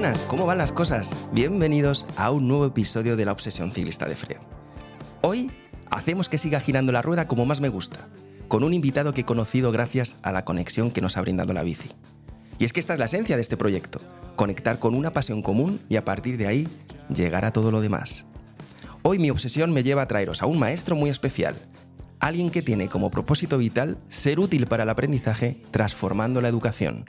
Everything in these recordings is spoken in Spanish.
Buenas, ¿cómo van las cosas? Bienvenidos a un nuevo episodio de La Obsesión Ciclista de Fred. Hoy hacemos que siga girando la rueda como más me gusta, con un invitado que he conocido gracias a la conexión que nos ha brindado la bici. Y es que esta es la esencia de este proyecto, conectar con una pasión común y a partir de ahí llegar a todo lo demás. Hoy mi obsesión me lleva a traeros a un maestro muy especial, alguien que tiene como propósito vital ser útil para el aprendizaje transformando la educación.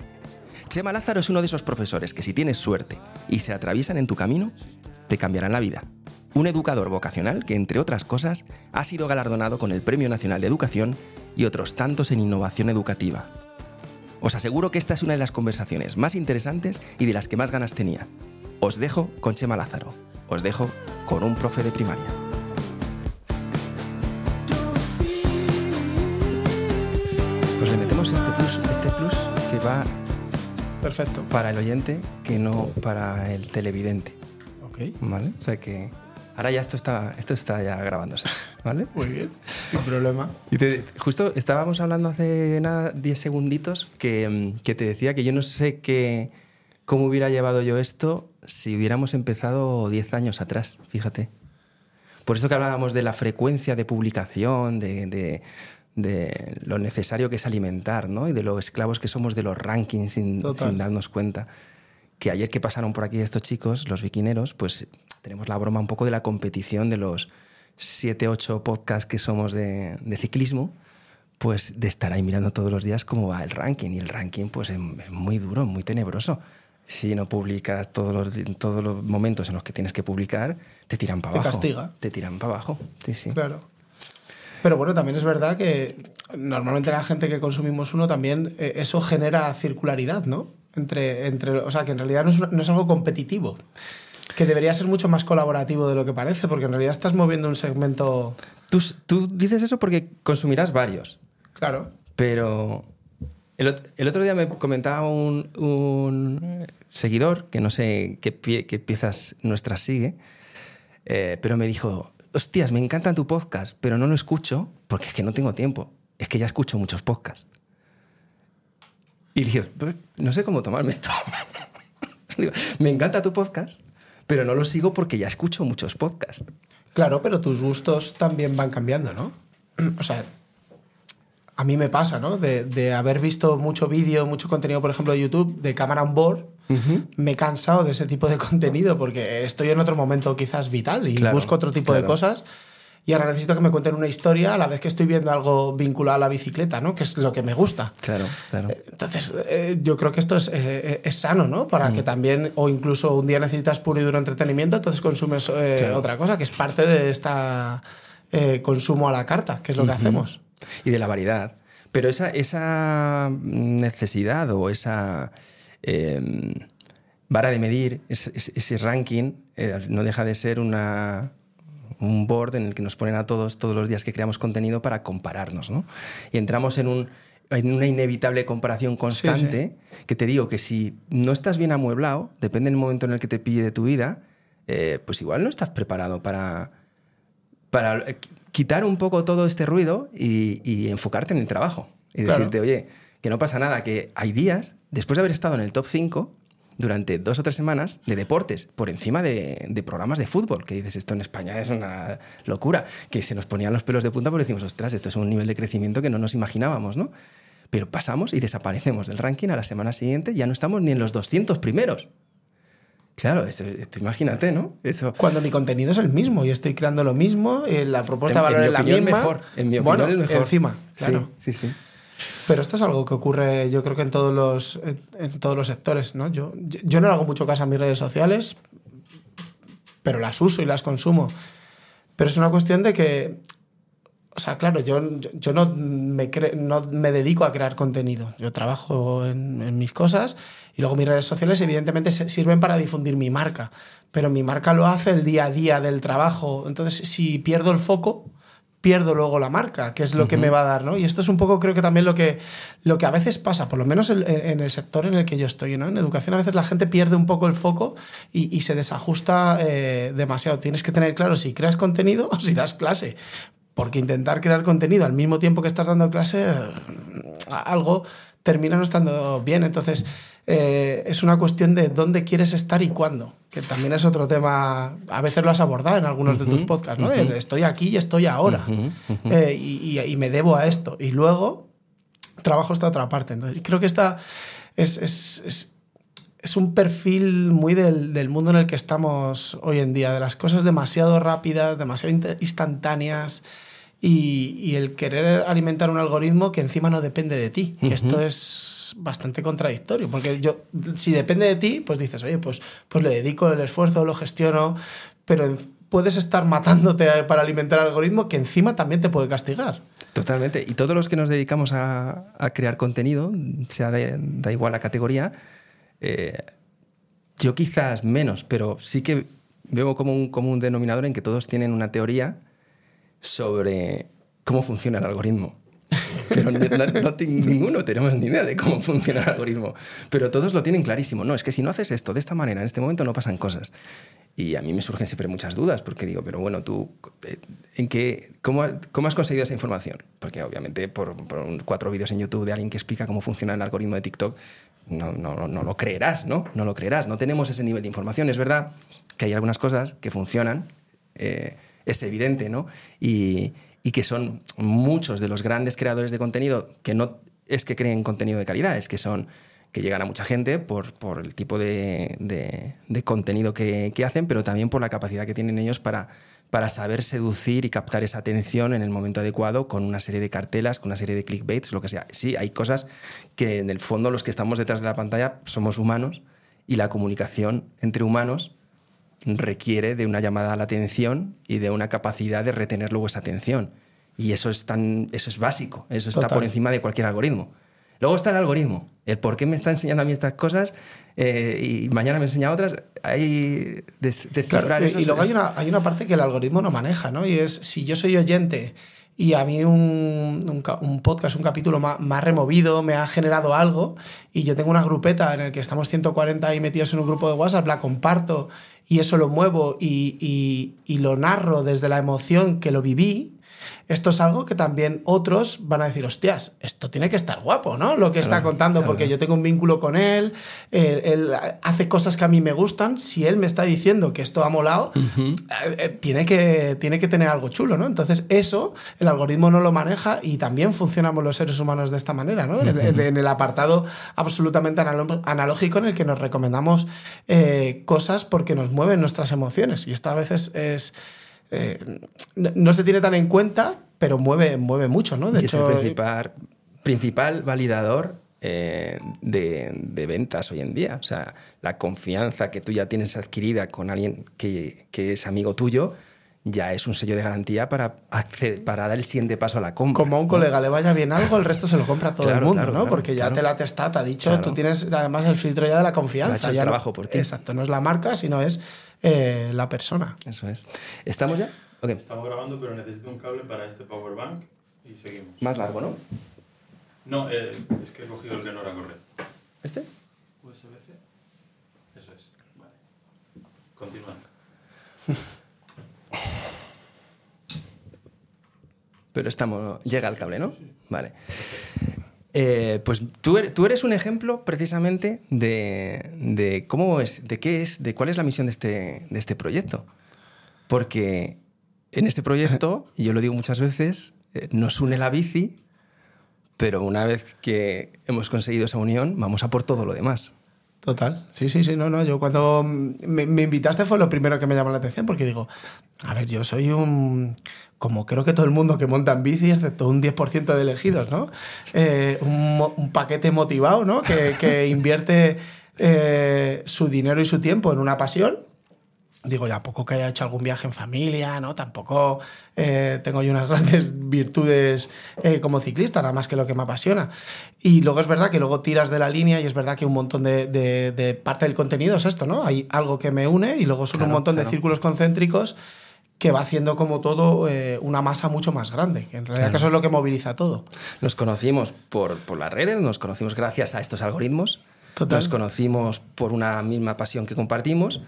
Chema Lázaro es uno de esos profesores que si tienes suerte y se atraviesan en tu camino, te cambiarán la vida. Un educador vocacional que, entre otras cosas, ha sido galardonado con el Premio Nacional de Educación y otros tantos en innovación educativa. Os aseguro que esta es una de las conversaciones más interesantes y de las que más ganas tenía. Os dejo con Chema Lázaro. Os dejo con un profe de primaria. Pues le metemos este plus, este plus que va Perfecto. para el oyente que no para el televidente. Ok. ¿Vale? O sea que ahora ya esto está, esto está ya grabándose. ¿Vale? Muy bien. Sin problema. Y te- justo estábamos hablando hace nada, 10 segunditos, que, mm, que te decía que yo no sé qué, cómo hubiera llevado yo esto si hubiéramos empezado 10 años atrás, fíjate. Por eso que hablábamos de la frecuencia de publicación, de, de- de lo necesario que es alimentar, ¿no? Y de los esclavos que somos de los rankings sin, darnos cuenta. Que ayer que pasaron por aquí estos chicos, los biquineros, pues tenemos la broma un poco de la competición de los 7, 8 podcasts que somos de, de ciclismo, pues de estar ahí mirando todos los días cómo va el ranking. Y el ranking pues es, es muy duro, muy tenebroso. Si no publicas todos los, todos los momentos en los que tienes que publicar, te tiran para Te abajo. castiga. Te tiran para abajo. Sí, sí. Claro. Pero bueno, también es verdad que normalmente la gente que consumimos uno también eh, eso genera circularidad, ¿no? Entre, entre, o sea, que en realidad no es, no es algo competitivo. Que debería ser mucho más colaborativo de lo que parece, porque en realidad estás moviendo un segmento. Tú, tú dices eso porque consumirás varios, Claro. pero el, el otro día me comentaba un, un seguidor, que no sé qué, pie- qué piezas nuestras sigue, eh, pero me dijo, hostias, me encanta tu podcast, pero no lo escucho porque es que no tengo tiempo, es que ya escucho muchos podcasts. Y dije, "Pues, no sé cómo tomarme esto. Digo, me encanta tu podcast, pero no lo sigo porque ya escucho muchos podcasts. Claro, pero tus gustos también van cambiando, ¿no? O sea, a mí me pasa, ¿no? De, de haber visto mucho vídeo, mucho contenido, por ejemplo, de YouTube, de cámara on board, me he cansado de ese tipo de contenido porque estoy en otro momento quizás vital y Claro, busco otro tipo de claro. cosas. Y ahora necesito que me cuenten una historia a la vez que estoy viendo algo vinculado a la bicicleta, ¿no? Que es lo que me gusta. Claro, claro. Entonces, eh, yo creo que esto es, eh, es sano, ¿no? Para Mm. que también, o incluso un día necesitas puro y duro entretenimiento, entonces consumes eh, Claro. otra cosa, que es parte de esta eh, consumo a la carta, que es lo que hacemos. y de la variedad. Pero esa, esa necesidad o esa eh, vara de medir, ese, ranking, eh, no deja de ser una, un board en el que nos ponen a todos todos los días que creamos contenido para compararnos. ¿no? Y entramos en, un, en una inevitable comparación constante que te digo que si no estás bien amueblado, depende del momento en el que te pille de tu vida, eh, pues igual no estás preparado para para eh, qui- quitar un poco todo este ruido y, y enfocarte en el trabajo. Y Claro. decirte, oye, que no pasa nada, que hay días, después de haber estado en el top 5, durante dos o tres semanas, de deportes, por encima de, de programas de fútbol, que dices, esto en España es una locura, que se nos ponían los pelos de punta porque decimos, ostras, esto es un nivel de crecimiento que no nos imaginábamos, ¿no? Pero pasamos y desaparecemos del ranking a la semana siguiente, ya no estamos ni en los 200 primeros. Claro, eso, esto imagínate, ¿no? Eso, Cuando mi contenido es el mismo y estoy creando lo mismo, y la propuesta de valor es la misma. mejor. En mi bueno, opinión, es mejor. encima, Sí, claro. Sí, sí. Pero esto es algo que ocurre, yo creo que en todos los, en, todos los sectores, ¿no? Yo, yo, no le hago mucho caso a mis redes sociales, pero las uso y las consumo. Pero es una cuestión de que, o sea, claro, yo, yo no, me cre- no me dedico a crear contenido. Yo trabajo en, en mis cosas y luego mis redes sociales evidentemente sirven para difundir mi marca. Pero mi marca lo hace el día a día del trabajo. Entonces, si pierdo el foco, pierdo luego la marca, que es lo que me va a dar, ¿no? Y esto es un poco, creo que también lo que, lo que a veces pasa, por lo menos en, en el sector en el que yo estoy, ¿no? En educación a veces la gente pierde un poco el foco y, y se desajusta eh, demasiado. Tienes que tener claro si creas contenido o si das clase. porque intentar crear contenido al mismo tiempo que estás dando clase, eh, algo termina no estando bien. Entonces, eh, es una cuestión de dónde quieres estar y cuándo, que también es otro tema, a veces lo has abordado en algunos de tus podcasts, ¿no? Estoy aquí y estoy ahora, eh, y, me debo a esto. Y luego trabajo esta otra parte. Entonces, creo que esta es, es, es, un perfil muy del, del, mundo en el que estamos hoy en día, de las cosas demasiado rápidas, demasiado instantáneas y, el querer alimentar un algoritmo que encima no depende de ti, que esto es bastante contradictorio, porque yo, si depende de ti, pues dices, oye, pues, pues le dedico el esfuerzo, lo gestiono, pero puedes estar matándote para alimentar el algoritmo que encima también te puede castigar. Totalmente. Y todos los que nos dedicamos a, crear contenido, sea da igual la categoría, eh, yo quizás menos, pero sí que veo como un, como un denominador en que todos tienen una teoría sobre cómo funciona el algoritmo. Pero no, ninguno tenemos ni idea de cómo funciona el algoritmo. Pero todos lo tienen clarísimo. No, es que si no haces esto de esta manera, en este momento no pasan cosas. Y a mí me surgen siempre muchas dudas, porque digo, pero bueno, tú, eh, ¿en qué, cómo, cómo has conseguido esa información? Porque obviamente por, cuatro vídeos en YouTube de alguien que explica cómo funciona el algoritmo de TikTok, no, no, no, lo creerás, ¿no? No lo creerás. No tenemos ese nivel de información. Es verdad que hay algunas cosas que funcionan. Eh, es evidente, ¿no? Y, que son muchos de los grandes creadores de contenido que no es que creen contenido de calidad, es que son que llegan a mucha gente por, por el tipo de, de, contenido que, que, hacen, pero también por la capacidad que tienen ellos para, para saber seducir y captar esa atención en el momento adecuado con una serie de cartelas, con una serie de clickbaits, lo que sea. Sí, hay cosas que en el fondo los que estamos detrás de la pantalla somos humanos y la comunicación entre humanos requiere de una llamada a la atención y de una capacidad de retener luego esa atención. Y eso es, tan, eso es básico, eso está por encima de cualquier algoritmo. Luego está el algoritmo, el por qué me está enseñando a mí estas cosas eh, y mañana me enseña otras. Hay descifrar Y luego hay una, hay una parte que el algoritmo no maneja, ¿no? Y es si yo soy oyente y a mí un, un, podcast, un capítulo me ha removido, me ha generado algo y yo tengo una grupeta en la que estamos 140 ahí metidos en un grupo de WhatsApp, la comparto y eso lo muevo y, y, y lo narro desde la emoción que lo viví, esto es algo que también otros van a decir, hostias, esto tiene que estar guapo, ¿no? Lo que está contando, porque yo tengo un vínculo con él, él, hace cosas que a mí me gustan, si él me está diciendo que esto ha molado, eh, eh, tiene, que, tiene que tener algo chulo, ¿no? Entonces eso el algoritmo no lo maneja y también funcionamos los seres humanos de esta manera, ¿no? en, el apartado absolutamente analógico en el que nos recomendamos eh, cosas porque nos mueven nuestras emociones y esto a veces es eh, no, se tiene tan en cuenta, pero mueve, mueve mucho, ¿no? De hecho, es el principal, principal validador eh, de, ventas hoy en día. O sea, la confianza que tú ya tienes adquirida con alguien que, es amigo tuyo ya es un sello de garantía para, para dar el siguiente paso a la compra. Como a un colega le vaya bien algo, el resto se lo compra todo el mundo, ¿no? Porque ya te la testado, te ha dicho, tú tienes además el filtro ya de la confianza. ya trabajo por ti. Exacto, no es la marca, sino es eh, la persona. Eso es. ¿Estamos ya? Estamos grabando, pero necesito un cable para este power bank y seguimos. Más largo, ¿no? No, eh, es que he cogido el que no era correcto. ¿Este? USB-C. Eso es. Vale. Continúa. pero estamos. Llega el cable, ¿no? Vale. Eh, pues tú, eres un ejemplo precisamente de, cómo es, de qué es, de cuál es la misión de este, este proyecto. Porque en este proyecto, y yo lo digo muchas veces, eh, nos une la bici, pero una vez que hemos conseguido esa unión, vamos a por todo lo demás. Total, sí, sí, sí, no, no. Yo cuando me, invitaste fue lo primero que me llamó la atención porque digo, a ver, yo soy un, como creo que todo el mundo que monta en bici, excepto un 10% de elegidos, ¿no? Eh, un, paquete motivado, ¿no? Que, invierte eh, su dinero y su tiempo en una pasión digo, ya poco que haya hecho algún viaje en familia, ¿no? Tampoco eh, tengo yo unas grandes virtudes eh, como ciclista, nada más que lo que me apasiona. Y luego es verdad que luego tiras de la línea y es verdad que un montón de, parte del contenido es esto, ¿no? Hay algo que me une y luego son un montón de círculos concéntricos que va haciendo como todo eh, una masa mucho más grande, que en realidad eso es lo que moviliza todo. Nos conocimos por, por las redes, nos conocimos gracias a estos algoritmos, Total. nos conocimos por una misma pasión que compartimos,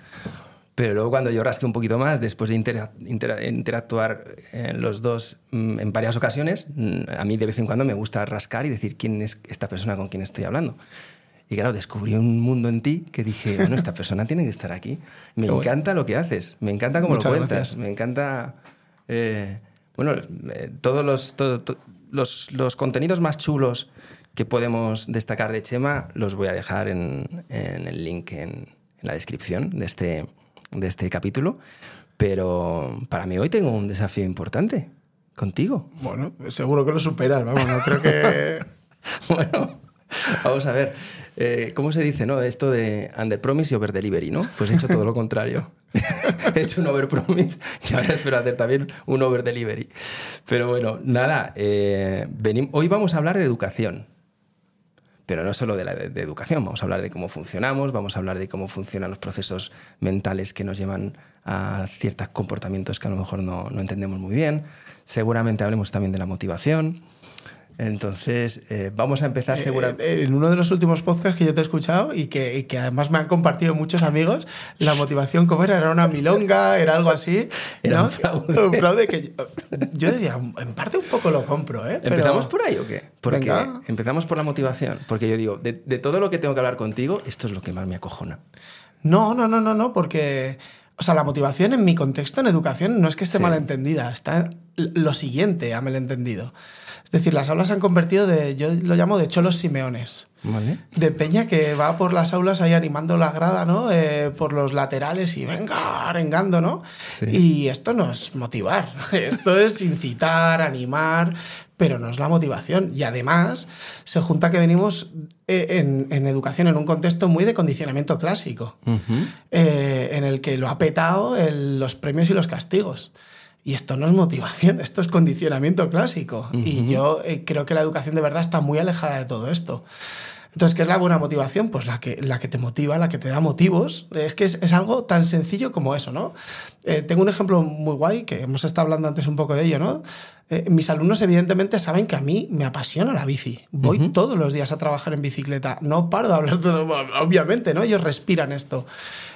Pero luego cuando yo rasqué un poquito más, después de intera- intera- interactuar eh, los dos mm, en varias ocasiones, mm, a mí de vez en cuando me gusta rascar y decir quién es esta persona con quien estoy hablando. Y claro, descubrí un mundo en ti que dije, bueno, esta persona tiene que estar aquí. Me Qué bueno. encanta lo que haces, me encanta cómo Muchas lo cuentas, gracias. me encanta... eh, bueno, eh, todos los, todo- to- los, los contenidos más chulos que podemos destacar de Chema los voy a dejar en, en el link en, en la descripción de este, de este capítulo. Pero para mí hoy tengo un desafío importante contigo. Bueno, seguro que lo superas, vamos, no creo que... Bueno, vamos a ver. eh, ¿Cómo se dice, no? Esto de under promise y over delivery, ¿no? Pues he hecho todo lo contrario. he hecho un over promise y ahora espero hacer también un over delivery. Pero bueno, nada. eh, hoy vamos a hablar de educación. Pero no solo de, la, de educación, vamos a hablar de cómo funcionamos, vamos a hablar de cómo funcionan los procesos mentales que nos llevan a ciertos comportamientos que a lo mejor no, no entendemos muy bien. Seguramente hablemos también de la motivación. Entonces, eh, vamos a empezar seguramente... Eh, En uno de los últimos podcasts que yo te he escuchado y que, y que además me han compartido muchos amigos, la motivación, ¿cómo era? Era una milonga, era algo así. Era ¿no? un fraude. Un fraude que yo, yo decía, en parte un poco lo compro, ¿eh? Pero- ¿Empezamos por ahí o qué? Porque Venga. empezamos por la motivación. Porque yo digo, de, de todo lo que tengo que hablar contigo, esto es lo que más me acojona. No, no, no, no, no, porque. O sea, la motivación en mi contexto en educación no es que esté Sí. mal entendida, está lo siguiente a malentendido. Es decir, las aulas se han convertido de, yo lo llamo de cholos simeones. ¿Vale? De peña que va por las aulas ahí animando la grada, ¿no? Eh, por los laterales y venga, arengando, ¿no? Sí. Y esto no es motivar, esto es incitar, animar, pero no es la motivación. Y además se junta que venimos eh, en, en educación en un contexto muy de condicionamiento clásico, eh, en el que lo ha petado el- los premios y los castigos. Y esto no es motivación, esto es condicionamiento clásico. Y yo eh, creo que la educación de verdad está muy alejada de todo esto. Entonces, ¿qué es la buena motivación? Pues la que, la que te motiva, la que te da motivos. Es que es, es algo tan sencillo como eso, ¿no? Eh, tengo un ejemplo muy guay, que hemos estado hablando antes un poco de ello, ¿no? Eh, mis alumnos evidentemente saben que a mí me apasiona la bici. Voy todos los días a trabajar en bicicleta. No paro de hablar, todo, obviamente, ¿no? Ellos respiran esto.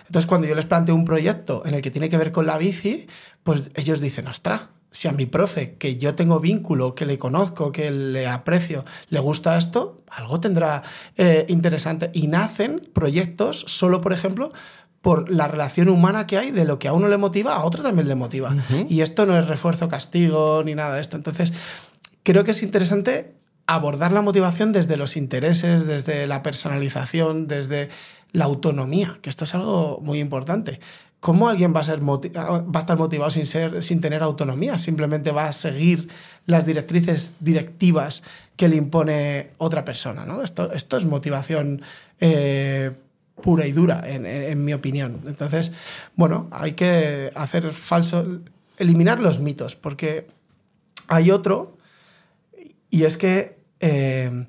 Entonces, cuando yo les planteo un proyecto en el que tiene que ver con la bici, pues ellos dicen, ostras, si a mi profe, que yo tengo vínculo, que le conozco, que le aprecio, le gusta esto, algo tendrá eh, interesante. Y nacen proyectos solo, por ejemplo, por la relación humana que hay de lo que a uno le motiva, a otro también le motiva. Y esto no es refuerzo, castigo, ni nada de esto. Entonces, creo que es interesante abordar la motivación desde los intereses, desde la personalización, desde la autonomía, que esto es algo muy importante. ¿Cómo alguien va a, ser moti- va a estar motivado sin, tener autonomía? Simplemente va a seguir las directrices directivas que le impone otra persona. ¿no? Esto, es motivación eh, pura y dura, en mi opinión. Entonces, bueno, hay que hacer falso, eliminar los mitos, porque hay otro, y es que eh,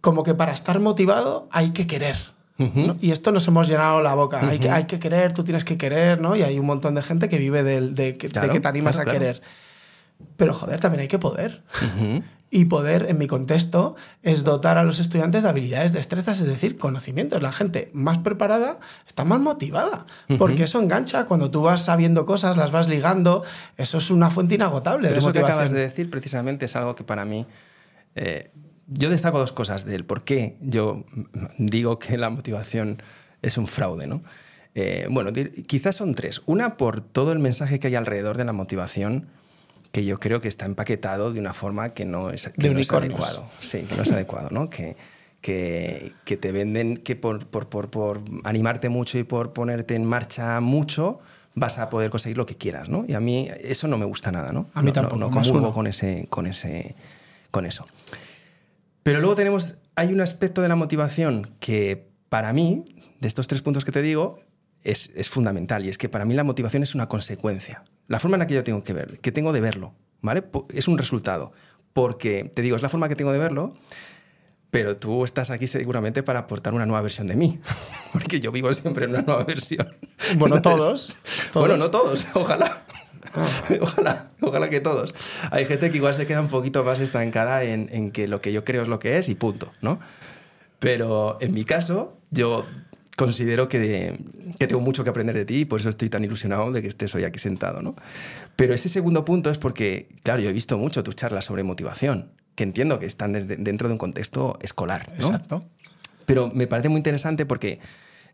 como que para estar motivado hay que querer. ¿No? Y esto nos hemos llenado la boca. hay, que, hay que querer, tú tienes que querer, ¿no? Y hay un montón de gente que vive de, que- de Claro, que te animas claro, a claro. querer. Pero joder, también hay que poder. Y poder, en mi contexto, es dotar a los estudiantes de habilidades, destrezas, es decir, conocimientos. La gente más preparada está más motivada, porque eso engancha. Cuando tú vas sabiendo cosas, las vas ligando, eso es una fuente inagotable Pero de eso que acabas de decir precisamente es algo que para mí... eh, yo destaco dos cosas del por qué yo digo que la motivación es un fraude, ¿no? Eh, bueno, quizás son tres. Una por todo el mensaje que hay alrededor de la motivación que yo creo que está empaquetado de una forma que no es, que De no es adecuado. Sí, que no es adecuado, ¿no? Que, que, que te venden que por, por, por, por animarte mucho y por ponerte en marcha mucho vas a poder conseguir lo que quieras, ¿no? Y a mí eso no me gusta nada, ¿no? A mí No- tampoco, No, no más uno. con, ese, con, ese, con eso. Pero luego tenemos, hay un aspecto de la motivación que para mí, de estos tres puntos que te digo, es, es fundamental y es que para mí la motivación es una consecuencia. La forma en la que yo tengo que ver, que tengo de verlo, ¿vale? Es un resultado. Porque, te digo, es la forma que tengo de verlo, pero tú estás aquí seguramente para aportar una nueva versión de mí. Porque yo vivo siempre en una nueva versión. Bueno, todos, todos. Bueno, no todos, ojalá. Ojalá, ojalá que todos. Hay gente que igual se queda un poquito más estancada en, en que lo que yo creo es lo que es y punto, ¿no? Pero en mi caso, yo considero que, que, tengo mucho que aprender de ti y por eso estoy tan ilusionado de que estés hoy aquí sentado, ¿no? Pero ese segundo punto es porque, claro, yo he visto mucho tus charlas sobre motivación, que entiendo que están desde, dentro de un contexto escolar, ¿no? Exacto. Pero me parece muy interesante porque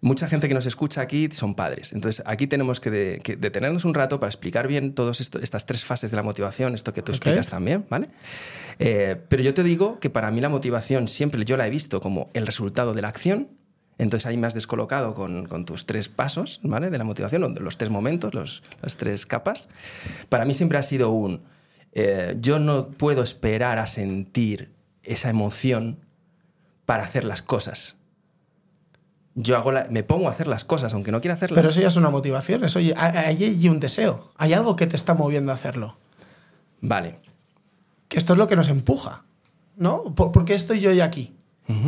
mucha gente que nos escucha aquí son padres. Entonces, aquí tenemos que, de, que detenernos un rato para explicar bien todas estas tres fases de la motivación, esto que tú explicas también, ¿vale? Eh, pero yo te digo que para mí la motivación siempre yo la he visto como el resultado de la acción. Entonces ahí me has descolocado con, con tus tres pasos, ¿vale? De la motivación, los tres momentos, los, las tres capas. Para mí siempre ha sido un... Eh, yo no puedo esperar a sentir esa emoción para hacer las cosas yo hago me pongo a hacer las cosas, aunque no quiera hacerlas. Pero eso ya es una motivación, eso ya, hay un deseo, hay algo que te está moviendo a hacerlo. Vale. Que esto es lo que nos empuja, ¿no? ¿Por, qué estoy yo ya aquí?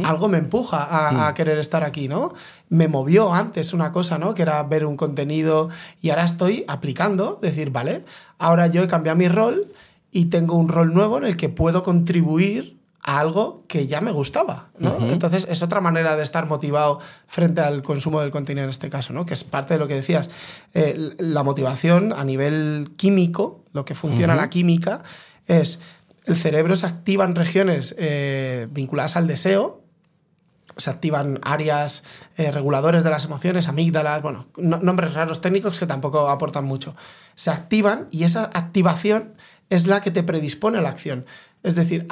Algo me empuja a, a, mm. querer estar aquí, ¿no? Me movió antes una cosa, ¿no? Que era ver un contenido y ahora estoy aplicando, decir, vale, ahora yo he cambiado mi rol y tengo un rol nuevo en el que puedo contribuir a algo que ya me gustaba, ¿no? Entonces es otra manera de estar motivado frente al consumo del contenido en este caso, ¿no? Que es parte de lo que decías. Eh, la motivación a nivel químico, lo que funciona la química, es el cerebro se activan regiones eh, vinculadas al deseo, se activan áreas eh, reguladores de las emociones, amígdalas, bueno, nombres raros técnicos que tampoco aportan mucho. Se activan y esa activación es la que te predispone a la acción. Es decir,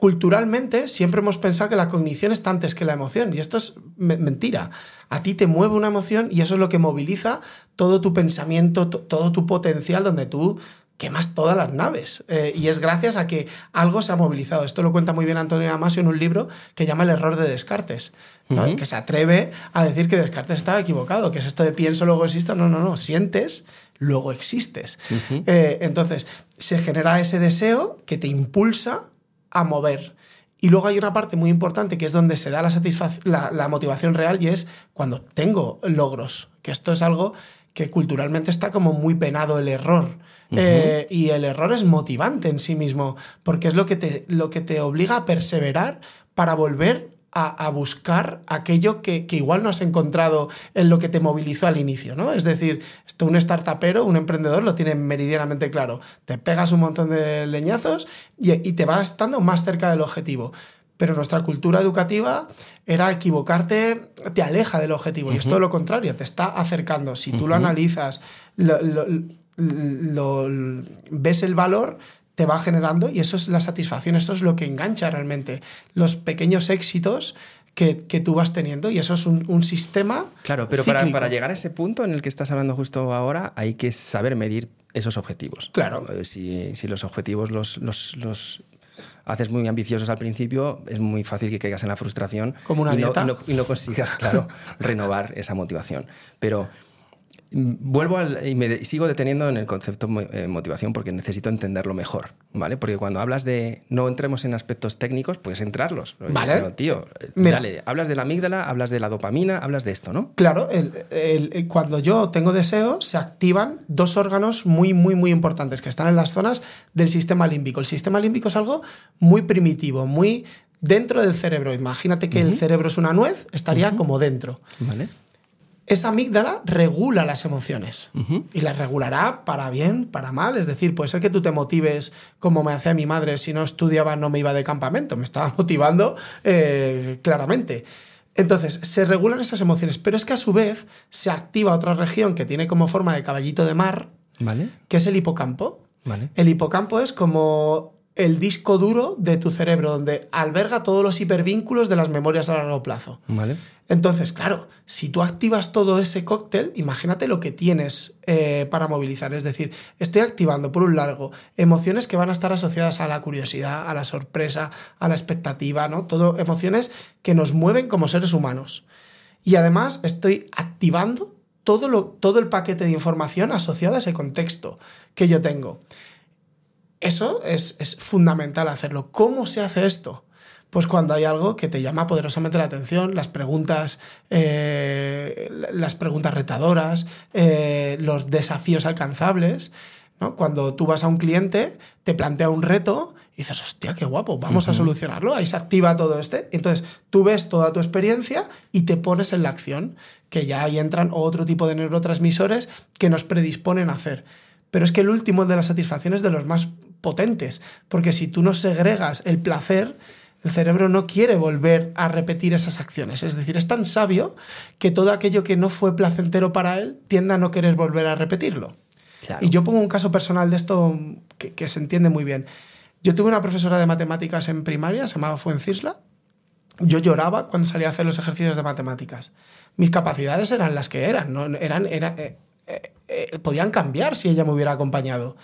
culturalmente siempre hemos pensado que la cognición está antes que la emoción y esto es mentira. A ti te mueve una emoción y eso es lo que moviliza todo tu pensamiento, todo tu potencial donde tú quemas todas las naves. Eh, y es gracias a que algo se ha movilizado. Esto lo cuenta muy bien Antonio Damasio en un libro que llama El error de Descartes, que se atreve a decir que Descartes estaba equivocado, que es esto de pienso, luego existo. No, no, no, sientes, luego existes. Eh, entonces, se genera ese deseo que te impulsa a mover. Y luego hay una parte muy importante que es donde se da la, la, motivación real y es cuando tengo logros, que esto es algo que culturalmente está como muy penado el error. Eh, y el error es motivante en sí mismo, porque es lo que te, lo que te obliga a perseverar para volver a, buscar aquello que, igual no has encontrado en lo que te movilizó al inicio, ¿no? Es decir, esto un startupero, un emprendedor lo tiene meridianamente claro. Te pegas un montón de leñazos y, te vas estando más cerca del objetivo. Pero nuestra cultura educativa era equivocarte, te aleja del objetivo. Y es todo lo contrario, te está acercando. Si tú lo analizas, lo, ves el valor, te va generando y eso es la satisfacción, eso es lo que engancha realmente. Los pequeños éxitos que, tú vas teniendo y eso es un, sistema. Claro, pero para, llegar a ese punto en el que estás hablando justo ahora, hay que saber medir esos objetivos. Claro. Eh, si, los objetivos los, los, haces muy ambiciosos al principio, es muy fácil que caigas en la frustración. Como una y dieta. No, y no consigas, claro, renovar esa motivación. Pero Vuelvo al, y me sigo deteniendo en el concepto eh, motivación porque necesito entenderlo mejor, ¿vale? Porque cuando hablas de no entremos en aspectos técnicos, puedes entrarlos. Vale. tío, dale, hablas de la amígdala, hablas de la dopamina, hablas de esto, ¿no? Claro, cuando yo tengo deseo, se activan dos órganos muy, muy, muy importantes que están en las zonas del sistema límbico. El sistema límbico es algo muy primitivo, muy dentro del cerebro. Imagínate que el cerebro es una nuez, estaría como dentro. Vale esa amígdala regula las emociones y las regulará para bien, para mal. Es decir, puede ser que tú te motives como me hacía mi madre, si no estudiaba no me iba de campamento, me estaba motivando eh, claramente. Entonces, se regulan esas emociones, pero es que a su vez se activa otra región que tiene como forma de caballito de mar, ¿Vale? que es el hipocampo. ¿Vale? El hipocampo es como el disco duro de tu cerebro, donde alberga todos los hipervínculos de las memorias a largo plazo. Vale. Entonces, claro, si tú activas todo ese cóctel, imagínate lo que tienes eh, para movilizar. Es decir, estoy activando, por un largo, emociones que van a estar asociadas a la curiosidad, a la sorpresa, a la expectativa, ¿no? Todo emociones que nos mueven como seres humanos. Y además estoy activando todo, lo, todo el paquete de información asociado a ese contexto que yo tengo. Eso es, fundamental hacerlo. ¿Cómo se hace esto? Pues cuando hay algo que te llama poderosamente la atención, las preguntas, eh, las preguntas retadoras, eh, los desafíos alcanzables. ¿no? Cuando tú vas a un cliente, te plantea un reto Y dices, hostia, qué guapo, vamos a solucionarlo. Ahí se activa todo este. Entonces, tú ves toda tu experiencia y te pones en la acción, que ya ahí entran otro tipo de neurotransmisores que nos predisponen a hacer. Pero es que el último, el de la satisfacción, es de los más potentes, porque si tú no segregas el placer, el cerebro no quiere volver a repetir esas acciones. Es decir, es tan sabio que todo aquello que no fue placentero para él tiende a no querer volver a repetirlo. Y yo pongo un caso personal de esto que, se entiende muy bien. Yo tuve una profesora de matemáticas en primaria, se llamaba Fuencisla. Yo lloraba cuando salía a hacer los ejercicios de matemáticas. Mis capacidades eran las que eran, ¿no? eran eh, eh, eh, podían cambiar si ella me hubiera acompañado,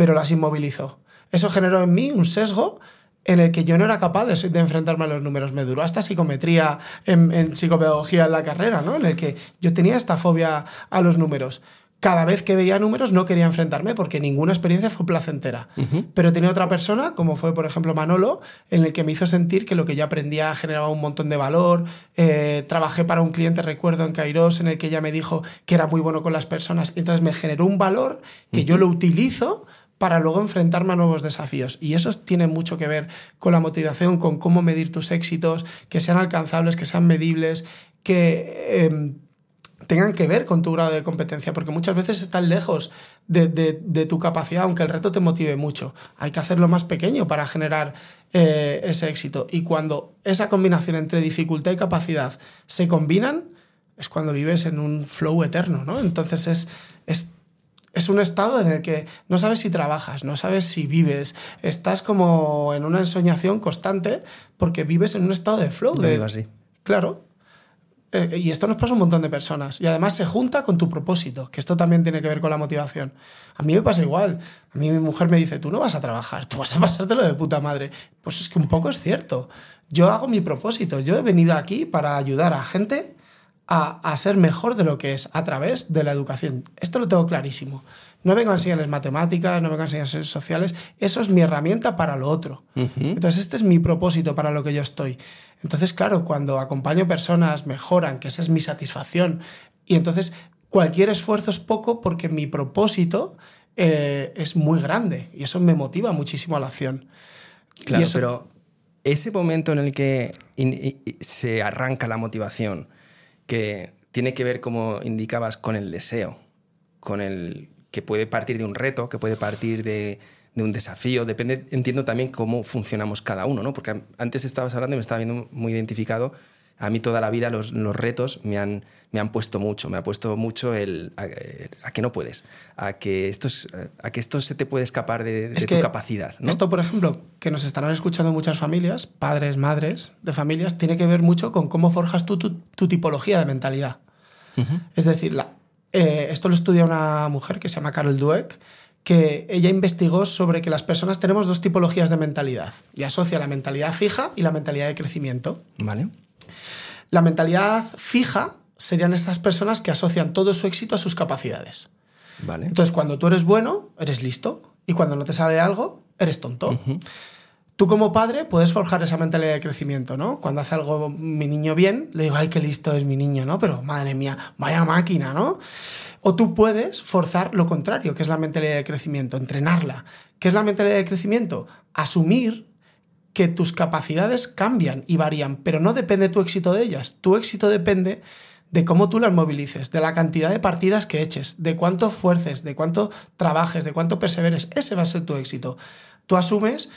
pero las inmovilizó. Eso generó en mí un sesgo en el que yo no era capaz de, enfrentarme a los números. Me duró hasta psicometría en, psicopedagogía en la carrera, ¿no? En el que yo tenía esta fobia a los números. Cada vez que veía números no quería enfrentarme porque ninguna experiencia fue placentera. Pero tenía otra persona, como fue por ejemplo Manolo, en el que me hizo sentir que lo que yo aprendía generaba un montón de valor. Eh, trabajé para un cliente, recuerdo, en Kairos, en el que ella me dijo que era muy bueno con las personas. Entonces me generó un valor que yo lo utilizo para luego enfrentarme a nuevos desafíos. Y eso tiene mucho que ver con la motivación, con cómo medir tus éxitos, que sean alcanzables, que sean medibles, que em, tengan que ver con tu grado de competencia, porque muchas veces están lejos de, tu capacidad, aunque el reto te motive mucho. Hay que hacerlo más pequeño para generar eh, ese éxito. Y cuando esa combinación entre dificultad y capacidad se combinan, es cuando vives en un flow eterno, ¿no? Entonces es, es es un estado en el que no sabes si trabajas, no sabes si vives, estás como en una ensoñación constante porque vives en un estado de flow. De, así. Claro. Eh, y esto nos pasa a un montón de personas. Y además se junta con tu propósito, que esto también tiene que ver con la motivación. A mí me pasa igual. A mí mi mujer me dice, tú no vas a trabajar, tú vas a pasártelo de puta madre. Pues es que un poco es cierto. Yo hago mi propósito. Yo he venido aquí para ayudar a gente a, ser mejor de lo que es a través de la educación. Esto lo tengo clarísimo. No vengo a enseñarles matemáticas, no vengo a enseñarles sociales. Eso es mi herramienta para lo otro. Entonces, este es mi propósito para lo que yo estoy. Entonces, claro, cuando acompaño personas, mejoran, que esa es mi satisfacción. Y entonces, cualquier esfuerzo es poco porque mi propósito eh, es muy grande. Y eso me motiva muchísimo a la acción. Claro, pero ese momento en el que se arranca la motivación, que tiene que ver, como indicabas, con el deseo, con el que puede partir de un reto, que puede partir de, un desafío, depende, entiendo también cómo funcionamos cada uno, ¿no? Porque antes estabas hablando y me estaba viendo muy identificado a mí toda la vida los, retos me han, me han puesto mucho, me ha puesto mucho el a, que no puedes, a que, esto a que esto se te puede escapar de, tu capacidad. Esto, por ejemplo, que nos estarán escuchando muchas familias, padres, madres de familias, tiene que ver mucho con cómo forjas tú tu, tipología de mentalidad. Es decir, la, eh, esto lo estudia una mujer que se llama Carol Dweck, que ella investigó sobre que las personas tenemos dos tipologías de mentalidad y asocia la mentalidad fija y la mentalidad de crecimiento. Vale. La mentalidad fija serían estas personas que asocian todo su éxito a sus capacidades. Vale. Entonces, cuando tú eres bueno, eres listo. Y cuando no te sale algo, eres tonto. Tú como padre puedes forjar esa mentalidad de crecimiento, ¿no? Cuando hace algo mi niño bien, le digo, ay, qué listo es mi niño, ¿no? Pero madre mía, vaya máquina, ¿no? O tú puedes forzar lo contrario, que es la mentalidad de crecimiento, entrenarla. ¿Qué es la mentalidad de crecimiento? Asumir que tus capacidades cambian y varían, pero no depende tu éxito de ellas. Tu éxito depende de cómo tú las movilices, de la cantidad de partidas que eches, de cuánto esfuerces, de cuánto trabajes, de cuánto perseveres. Ese va a ser tu éxito. Tú asumes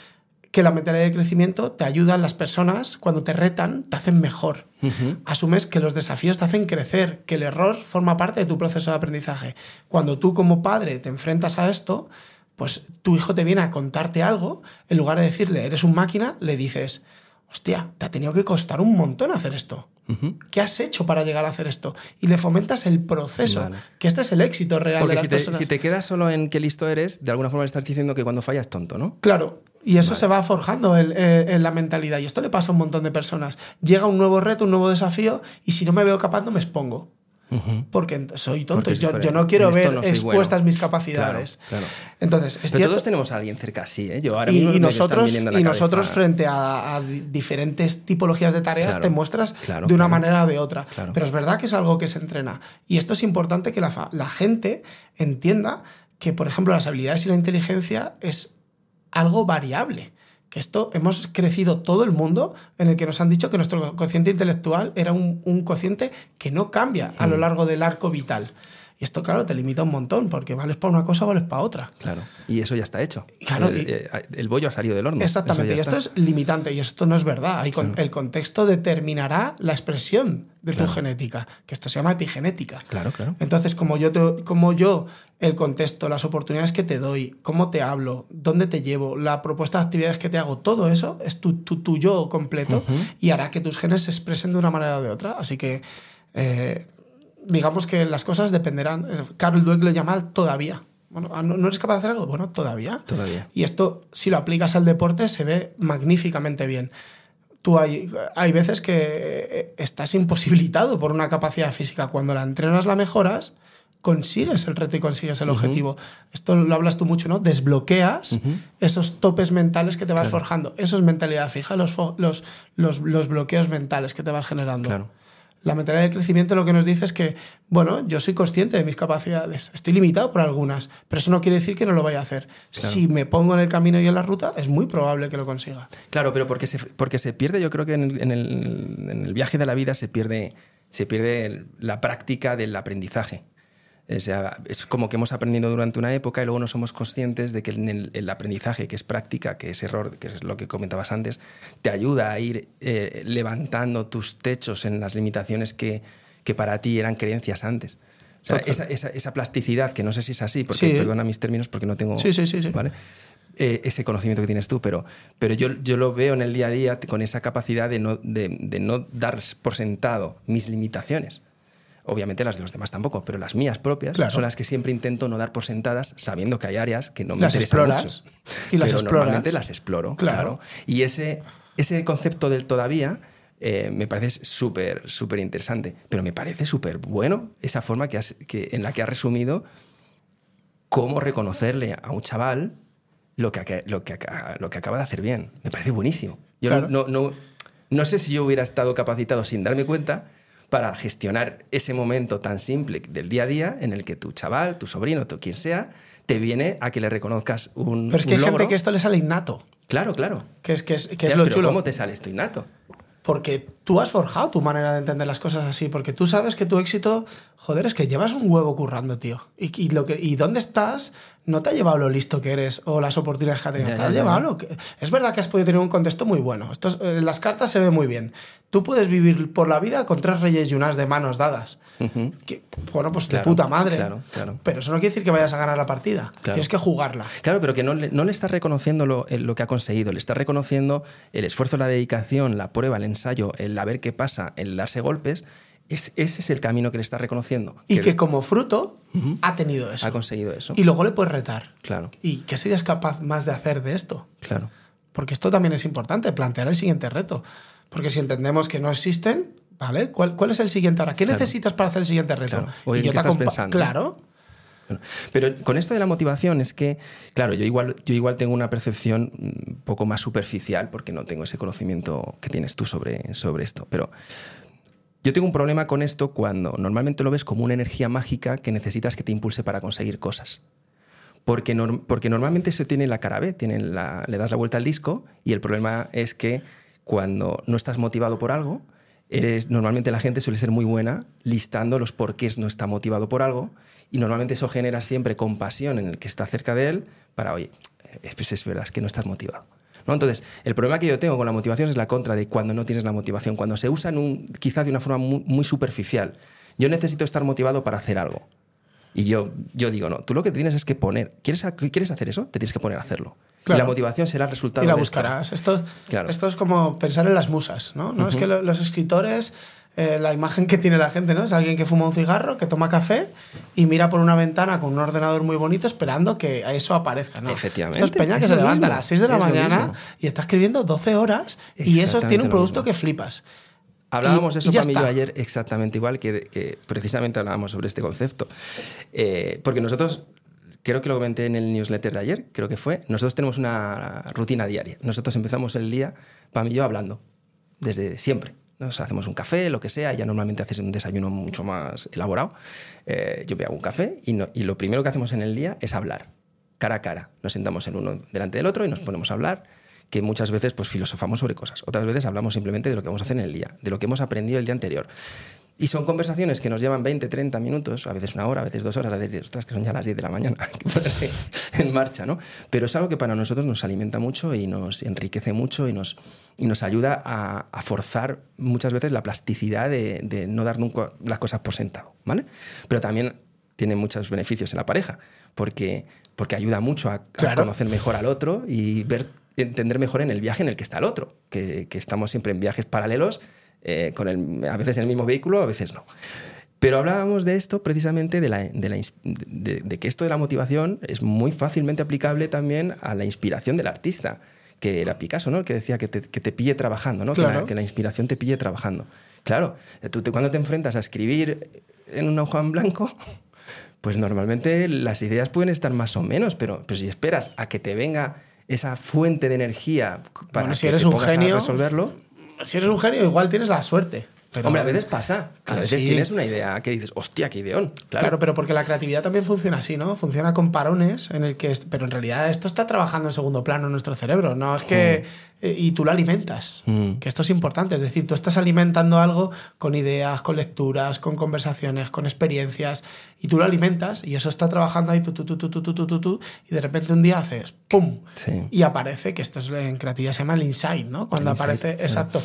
que la mentalidad de crecimiento te ayuda a las personas, cuando te retan, te hacen mejor. Asumes que los desafíos te hacen crecer, que el error forma parte de tu proceso de aprendizaje. Cuando tú como padre te enfrentas a esto, pues tu hijo te viene a contarte algo, en lugar de decirle, eres un máquina, le dices, hostia, te ha tenido que costar un montón hacer esto. ¿Qué has hecho para llegar a hacer esto? Y le fomentas el proceso, que este es el éxito real Porque de las si personas. si te quedas solo en qué listo eres, de alguna forma estás diciendo que cuando fallas tonto, ¿no? Claro, y eso se va forjando eh, en, la mentalidad. Y esto le pasa a un montón de personas. Llega un nuevo reto, un nuevo desafío, y si no me veo capaz, no me expongo porque soy tonto. yo, no quiero ver expuestas mis capacidades. Entonces, Pero todos tenemos a alguien cerca así, ¿eh? Yo ahora y, nosotros, y nosotros frente a, diferentes tipologías de tareas te muestras de una manera o de otra. Pero es verdad que es algo que se entrena. Y esto es importante que la, la gente entienda que, por ejemplo, las habilidades y la inteligencia es algo variable que esto hemos crecido todo el mundo en el que nos han dicho que nuestro cociente intelectual era un, un cociente que no cambia a lo largo del arco vital. Y esto, claro, te limita un montón, porque vales para una cosa vales para otra. Claro. Y eso ya está hecho. Claro, el, eh, el bollo ha salido del horno. Exactamente, y esto está. es limitante y esto no es verdad. Hay con- El contexto determinará la expresión de tu genética, que esto se llama epigenética. Claro, claro. Entonces, como yo, te- como yo, el contexto, las oportunidades que te doy, cómo te hablo, dónde te llevo, la propuesta de actividades que te hago, todo eso es tu, tu, tu yo completo y hará que tus genes se expresen de una manera o de otra. Así que, eh, digamos que las cosas dependerán. Carl Dweck lo llama el todavía. Bueno, ah, ¿no, ¿no eres capaz de hacer algo? Bueno, todavía. Todavía. Y esto, si lo aplicas al deporte, se ve magníficamente bien. Tú hay, hay veces que eh, estás imposibilitado por una capacidad física. Cuando la entrenas, la mejoras, consigues el reto y consigues el objetivo. Esto lo hablas tú mucho, ¿no? Desbloqueas esos topes mentales que te vas forjando. Eso es mentalidad fija, los, los, los bloqueos mentales que te vas generando. Claro. La mentalidad de crecimiento lo que nos dice es que, bueno, yo soy consciente de mis capacidades, estoy limitado por algunas, pero eso no quiere decir que no lo vaya a hacer. Si me pongo en el camino y en la ruta, es muy probable que lo consiga. Claro, pero porque se, porque se pierde, yo creo que en el, en el- en el viaje de la vida se pierde, se pierde la práctica del aprendizaje. O sea, es como que hemos aprendido durante una época y luego no somos conscientes de que en el, el aprendizaje, que es práctica, que es error, que es lo que comentabas antes, te ayuda a ir eh, levantando tus techos en las limitaciones que, que para ti eran creencias antes. O sea, Total. esa, esa- esa plasticidad, que no sé si es así, porque Sí. perdona mis términos porque no tengo... Sí, sí, sí, sí. ¿vale? Eh, ese conocimiento que tienes tú, pero, pero yo, yo lo veo en el día a día con esa capacidad de no, de, de no dar por sentado mis limitaciones. Obviamente las de los demás tampoco, pero las mías propias Claro. son las que siempre intento no dar por sentadas, sabiendo que hay áreas que no me Las interesan exploras mucho. y las pero exploras. normalmente las exploro, Claro. claro. Y ese, ese concepto del todavía eh, me parece súper, súper interesante, pero me parece súper bueno esa forma que has- que, en la que has resumido cómo reconocerle a un chaval lo que, lo, que, lo que acaba de hacer bien. Me parece buenísimo. Yo Claro. no, no, no sé si yo hubiera estado capacitado sin darme cuenta para gestionar ese momento tan simple del día a día en el que tu chaval, tu sobrino, tu quien sea, te viene a que le reconozcas un, Pero es que hay gente logro. que esto le sale innato, Claro, claro. que es, que es, que Hostia, es lo pero chulo. ¿Cómo te sale esto innato? Porque tú has forjado tu manera de entender las cosas así, porque tú sabes que tu éxito, joder, es que llevas un huevo currando, tío. Y, y lo que, y dónde estás no te ha llevado lo listo que eres o las oportunidades que has tenido. Ya, te ya, ha ya. llevado lo que... Es verdad que has podido tener un contexto muy bueno. Esto es- en las cartas se ve muy bien. Tú puedes vivir por la vida con tres reyes y unas de manos dadas. Que, bueno, pues de puta madre. claro, claro. Pero eso no quiere decir que vayas a ganar la partida. Tienes que jugarla. Claro, pero que no le, no le estás reconociendo lo, el- lo que ha conseguido, le estás reconociendo el esfuerzo, la dedicación, la prueba, el ensayo, el a ver qué pasa, el darse golpes. Es, ese es el camino que le estás reconociendo. Y que como fruto ha tenido eso. ha conseguido eso. Y luego le puedes retar. Claro, ¿Y qué serías capaz más de hacer de esto? claro. Porque esto también es importante, plantear el siguiente reto. Porque si entendemos que no existen, ¿vale? ¿Cuál, cuál es el siguiente ahora? ¿Qué Claro. necesitas para hacer el siguiente reto? Claro. Oye, Y yo ¿qué te estás pensando? Claro. Pero con esto de la motivación es que, claro, yo igual, yo igual tengo una percepción un poco más superficial porque no tengo ese conocimiento que tienes tú sobre, sobre esto. Pero yo tengo un problema con esto cuando normalmente lo ves como una energía mágica que necesitas que te impulse para conseguir cosas. Porque, porque normalmente se tiene la cara B, la- le das la vuelta al disco y el problema es que cuando no estás motivado por algo, eres, normalmente la gente suele ser muy buena listando los porqués no está motivado por algo y normalmente eso genera siempre compasión en el que está cerca de él para, oye, eh, pues es verdad, es que no estás motivado. ¿No? Entonces, el problema que yo tengo con la motivación es la contra de cuando no tienes la motivación, cuando se usa en un, quizá de una forma muy, muy superficial. Yo necesito estar motivado para hacer algo. Y yo, yo digo, no, tú lo que tienes es que poner, ¿quieres, ¿quieres hacer eso? Te tienes que poner a hacerlo. Claro. Y la motivación será el resultado Y la de esto. buscarás. Esto, Claro. esto es como pensar en las musas, ¿no? ¿No? Es que lo- los escritores, eh, la imagen que tiene la gente, ¿no? Es alguien que fuma un cigarro, que toma café y mira por una ventana con un ordenador muy bonito esperando que eso aparezca, ¿no? Efectivamente. Esto es Peña que Es se levanta a las 6 de la Es mañana y está escribiendo 12 horas y eso tiene un producto que flipas. Hablábamos Y- eso para mí yo ayer exactamente igual, que, que precisamente hablábamos sobre este concepto. Eh, porque nosotros, creo que lo comenté en el newsletter de ayer, creo que fue, nosotros tenemos una rutina diaria. Nosotros empezamos el día, para mí yo, hablando, desde siempre. Nos hacemos un café, lo que sea, ya normalmente haces un desayuno mucho más elaborado. Eh, yo me hago un café y, no- y lo primero que hacemos en el día es hablar, cara a cara. Nos sentamos el uno delante del otro y nos ponemos a hablar que muchas veces pues filosofamos sobre cosas, otras veces hablamos simplemente de lo que vamos a hacer en el día, de lo que hemos aprendido el día anterior. Y son conversaciones que nos llevan 20, 30 minutos, a veces una hora, a veces dos horas, a veces, ostras, que son ya las 10 de la mañana, que ponerse en marcha, ¿no? Pero es algo que para nosotros nos alimenta mucho y nos enriquece mucho y nos, y nos ayuda a, a forzar muchas veces la plasticidad de, de, no dar nunca las cosas por sentado, ¿vale? Pero también tiene muchos beneficios en la pareja, porque, porque ayuda mucho a, claro. a conocer mejor al otro y ver, entender mejor en el viaje en el que está el otro, que, que estamos siempre en viajes paralelos eh, con el, a veces en el mismo vehículo, a veces no. Pero hablábamos de esto precisamente, de, la, de, la, de, de, que esto de la motivación es muy fácilmente aplicable también a la inspiración del artista, que era Picasso, ¿no? El que decía que te, que te pille trabajando, ¿no? Claro. Que, la, que, la, inspiración te pille trabajando. Claro, tú te, cuando te enfrentas a escribir en un hoja en blanco, pues normalmente las ideas pueden estar más o menos, pero, pero si esperas a que te venga esa fuente de energía para bueno, si que eres te un pongas genio, a resolverlo si eres un genio, igual tienes la suerte. Pero Hombre, a veces pasa. A veces sí. tienes una idea que dices, hostia, qué ideón. Claro. claro. pero porque la creatividad también funciona así, ¿no? Funciona con parones en el que. Pero en realidad esto está trabajando en segundo plano en nuestro cerebro. No es que. Mm. Eh, y tú lo alimentas. Mm. Que esto es importante. Es decir, tú estás alimentando algo con ideas, con lecturas, con conversaciones, con experiencias. Y tú lo alimentas y eso está trabajando ahí, tú, tú, tú, tú, tú, tú, tú, tú y de repente un día haces ¡pum! Sí. Y aparece, que esto es, en creatividad se llama el insight, ¿no? Cuando el aparece. insight, exacto.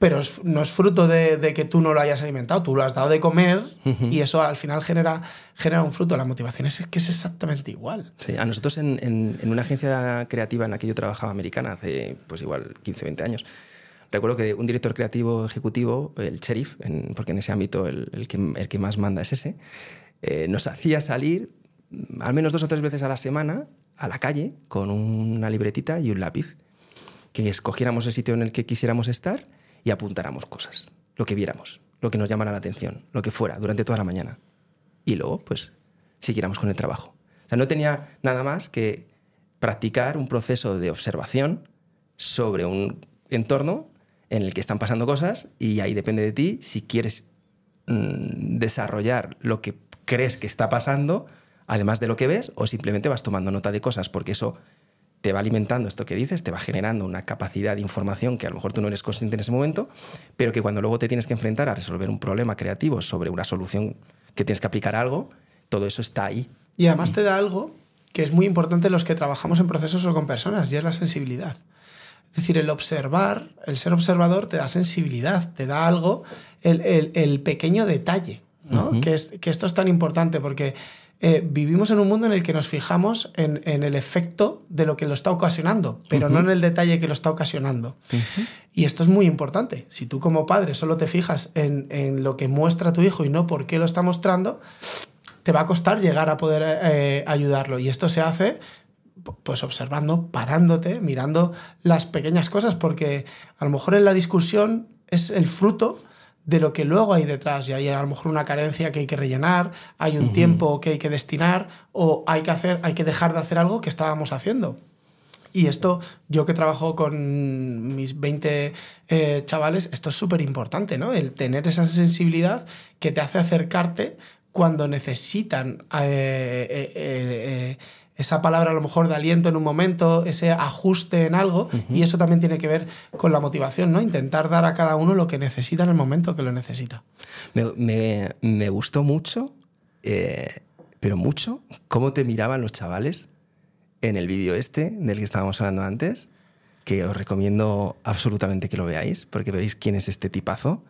Pero es, no es fruto de, de, que tú no lo hayas alimentado, tú lo has dado de comer uh -huh. y eso al final genera, genera un fruto. La motivación es que es exactamente igual. Sí, a nosotros en, en, en, una agencia creativa en la que yo trabajaba americana hace pues igual 15, 20 años, recuerdo que un director creativo ejecutivo, el sheriff, en, porque en ese ámbito el, el, que, el que más manda es ese, eh, nos hacía salir al menos dos o tres veces a la semana a la calle con una libretita y un lápiz, que escogiéramos el sitio en el que quisiéramos estar y apuntáramos cosas, lo que viéramos, lo que nos llamara la atención, lo que fuera, durante toda la mañana. Y luego, pues, siguiéramos con el trabajo. O sea, no tenía nada más que practicar un proceso de observación sobre un entorno en el que están pasando cosas y ahí depende de ti si quieres mmm, desarrollar lo que crees que está pasando, además de lo que ves, o simplemente vas tomando nota de cosas, porque eso te va alimentando esto que dices, te va generando una capacidad de información que a lo mejor tú no eres consciente en ese momento, pero que cuando luego te tienes que enfrentar a resolver un problema creativo sobre una solución que tienes que aplicar a algo, todo eso está ahí. Y además te da algo que es muy importante los que trabajamos en procesos o con personas, y es la sensibilidad. Es decir, el observar, el ser observador te da sensibilidad, te da algo, el, el, el pequeño detalle, ¿no? Uh -huh. que, es, que esto es tan importante porque eh, vivimos en un mundo en el que nos fijamos en, en, el efecto de lo que lo está ocasionando, pero uh -huh. no en el detalle que lo está ocasionando. Uh -huh. Y esto es muy importante. Si tú como padre solo te fijas en, en, lo que muestra tu hijo y no por qué lo está mostrando, te va a costar llegar a poder eh, ayudarlo. Y esto se hace pues observando, parándote, mirando las pequeñas cosas, porque a lo mejor en la discusión es el fruto de lo que luego hay detrás. Y hay a lo mejor una carencia que hay que rellenar, hay un uh -huh. tiempo que hay que destinar, o hay que, hacer, hay que dejar de hacer algo que estábamos haciendo. Y esto, yo que trabajo con mis 20 eh, chavales, esto es súper importante, ¿no? El tener esa sensibilidad que te hace acercarte cuando necesitan eh, eh, eh esa palabra a lo mejor de aliento en un momento, ese ajuste en algo, uh -huh. y eso también tiene que ver con la motivación, ¿no? Intentar dar a cada uno lo que necesita en el momento que lo necesita. Me, me, me gustó mucho, eh, pero mucho, cómo te miraban los chavales en el vídeo este del que estábamos hablando antes, que os recomiendo absolutamente que lo veáis, porque veréis quién es este tipazo.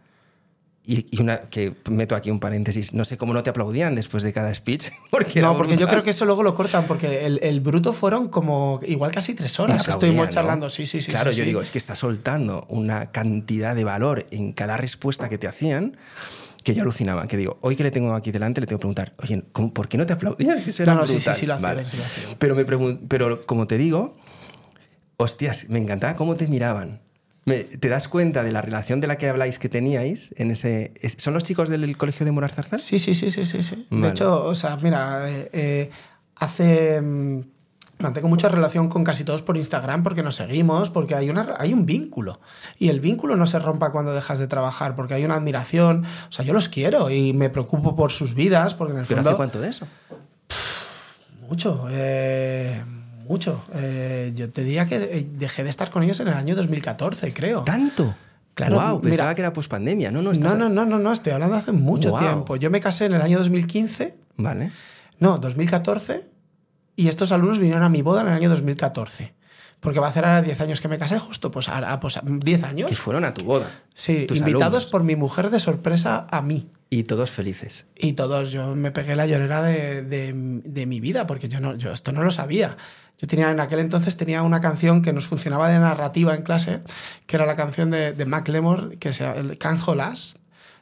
Y, una que meto aquí un paréntesis, no sé cómo no te aplaudían después de cada speech. Porque no, porque brutal. yo creo que eso luego lo cortan, porque el, el bruto fueron como igual casi tres horas que estuvimos ¿no? charlando. Sí, sí, sí. Claro, sí, yo sí. digo, es que está soltando una cantidad de valor en cada respuesta que te hacían que yo alucinaba. Que digo, hoy que le tengo aquí delante, le tengo que preguntar, oye, ¿por qué no te aplaudían? Si no, no, sí, sí, sí, lo hacían, vale. sí lo hacían. Pero, me pero como te digo, hostias, me encantaba cómo te miraban ¿Te das cuenta de la relación de la que habláis que teníais en ese... ¿Son los chicos del colegio de Zarzal? Sí, sí, sí, sí, sí. sí. Vale. De hecho, o sea, mira, eh, eh, hace... Mm, mantengo mucha relación con casi todos por Instagram porque nos seguimos, porque hay, una, hay un vínculo. Y el vínculo no se rompa cuando dejas de trabajar, porque hay una admiración. O sea, yo los quiero y me preocupo por sus vidas, porque en el ¿Pero fondo... hace cuánto de eso? Pff, mucho. Eh, mucho. Eh, yo te diría que eh, dejé de estar con ellos en el año 2014, creo. ¿Tanto? Claro, Wow, pensaba mira- que era pospandemia. No, no, No, estás... no, no, no, no, estoy hablando hace mucho tiempo. Yo me casé en el año 2015, Vale. no, 2014, y estos alumnos vinieron a mi boda en el año 2014. Porque va a hacer ahora 10 años que me casé, justo, pues ahora, pues 10 Que años. fueron a tu boda. Sí, invitados alumnos. por mi mujer de sorpresa a mí. Y todos felices. Y todos, yo me pegué la llorera de, de- de mi vida, porque yo, no, yo esto no lo sabía. Yo tenía, en aquel entonces tenía una canción que nos funcionaba de narrativa en clase, que era la canción de, de Macklemore, que se llama Us,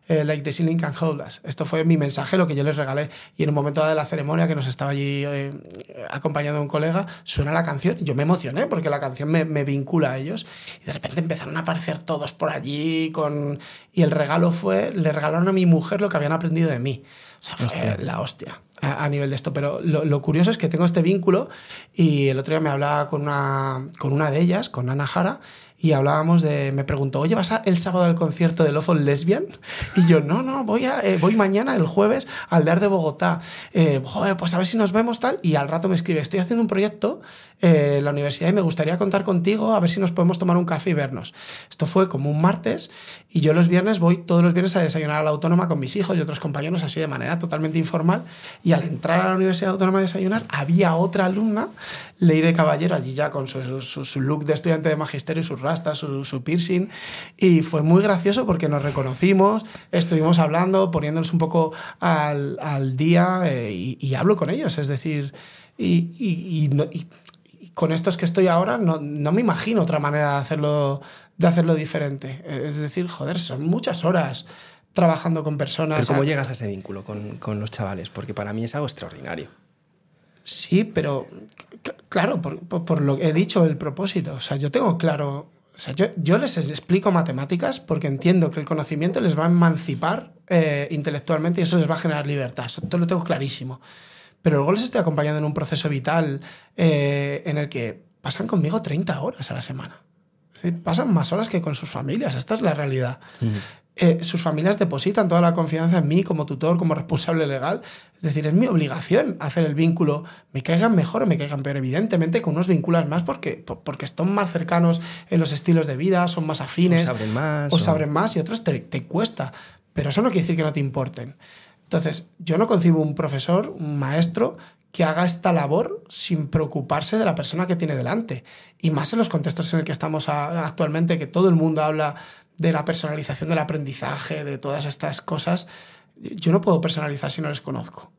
eh, Like the Ceiling Can't Hold Us. Esto fue mi mensaje, lo que yo les regalé. Y en un momento de la ceremonia, que nos estaba allí eh, acompañando un colega, suena la canción. Yo me emocioné porque la canción me, me vincula a ellos. Y de repente empezaron a aparecer todos por allí. Con... Y el regalo fue, le regalaron a mi mujer lo que habían aprendido de mí. O sea, fue Hostia. la hostia a, a nivel de esto. Pero lo, lo curioso es que tengo este vínculo y el otro día me hablaba con una, con una de ellas, con Ana Jara, y hablábamos de. Me preguntó, oye, ¿vas a- el sábado al concierto de Lawful Lesbian? Y yo, no, no, voy, a, eh, voy mañana, el jueves, al DAR de Bogotá. Eh, joder, pues a ver si nos vemos tal. Y al rato me escribe, estoy haciendo un proyecto eh, en la universidad y me gustaría contar contigo, a ver si nos podemos tomar un café y vernos. Esto fue como un martes y yo los viernes voy todos los viernes a desayunar a la autónoma con mis hijos y otros compañeros así de manera totalmente informal. Y al entrar a la Universidad Autónoma a desayunar, había otra alumna, Leire Caballero, allí ya con su, su- su look de estudiante de magisterio, sus rastas, su, su piercing. Y fue muy gracioso porque nos reconocimos, estuvimos hablando, poniéndonos un poco al, al día eh, y, y hablo con ellos. Es decir, y, y- y no- con estos que estoy ahora no, no me imagino otra manera de hacerlo, de hacerlo diferente. Es decir, joder, son muchas horas trabajando con personas. Pero ¿cómo a- llegas a ese vínculo con, con los chavales? Porque para mí es algo extraordinario. Sí, pero claro, por, por- por lo que he dicho, el propósito. O sea, yo tengo claro. O sea, yo, yo les explico matemáticas porque entiendo que el conocimiento les va a emancipar eh, intelectualmente y eso les va a generar libertad. Eso todo lo tengo clarísimo. Pero luego les estoy acompañando en un proceso vital eh, en el que pasan conmigo 30 horas a la semana. Es decir, pasan más horas que con sus familias. Esta es la realidad. Eh, sus familias depositan toda la confianza en mí como tutor, como responsable legal. Es decir, es mi obligación hacer el vínculo. Me caigan mejor o me caigan peor. Evidentemente, con unos vinculas más porque, po- porque están más cercanos en los estilos de vida, son más afines. O saben más, O o- saben más y otros te, te cuesta. Pero eso no quiere decir que no te importen. Entonces, yo no concibo un profesor, un maestro, que haga esta labor sin preocuparse de la persona que tiene delante. Y más en los contextos en el que estamos actualmente, que todo el mundo habla de la personalización del aprendizaje, de todas estas cosas. Yo no puedo personalizar si no les conozco.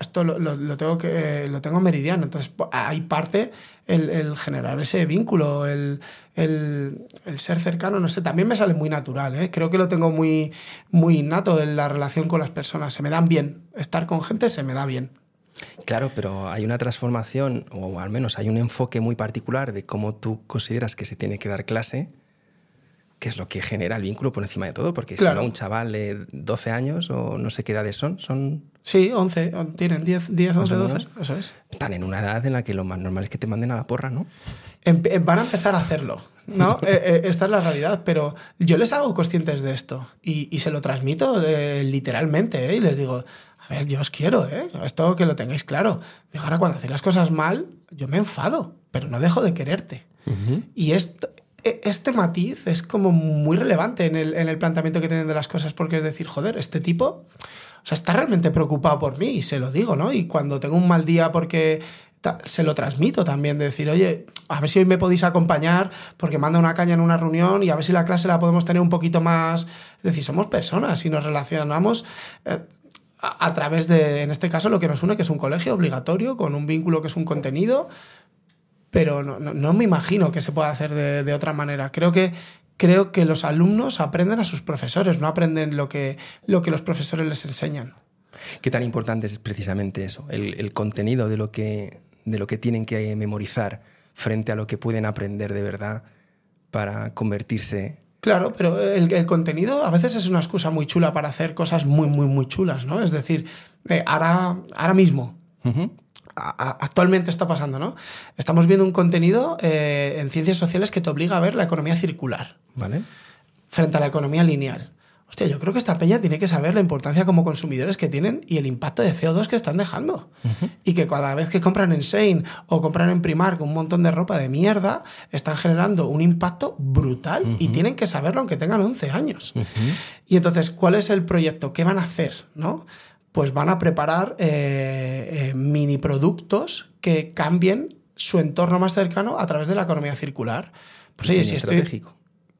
Esto lo, lo- lo tengo que, lo tengo meridiano. Entonces, ahí parte el, el generar ese vínculo, el, el- el ser cercano. No sé, también me sale muy natural. ¿eh? Creo que lo tengo muy, muy innato en la relación con las personas. Se me dan bien. Estar con gente se me da bien. Claro, pero hay una transformación, o al menos hay un enfoque muy particular de cómo tú consideras que se tiene que dar clase, que es lo que genera el vínculo por encima de todo, porque si Claro. va un chaval de 12 años o no sé qué edades son, son Sí, 11. Tienen 10, 10 11, o 12. menos. Eso es. están en una edad en la que lo más normal es que te manden a la porra, ¿no? Empe- eh, van a empezar a hacerlo, ¿no? Eh, eh, esta es la realidad, pero yo les hago conscientes de esto y, y se lo transmito eh, literalmente, ¿eh? Y les digo, a ver, yo os quiero, ¿eh? Esto que lo tengáis claro. Digo, ahora cuando hacéis las cosas mal, yo me enfado, pero no dejo de quererte. Y esto, este matiz es como muy relevante en el, en el planteamiento que tienen de las cosas, porque es decir, joder, este tipo... O sea, está realmente preocupado por mí y se lo digo, ¿no? Y cuando tengo un mal día porque se lo transmito también, de decir, oye, a ver si hoy me podéis acompañar porque manda una caña en una reunión y a ver si la clase la podemos tener un poquito más... Es decir, somos personas y nos relacionamos eh, a, a través de, en este caso, lo que nos une, que es un colegio obligatorio, con un vínculo que es un contenido, pero no, no- no me imagino que se pueda hacer de, de otra manera. Creo que, creo que los alumnos aprenden a sus profesores, no aprenden lo que, lo que los profesores les enseñan. ¿Qué tan importante es precisamente eso? El, el contenido de lo, que, de lo que tienen que memorizar frente a lo que pueden aprender de verdad para convertirse. Claro, pero el, el contenido a veces es una excusa muy chula para hacer cosas muy, muy, muy chulas, ¿no? Es decir, eh, ahora, ahora mismo, actualmente está pasando, ¿no? Estamos viendo un contenido eh, en ciencias sociales que te obliga a ver la economía circular ¿Vale? frente a la economía lineal. hostia, yo creo que esta peña tiene que saber la importancia como consumidores que tienen y el impacto de CO2 que están dejando. Y que cada vez que compran en Shane o compran en Primark un montón de ropa de mierda, están generando un impacto brutal y tienen que saberlo aunque tengan 11 años. Y entonces, ¿cuál es el proyecto? ¿Qué van a hacer? ¿No? Pues van a preparar eh, eh, mini productos que cambien su entorno más cercano a través de la economía circular. Pues oye, si estoy estratégico.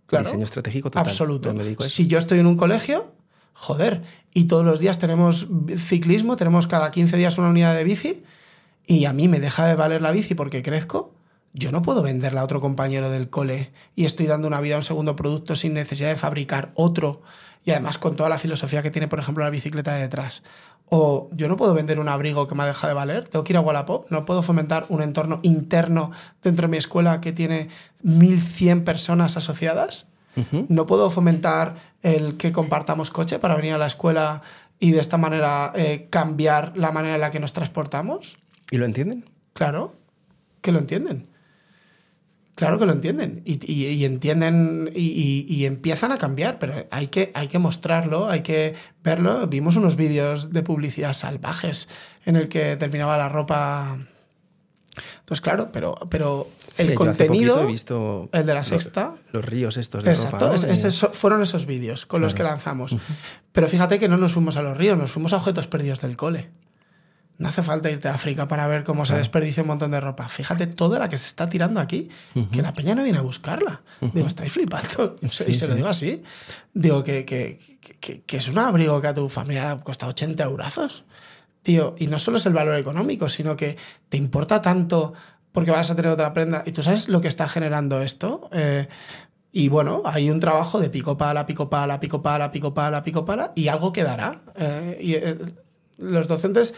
Claro. Diseño estratégico total. Absoluto. Me. Si yo estoy en un colegio, joder, y todos los días tenemos ciclismo, tenemos cada 15 días una unidad de bici, y a mí me deja de valer la bici porque crezco, yo no puedo venderla a otro compañero del cole y estoy dando una vida a un segundo producto sin necesidad de fabricar otro y además con toda la filosofía que tiene, por ejemplo, la bicicleta de detrás. O yo no puedo vender un abrigo que me ha dejado de valer, tengo que ir a Wallapop, no puedo fomentar un entorno interno dentro de mi escuela que tiene 1.100 personas asociadas. No puedo fomentar el que compartamos coche para venir a la escuela y de esta manera eh, cambiar la manera en la que nos transportamos. ¿Y lo entienden? Claro, que lo entienden. Claro que lo entienden. Y, y- y entienden y, empiezan a cambiar, pero hay que, hay que mostrarlo, hay que verlo. Vimos unos vídeos de publicidad salvajes en el que terminaba la ropa. Entonces, claro, pero, pero el contenido. he visto el de la sexta. Los, ríos estos de Exacto, ropa. ¿no? es- fueron esos vídeos con los que lanzamos. Pero fíjate que no nos fuimos a los ríos, nos fuimos a objetos perdidos del cole. No hace falta irte a África para ver cómo se desperdicia un montón de ropa. Fíjate toda la que se está tirando aquí, que la peña no viene a buscarla. Digo, estáis flipando. y se Sí, lo digo así. Digo, que, que, que- que es un abrigo que a tu familia cuesta 80 eurazos. Tío, y no solo es el valor económico, sino que te importa tanto porque vas a tener otra prenda. ¿Y tú sabes lo que está generando esto? Eh, y bueno, hay un trabajo de pico pala, pico pala, pico pala, pico pala, pico pala, y algo quedará. Eh, y eh, los docentes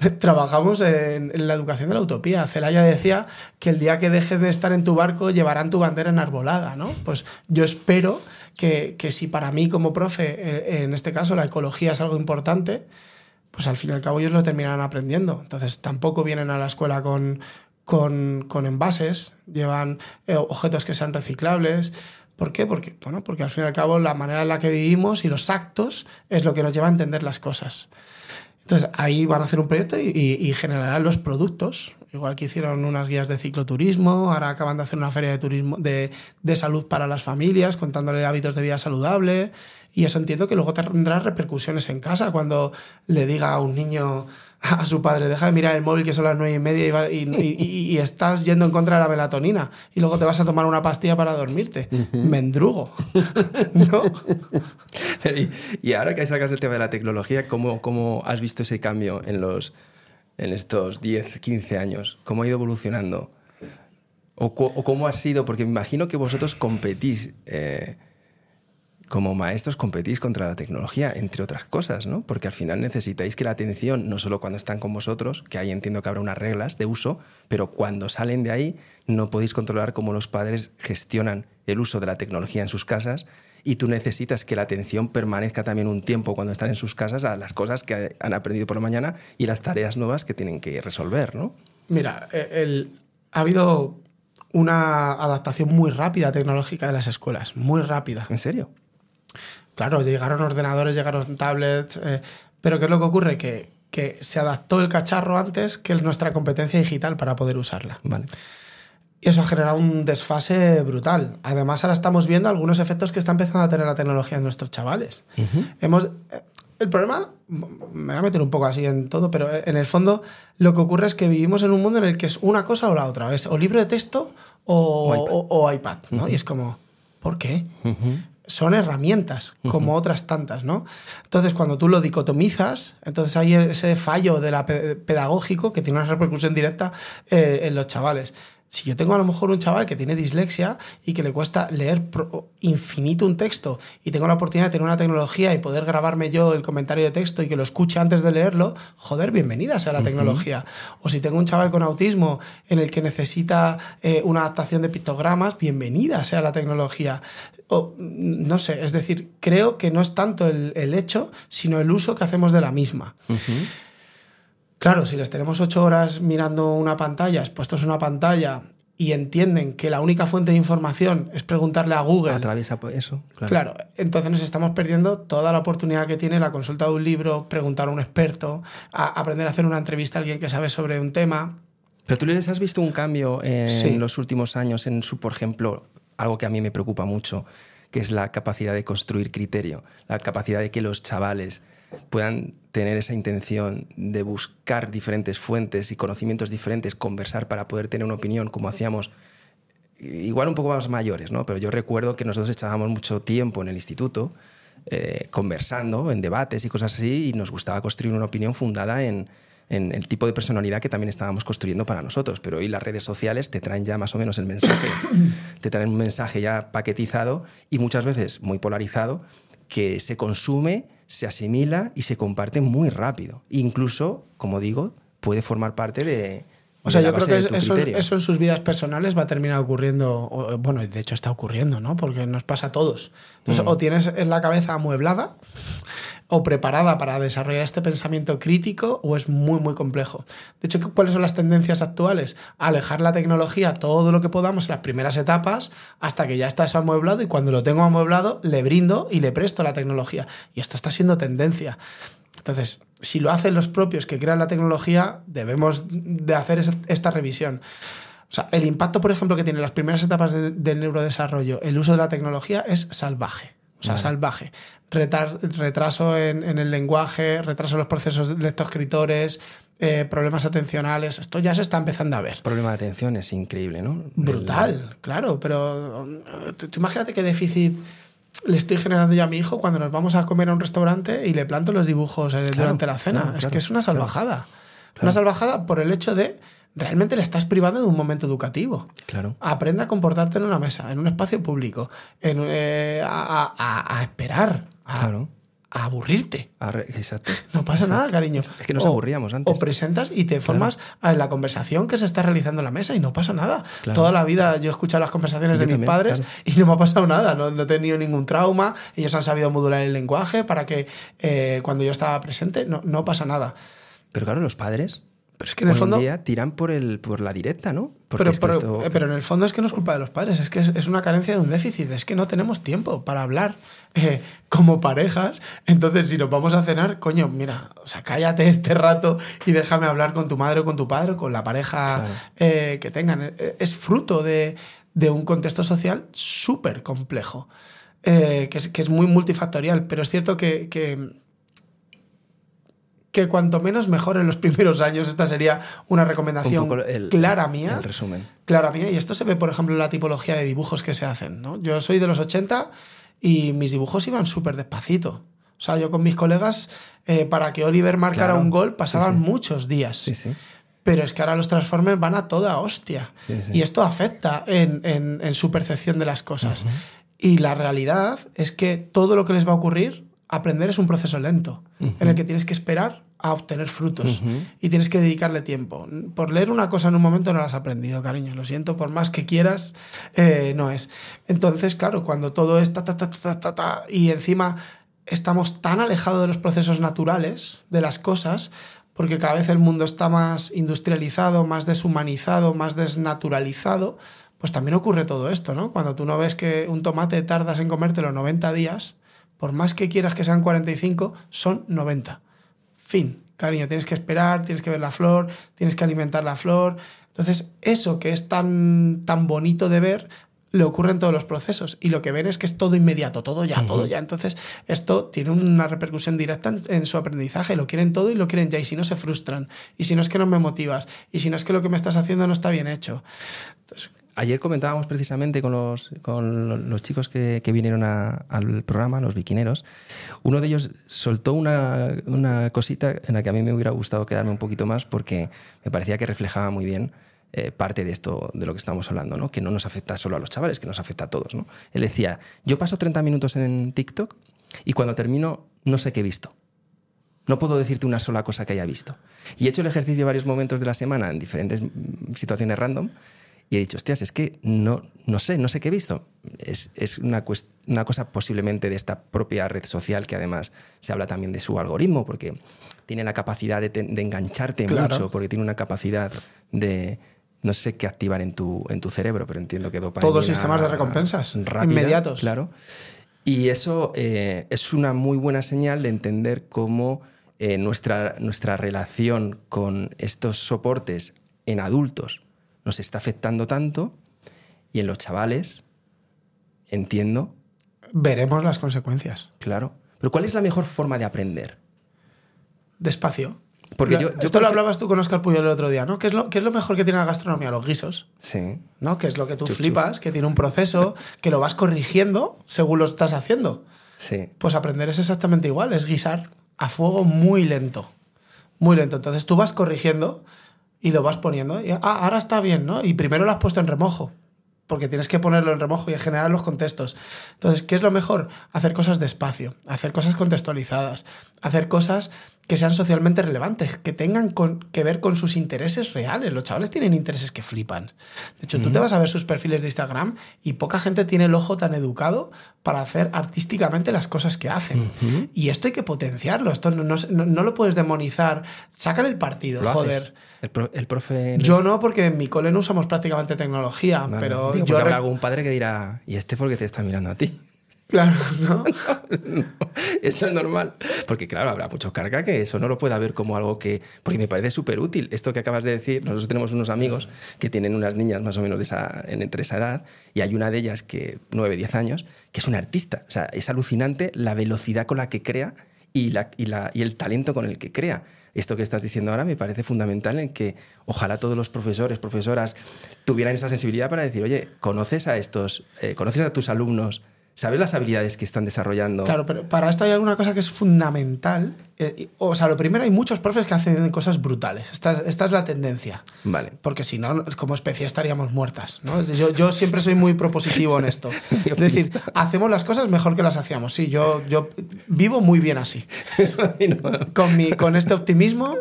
trabajamos en, la educación de la utopía. Celaya decía que el día que dejes de estar en tu barco llevarán tu bandera enarbolada, ¿no? Pues yo espero que, que si para mí como profe, eh, en este caso la ecología es algo importante, pues al fin y al cabo ellos lo terminarán aprendiendo. Entonces tampoco vienen a la escuela con, con, con envases, llevan eh, objetos que sean reciclables. ¿Por qué? Porque, bueno, porque al fin y al cabo la manera en la que vivimos y los actos es lo que nos lleva a entender las cosas. Entonces ahí van a hacer un proyecto y, generarán los productos. Igual que hicieron unas guías de cicloturismo, ahora acaban de hacer una feria de turismo de, de salud para las familias, contándole hábitos de vida saludable. Y eso entiendo que luego tendrá repercusiones en casa cuando le diga a un niño a su padre, deja de mirar el móvil que son las nueve y media y, va- y- y- y- y estás yendo en contra de la melatonina y luego te vas a tomar una pastilla para dormirte. Mendrugo. ¿No? y, y ahora que sacas el tema de la tecnología, ¿cómo, cómo has visto ese cambio en, los, en estos 10, 15 años? ¿Cómo ha ido evolucionando? ¿O, cu- o cómo ha sido? Porque me imagino que vosotros competís, eh, como maestros, competís contra la tecnología, entre otras cosas, ¿no? Porque al final necesitáis que la atención, no solo cuando están con vosotros, que ahí entiendo que habrá unas reglas de uso, pero cuando salen de ahí no podéis controlar cómo los padres gestionan el uso de la tecnología en sus casas y tú necesitas que la atención permanezca también un tiempo cuando están en sus casas a las cosas que han aprendido por la mañana y las tareas nuevas que tienen que resolver, ¿no? Mira, eh, el- ha habido una adaptación muy rápida tecnológica de las escuelas, muy rápida. ¿En serio? Claro, llegaron ordenadores, llegaron tablets, eh, pero ¿qué es lo que ocurre? Que, que se adaptó el cacharro antes que nuestra competencia digital para poder usarla. Vale. Y eso ha generado un desfase brutal. Además, ahora estamos viendo algunos efectos que está empezando a tener la tecnología en nuestros chavales. Hemos, eh, el problema, me voy a meter un poco así en todo, pero eh, en el fondo lo que ocurre es que vivimos en un mundo en el que es una cosa o la otra. Es o libro de texto o, O iPad. o- o iPad, ¿no? Y es como, ¿por qué? Son herramientas, como otras tantas, ¿no? Entonces, cuando tú lo dicotomizas, entonces hay ese fallo de la pe- pedagógico que tiene una repercusión directa eh, en los chavales. Si yo tengo a lo mejor un chaval que tiene dislexia y que le cuesta leer infinito un texto y tengo la oportunidad de tener una tecnología y poder grabarme yo el comentario de texto y que lo escuche antes de leerlo, joder, bienvenida sea la tecnología. O si tengo un chaval con autismo en el que necesita eh, una adaptación de pictogramas, bienvenida sea la tecnología. O, mm, no sé, es decir, creo que no es tanto el, el hecho, sino el uso que hacemos de la misma. Claro, si les tenemos ocho horas mirando una pantalla, expuestos a una pantalla y entienden que la única fuente de información es preguntarle a Google. Atraviesa eso, claro. Claro, entonces nos estamos perdiendo toda la oportunidad que tiene la consulta de un libro, preguntar a un experto, a aprender a hacer una entrevista a alguien que sabe sobre un tema. Pero tú les has visto un cambio en Sí. los últimos años en su, por ejemplo, algo que a mí me preocupa mucho, que es la capacidad de construir criterio, la capacidad de que los chavales puedan tener esa intención de buscar diferentes fuentes y conocimientos diferentes, conversar para poder tener una opinión como hacíamos igual un poco más mayores, ¿no? Pero yo recuerdo que nosotros echábamos mucho tiempo en el instituto eh, conversando en debates y cosas así y nos gustaba construir una opinión fundada en, en el tipo de personalidad que también estábamos construyendo para nosotros. Pero hoy las redes sociales te traen ya más o menos el mensaje, te traen un mensaje ya paquetizado y muchas veces muy polarizado que se consume, se asimila y se comparte muy rápido. Incluso, como digo, puede formar parte de... O sea, yo creo que eso, en sus vidas personales va a terminar ocurriendo, o, bueno, de hecho está ocurriendo, ¿no? Porque nos pasa a todos. Entonces, Mm. o tienes en la cabeza amueblada o preparada para desarrollar este pensamiento crítico o es muy, muy complejo. De hecho, ¿qué- ¿cuáles son las tendencias actuales? Alejar la tecnología todo lo que podamos en las primeras etapas hasta que ya está amueblado y cuando lo tengo amueblado le brindo y le presto la tecnología. Y esto está siendo tendencia. Entonces, si lo hacen los propios que crean la tecnología, debemos de hacer esta revisión. O sea, el impacto, por ejemplo, que tiene las primeras etapas de- del neurodesarrollo, el uso de la tecnología es salvaje. O sea, Vale. salvaje. Retar- retraso en, en el lenguaje, retraso en los procesos lectoescritores, eh, problemas atencionales. Esto ya se está empezando a ver. problema de atención es increíble, ¿no? Brutal, claro, pero eh, tú, tú imagínate qué déficit le estoy generando yo a mi hijo cuando nos vamos a comer a un restaurante y le planto los dibujos eh, durante la cena. claro, es claro, que es una salvajada. Una salvajada por el hecho de realmente le estás privando de un momento educativo. Claro. Aprende a comportarte en una mesa, en un espacio público, en, eh, a, a- a esperar, a, Claro. a aburrirte. Exacto. No pasa Exacto. nada, cariño. Es que nos O- aburríamos antes. O presentas y te formas en la conversación que se está realizando en la mesa y no pasa nada. Claro. Toda la vida yo he escuchado las conversaciones Yo de mis también, padres claro. y no me ha pasado nada. No, no he tenido ningún trauma. Ellos han sabido modular el lenguaje para que eh, cuando yo estaba presente no, no pasa nada. Pero claro, los padres Pero es que en el fondo... día tiran por, el, por la directa, ¿no? Porque Pero, es que pero- esto- eh, pero en el fondo es que no es culpa de los padres, es que es, es una carencia de un déficit, es que no tenemos tiempo para hablar eh, como parejas. Entonces, si nos vamos a cenar, coño, mira, o sea, cállate este rato y déjame hablar con tu madre o con tu padre o con la pareja Claro. eh, que tengan. Es fruto de, de un contexto social súper complejo, eh, que, es, que es muy multifactorial, pero es cierto que- que que cuanto menos mejor en los primeros años. Esta sería una recomendación Un poco el- clara mía. el resumen. Clara mía. Y esto se ve, por ejemplo, en la tipología de dibujos que se hacen. ¿no? Yo soy de los 80 y mis dibujos iban súper despacito. O sea, yo con mis colegas, eh, para que Oliver marcara Claro. un gol, pasaban Sí, sí. muchos días. Sí. Pero es que ahora los Transformers van a toda hostia. Y esto afecta en, en- en su percepción de las cosas. Y la realidad es que todo lo que les va a ocurrir, aprender es un proceso lento, en el que tienes que esperar a obtener frutos y tienes que dedicarle tiempo. Por leer una cosa en un momento no la has aprendido, cariño. Lo siento, por más que quieras, eh, no es. Entonces, claro, cuando todo es ta, ta, ta, ta, ta, ta, y encima estamos tan alejados de los procesos naturales, de las cosas, porque cada vez el mundo está más industrializado, más deshumanizado, más desnaturalizado, pues también ocurre todo esto, ¿no? Cuando tú no ves que un tomate tardas en comértelo 90 días, por más que quieras que sean 45, son 90. Fin, cariño, tienes que esperar, tienes que ver la flor, tienes que alimentar la flor. Entonces, eso que es tan, tan bonito de ver, le ocurre en todos los procesos. Y lo que ven es que es todo inmediato, todo ya, todo ya. Entonces, esto tiene una repercusión directa en, en su aprendizaje. Lo quieren todo y lo quieren ya. Y si no, se frustran. Y si no es que no me motivas. Y si no es que lo que me estás haciendo no está bien hecho. Entonces, Ayer comentábamos precisamente con los, chicos que, que vinieron al programa, los biquineros. Uno de ellos soltó una, una cosita en la que a mí me hubiera gustado quedarme un poquito más porque me parecía que reflejaba muy bien eh, parte de esto de lo que estamos hablando, ¿no? que no nos afecta solo a los chavales, que nos afecta a todos. Él decía, yo paso 30 minutos en TikTok y cuando termino no sé qué he visto. No puedo decirte una sola cosa que haya visto. Y he hecho el ejercicio varios momentos de la semana en diferentes mm, situaciones random y he dicho, hostias, es que no, no sé, no sé qué he visto. Es, es una, una cosa posiblemente de esta propia red social que además se habla también de su algoritmo porque tiene la capacidad de, te- de engancharte Claro. mucho, porque tiene una capacidad de, no sé qué activan en tu, en tu cerebro, pero entiendo que dopamina... Todos sistemas de recompensas rápida, inmediatos. Claro. Y eso eh, es una muy buena señal de entender cómo eh, nuestra, nuestra relación con estos soportes en adultos nos está afectando tanto y en los chavales, entiendo, Veremos las consecuencias. claro. Pero ¿cuál es la mejor forma de aprender? Despacio. Porque yo- yo Esto lo hablabas tú con Oscar Puyol el otro día, ¿no? ¿Qué es, lo, qué es lo mejor que tiene la gastronomía? Los guisos. Sí. ¿no? Que es lo que tú Chuf, flipas, que tiene un proceso, que lo vas corrigiendo según lo estás haciendo. Sí. Pues aprender es exactamente igual, es guisar a fuego muy lento. Muy lento. Entonces tú vas corrigiendo y lo vas poniendo. Y, ah, ahora está bien, ¿no? Y primero lo has puesto en remojo. Porque tienes que ponerlo en remojo y generar los contextos. Entonces, ¿qué es lo mejor? Hacer cosas despacio, hacer cosas contextualizadas, hacer cosas que sean socialmente relevantes, que tengan con- que ver con sus intereses reales. Los chavales tienen intereses que flipan. De hecho, tú te vas a ver sus perfiles de Instagram y poca gente tiene el ojo tan educado para hacer artísticamente las cosas que hacen. Y esto hay que potenciarlo. Esto no, no, no- no lo puedes demonizar. Sácale el partido, ¿Lo joder. haces? El, pro- el profe... Yo no, porque en mi cole no usamos prácticamente tecnología, pero Digo, yo... habrá algún padre que dirá, ¿y este por qué te está mirando a ti? Claro, ¿no? No, esto es normal. Porque claro, habrá muchos carga que eso no lo pueda ver como algo que... Porque me parece súper útil. Esto que acabas de decir, nosotros tenemos unos amigos que tienen unas niñas más o menos de esa, en- entre esa edad y hay una de ellas que 9, 10 años, que es una artista. O sea, es alucinante la velocidad con la que crea y, la, y, la, y el talento con el que crea. Esto que estás diciendo ahora me parece fundamental en que ojalá todos los profesores, profesoras tuvieran esa sensibilidad para decir, oye, conoces a estos, eh, conoces a tus alumnos, sabes las habilidades que están desarrollando. Claro, pero para esto hay alguna cosa que es fundamental. Eh, o sea, lo primero, hay muchos profes que hacen cosas brutales. Esta, es- esta es la tendencia. Vale. Porque si no, como especie estaríamos muertas. ¿no? Yo, yo siempre soy muy propositivo en esto. Es decir, hacemos las cosas mejor que las hacíamos. Sí, yo, yo vivo muy bien así. con, mi, con este optimismo.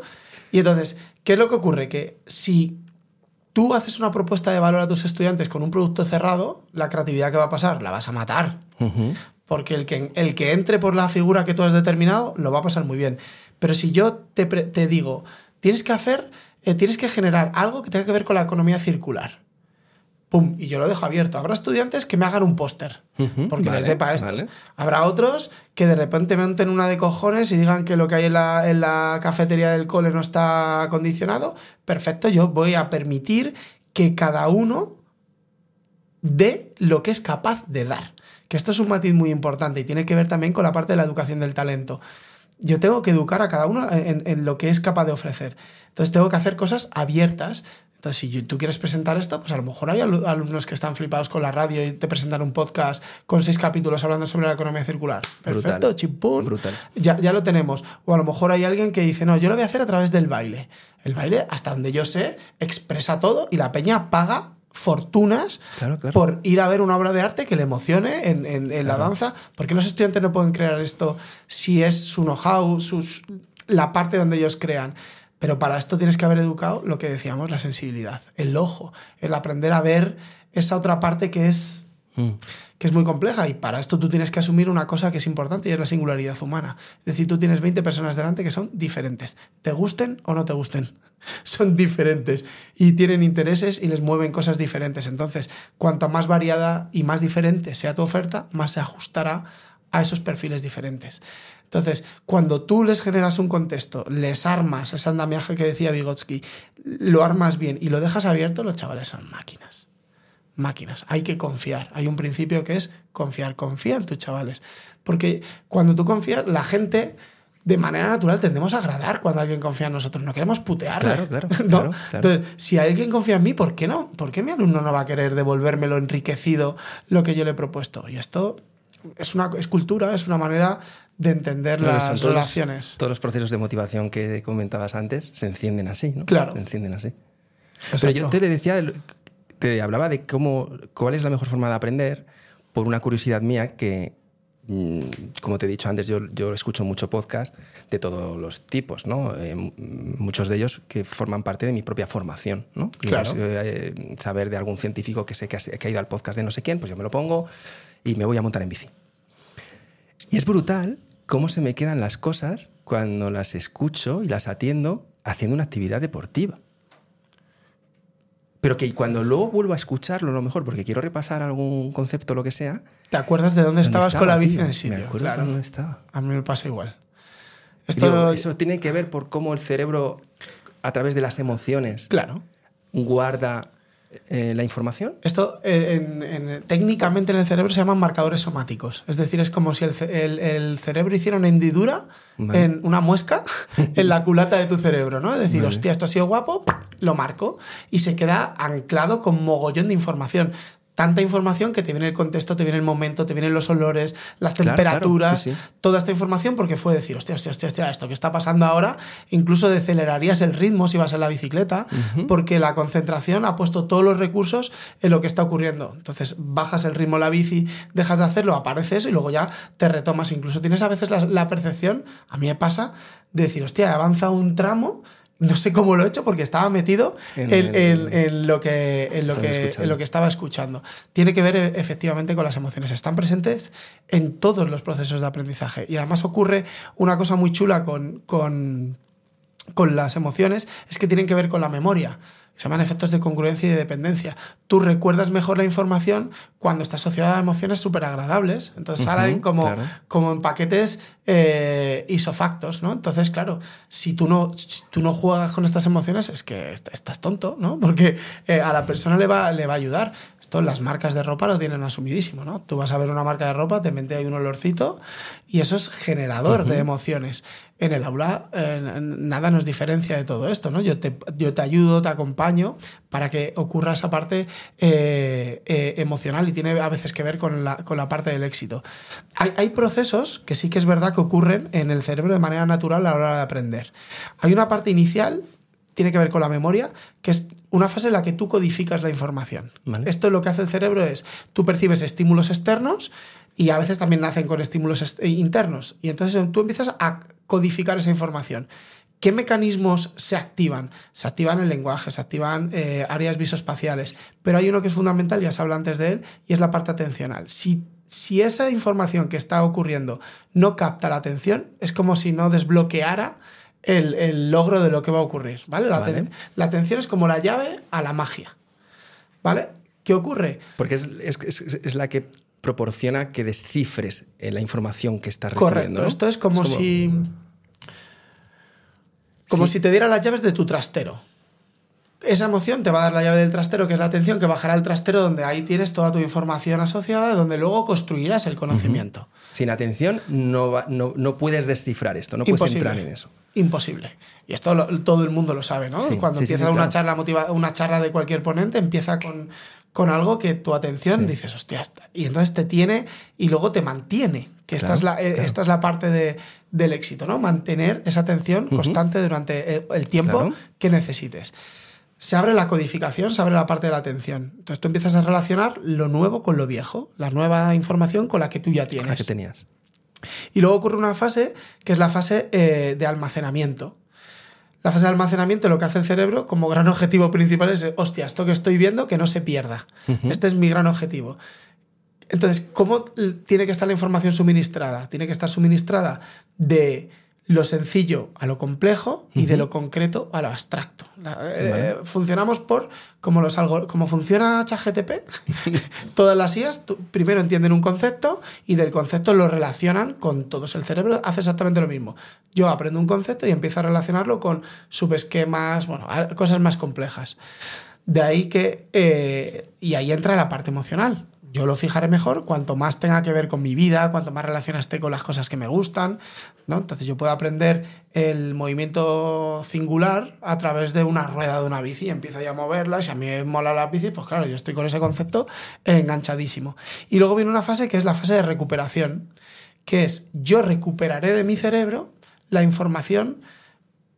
Y entonces, ¿qué es lo que ocurre? Que si tú haces una propuesta de valor a tus estudiantes con un producto cerrado, la creatividad que va a pasar la vas a matar. Porque el que, el que entre por la figura que tú has determinado lo va a pasar muy bien. Pero si yo te, te digo, tienes que hacer, eh, tienes que generar algo que tenga que ver con la economía circular. Pum, y yo lo dejo abierto. Habrá estudiantes que me hagan un póster, porque les dé para esto. vale. Habrá otros que de repente monten una de cojones y digan que lo que hay en la, en la cafetería del cole no está acondicionado. Perfecto, yo voy a permitir que cada uno de lo que es capaz de dar. Que esto es un matiz muy importante y tiene que ver también con la parte de la educación del talento. Yo tengo que educar a cada uno en, en lo que es capaz de ofrecer. Entonces tengo que hacer cosas abiertas. Entonces, si tú quieres presentar esto, pues a lo mejor hay alu- alumnos que están flipados con la radio y te presentan un podcast con seis capítulos hablando sobre la economía circular. Perfecto, chimpún. Brutal. Ya, ya lo tenemos. O a lo mejor hay alguien que dice, no, yo lo voy a hacer a través del baile. El baile, hasta donde yo sé, expresa todo y la peña paga fortunas Claro, claro. por ir a ver una obra de arte que le emocione en, en- en la danza. ¿Por qué los estudiantes no pueden crear esto si es su know-how, la parte donde ellos crean? Pero para esto tienes que haber educado lo que decíamos, la sensibilidad, el ojo, el aprender a ver esa otra parte que es Mm. que es muy compleja y para esto tú tienes que asumir una cosa que es importante y es la singularidad humana. Es decir, tú tienes 20 personas delante que son diferentes, te gusten o no te gusten. Son diferentes y tienen intereses y les mueven cosas diferentes. Entonces, cuanto más variada y más diferente sea tu oferta, más se ajustará a esos perfiles diferentes. Entonces, cuando tú les generas un contexto, les armas ese andamiaje que decía Vygotsky, lo armas bien y lo dejas abierto, los chavales son máquinas máquinas. Hay que confiar. Hay un principio que es confiar. Confía en tus chavales. Porque cuando tú confías, la gente de manera natural tendemos a agradar cuando alguien confía en nosotros. No queremos putearle. Claro, claro, ¿no? claro, claro. Entonces, si alguien confía en mí, ¿por qué no? ¿Por qué mi alumno no va a querer devolvérmelo enriquecido lo que yo le he propuesto? Y esto es una es cultura, es una manera de entender Claro, las relaciones. Todos los procesos de motivación que comentabas antes se encienden así, ¿no? Claro. Se encienden así. Pero yo te le decía, te hablaba de cómo, cuál es la mejor forma de aprender por una curiosidad mía que, mm, como te he dicho antes, yo, yo escucho mucho podcast de todos los tipos, ¿no? Eh, muchos de ellos que forman parte de mi propia formación, ¿no? Claro. Yo, eh, saber de algún científico que sé que ha, que ha ido al podcast de no sé quién, pues yo me lo pongo y me voy a montar en bici. Y es brutal cómo se me quedan las cosas cuando las escucho y las atiendo haciendo una actividad deportiva. pero que cuando luego vuelvo a escucharlo, a lo mejor, porque quiero repasar algún concepto o lo que sea. ¿Te acuerdas de dónde, estabas con la bici en el sitio? Me acuerdo de dónde estaba. A mí me pasa igual. Esto Eso tiene que ver por cómo el cerebro, a través de las emociones, claro. guarda eh, la información? Esto eh, técnicamente en el cerebro se llaman marcadores somáticos. Es decir, es como si el, cerebro hiciera una hendidura en una muesca en la culata de tu cerebro, ¿no? Es decir, hostia, esto ha sido guapo, lo marco y se queda anclado con mogollón de información tanta información que te viene el contexto, te viene el momento, te vienen los olores, las temperaturas, toda esta información, porque fue decir, hostia, hostia, hostia, esto que está pasando ahora, incluso decelerarías el ritmo si vas en la bicicleta, porque la concentración ha puesto todos los recursos en lo que está ocurriendo. Entonces, bajas el ritmo de la bici, dejas de hacerlo, apareces y luego ya te retomas. Incluso tienes a veces la, la percepción, a mí me pasa, de decir, hostia, avanza un tramo no sé cómo lo he hecho porque estaba metido en, lo, que, en, lo, que, en lo que estaba escuchando. Tiene que ver e, efectivamente con las emociones. Están presentes en todos los procesos de aprendizaje. Y además ocurre una cosa muy chula con, con, con las emociones, es que tienen que ver con la memoria se llaman efectos de congruencia y de dependencia. Tú recuerdas mejor la información cuando está asociada a emociones súper agradables. Entonces salen como, como en paquetes eh, isofactos, ¿no? Entonces, claro, si tú no, tú no juegas con estas emociones, es que estás tonto, ¿no? Porque eh, a la persona le va, le va a ayudar. Esto las marcas de ropa lo tienen asumidísimo, ¿no? Tú vas a ver una marca de ropa, te mete ahí un olorcito y eso es generador de emociones. En el aula eh, nada nos diferencia de todo esto, ¿no? Yo te, yo te ayudo, te acompaño para que ocurra esa parte eh, eh, emocional y tiene a veces que ver con la, con la parte del éxito. Hay, hay, procesos que sí que es verdad que ocurren en el cerebro de manera natural a la hora de aprender. Hay una parte inicial tiene que ver con la memoria, que es una fase en la que tú codificas la información. Esto lo que hace el cerebro es, tú percibes estímulos externos y a veces también nacen con estímulos eh, internos. Y entonces tú empiezas a codificar esa información. ¿Qué mecanismos se activan? Se activan el lenguaje, se activan eh, áreas visoespaciales, pero hay uno que es fundamental, ya se habla antes de él, y es la parte atencional. Si, si esa información que está ocurriendo no capta la atención, es como si no desbloqueara el, logro de lo que va a ocurrir, ¿vale? La, la, atención es como la llave a la magia, ¿vale? ¿Qué ocurre? Porque es, es, es la que proporciona que descifres eh, la información que estás recibiendo. Correcto, esto es como, si... Como si te diera las llaves de tu trastero esa emoción te va a dar la llave del trastero, que es la atención, que bajará al trastero donde ahí tienes toda tu información asociada, donde luego construirás el conocimiento. Sin atención no, no, puedes descifrar esto, no puedes entrar en eso. Imposible. Y esto todo el mundo lo sabe, ¿no? Cuando empieza una, charla motiva, una charla de cualquier ponente, empieza con, con algo que tu atención dices, hostia, y entonces te tiene y luego te mantiene, que esta, es la, eh, esta es la parte de, del éxito, ¿no? Mantener esa atención constante durante eh, el tiempo que necesites se abre la codificación, se abre la parte de la atención. Entonces tú empiezas a relacionar lo nuevo con lo viejo, la nueva información con la que tú ya tienes. La que tenías. Y luego ocurre una fase que es la fase eh, de almacenamiento. La fase de almacenamiento lo que hace el cerebro como gran objetivo principal es, hostia, esto que estoy viendo que no se pierda. Este es mi gran objetivo. Entonces, ¿cómo tiene que estar la información suministrada? Tiene que estar suministrada de lo sencillo a lo complejo y de lo concreto a lo abstracto. Eh, funcionamos por como los como funciona ChatGTP. todas las IAS primero entienden un concepto y del concepto lo relacionan con todos. El cerebro hace exactamente lo mismo. Yo aprendo un concepto y empiezo a relacionarlo con subesquemas, bueno, cosas más complejas. De ahí que eh, y ahí entra la parte emocional yo lo fijaré mejor cuanto más tenga que ver con mi vida, cuanto más relación esté con las cosas que me gustan, ¿no? Entonces yo puedo aprender el movimiento singular a través de una rueda de una bici y empiezo ya a moverla si a mí me mola la bici, pues claro, yo estoy con ese concepto enganchadísimo. Y luego viene una fase que es la fase de recuperación, que es yo recuperaré de mi cerebro la información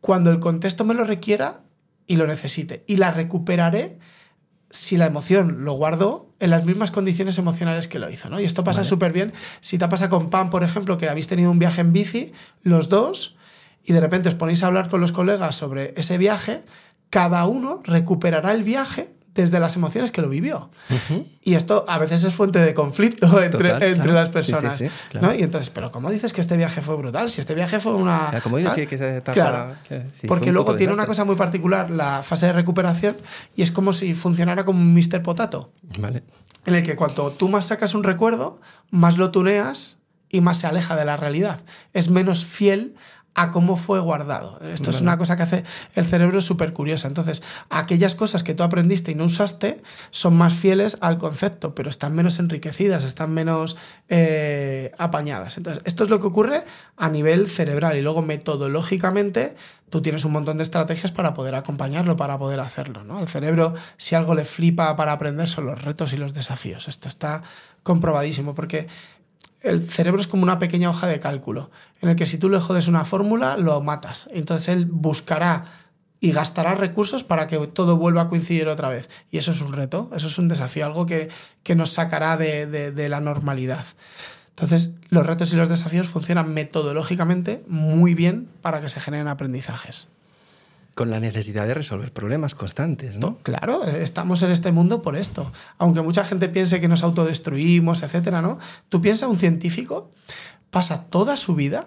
cuando el contexto me lo requiera y lo necesite y la recuperaré si la emoción lo guardó en las mismas condiciones emocionales que lo hizo, ¿no? Y esto pasa súper bien. Si te pasa con Pam, por ejemplo, que habéis tenido un viaje en bici, los dos, y de repente os ponéis a hablar con los colegas sobre ese viaje, cada uno recuperará el viaje desde las emociones que lo vivió. Y esto a veces es fuente de conflicto entre, Total, entre claro. las personas. sí, sí, claro. ¿no? Y entonces, pero ¿cómo dices que este viaje fue brutal? Si este viaje fue una... Como dices, sí, que esa etapa- Claro, que sí, fue porque un luego tiene una cosa muy particular, la fase de recuperación, y es como si funcionara como un Mr. Potato Vale. en el que cuanto tú más sacas un recuerdo, más lo tuneas y más se aleja de la realidad. Es menos fiel a cómo fue guardado. Esto es una cosa que hace el cerebro súper curiosa. Entonces, aquellas cosas que tú aprendiste y no usaste son más fieles al concepto, pero están menos enriquecidas, están menos eh, apañadas. Entonces, esto es lo que ocurre a nivel cerebral y luego metodológicamente tú tienes un montón de estrategias para poder acompañarlo, para poder hacerlo. ¿no? Al cerebro, si algo le flipa para aprender, son los retos y los desafíos. Esto está comprobadísimo porque el cerebro es como una pequeña hoja de cálculo, en el que si tú le jodes una fórmula, lo matas. Entonces él buscará y gastará recursos para que todo vuelva a coincidir otra vez. Y eso es un reto, eso es un desafío, algo que, que nos sacará de, de- de la normalidad. Entonces, los retos y los desafíos funcionan metodológicamente muy bien para que se generen aprendizajes. Con la necesidad de resolver problemas constantes, ¿no? Claro, estamos en este mundo por esto. Aunque mucha gente piense que nos autodestruimos, etcétera, ¿no? Tú piensas, un científico pasa toda su vida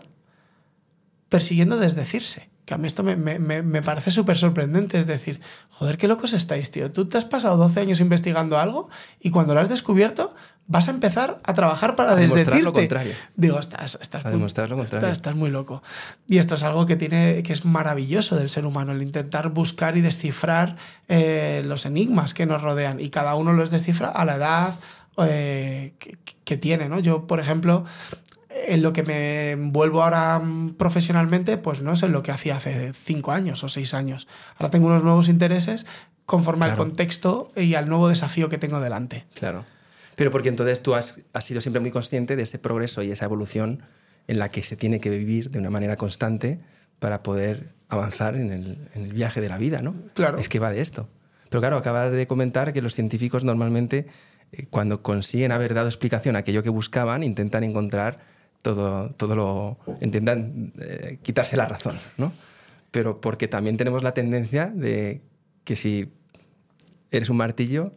persiguiendo desdecirse. Que a mí esto me, me- me- me parece súper sorprendente. Es decir, joder, qué locos estáis, tío. Tú te has pasado 12 años investigando algo y cuando lo has descubierto vas a empezar a trabajar para A demostrar desdecirte. lo contrario. Digo, estás, estás, A muy, demostrar lo contrario. estás- estás muy loco. Y esto es algo que tiene que es maravilloso del ser humano, el intentar buscar y descifrar eh, los enigmas que nos rodean. Y cada uno los descifra a la edad eh, que, que tiene. ¿no? Yo, por ejemplo, en lo que me envuelvo ahora profesionalmente, pues no es en lo que hacía hace cinco años o seis años. Ahora tengo unos nuevos intereses conforme al Claro. contexto y al nuevo desafío que tengo delante. Claro. Pero porque entonces tú has, has sido siempre muy consciente de ese progreso y esa evolución en la que se tiene que vivir de una manera constante para poder avanzar en el, en el viaje de la vida, ¿no? Claro. Es que va de esto. Pero claro, acabas de comentar que los científicos normalmente, eh, cuando consiguen haber dado explicación a aquello que buscaban, intentan encontrar todo, todo lo... intentan eh, quitarse la razón, ¿no? Pero porque también tenemos la tendencia de que si eres un martillo,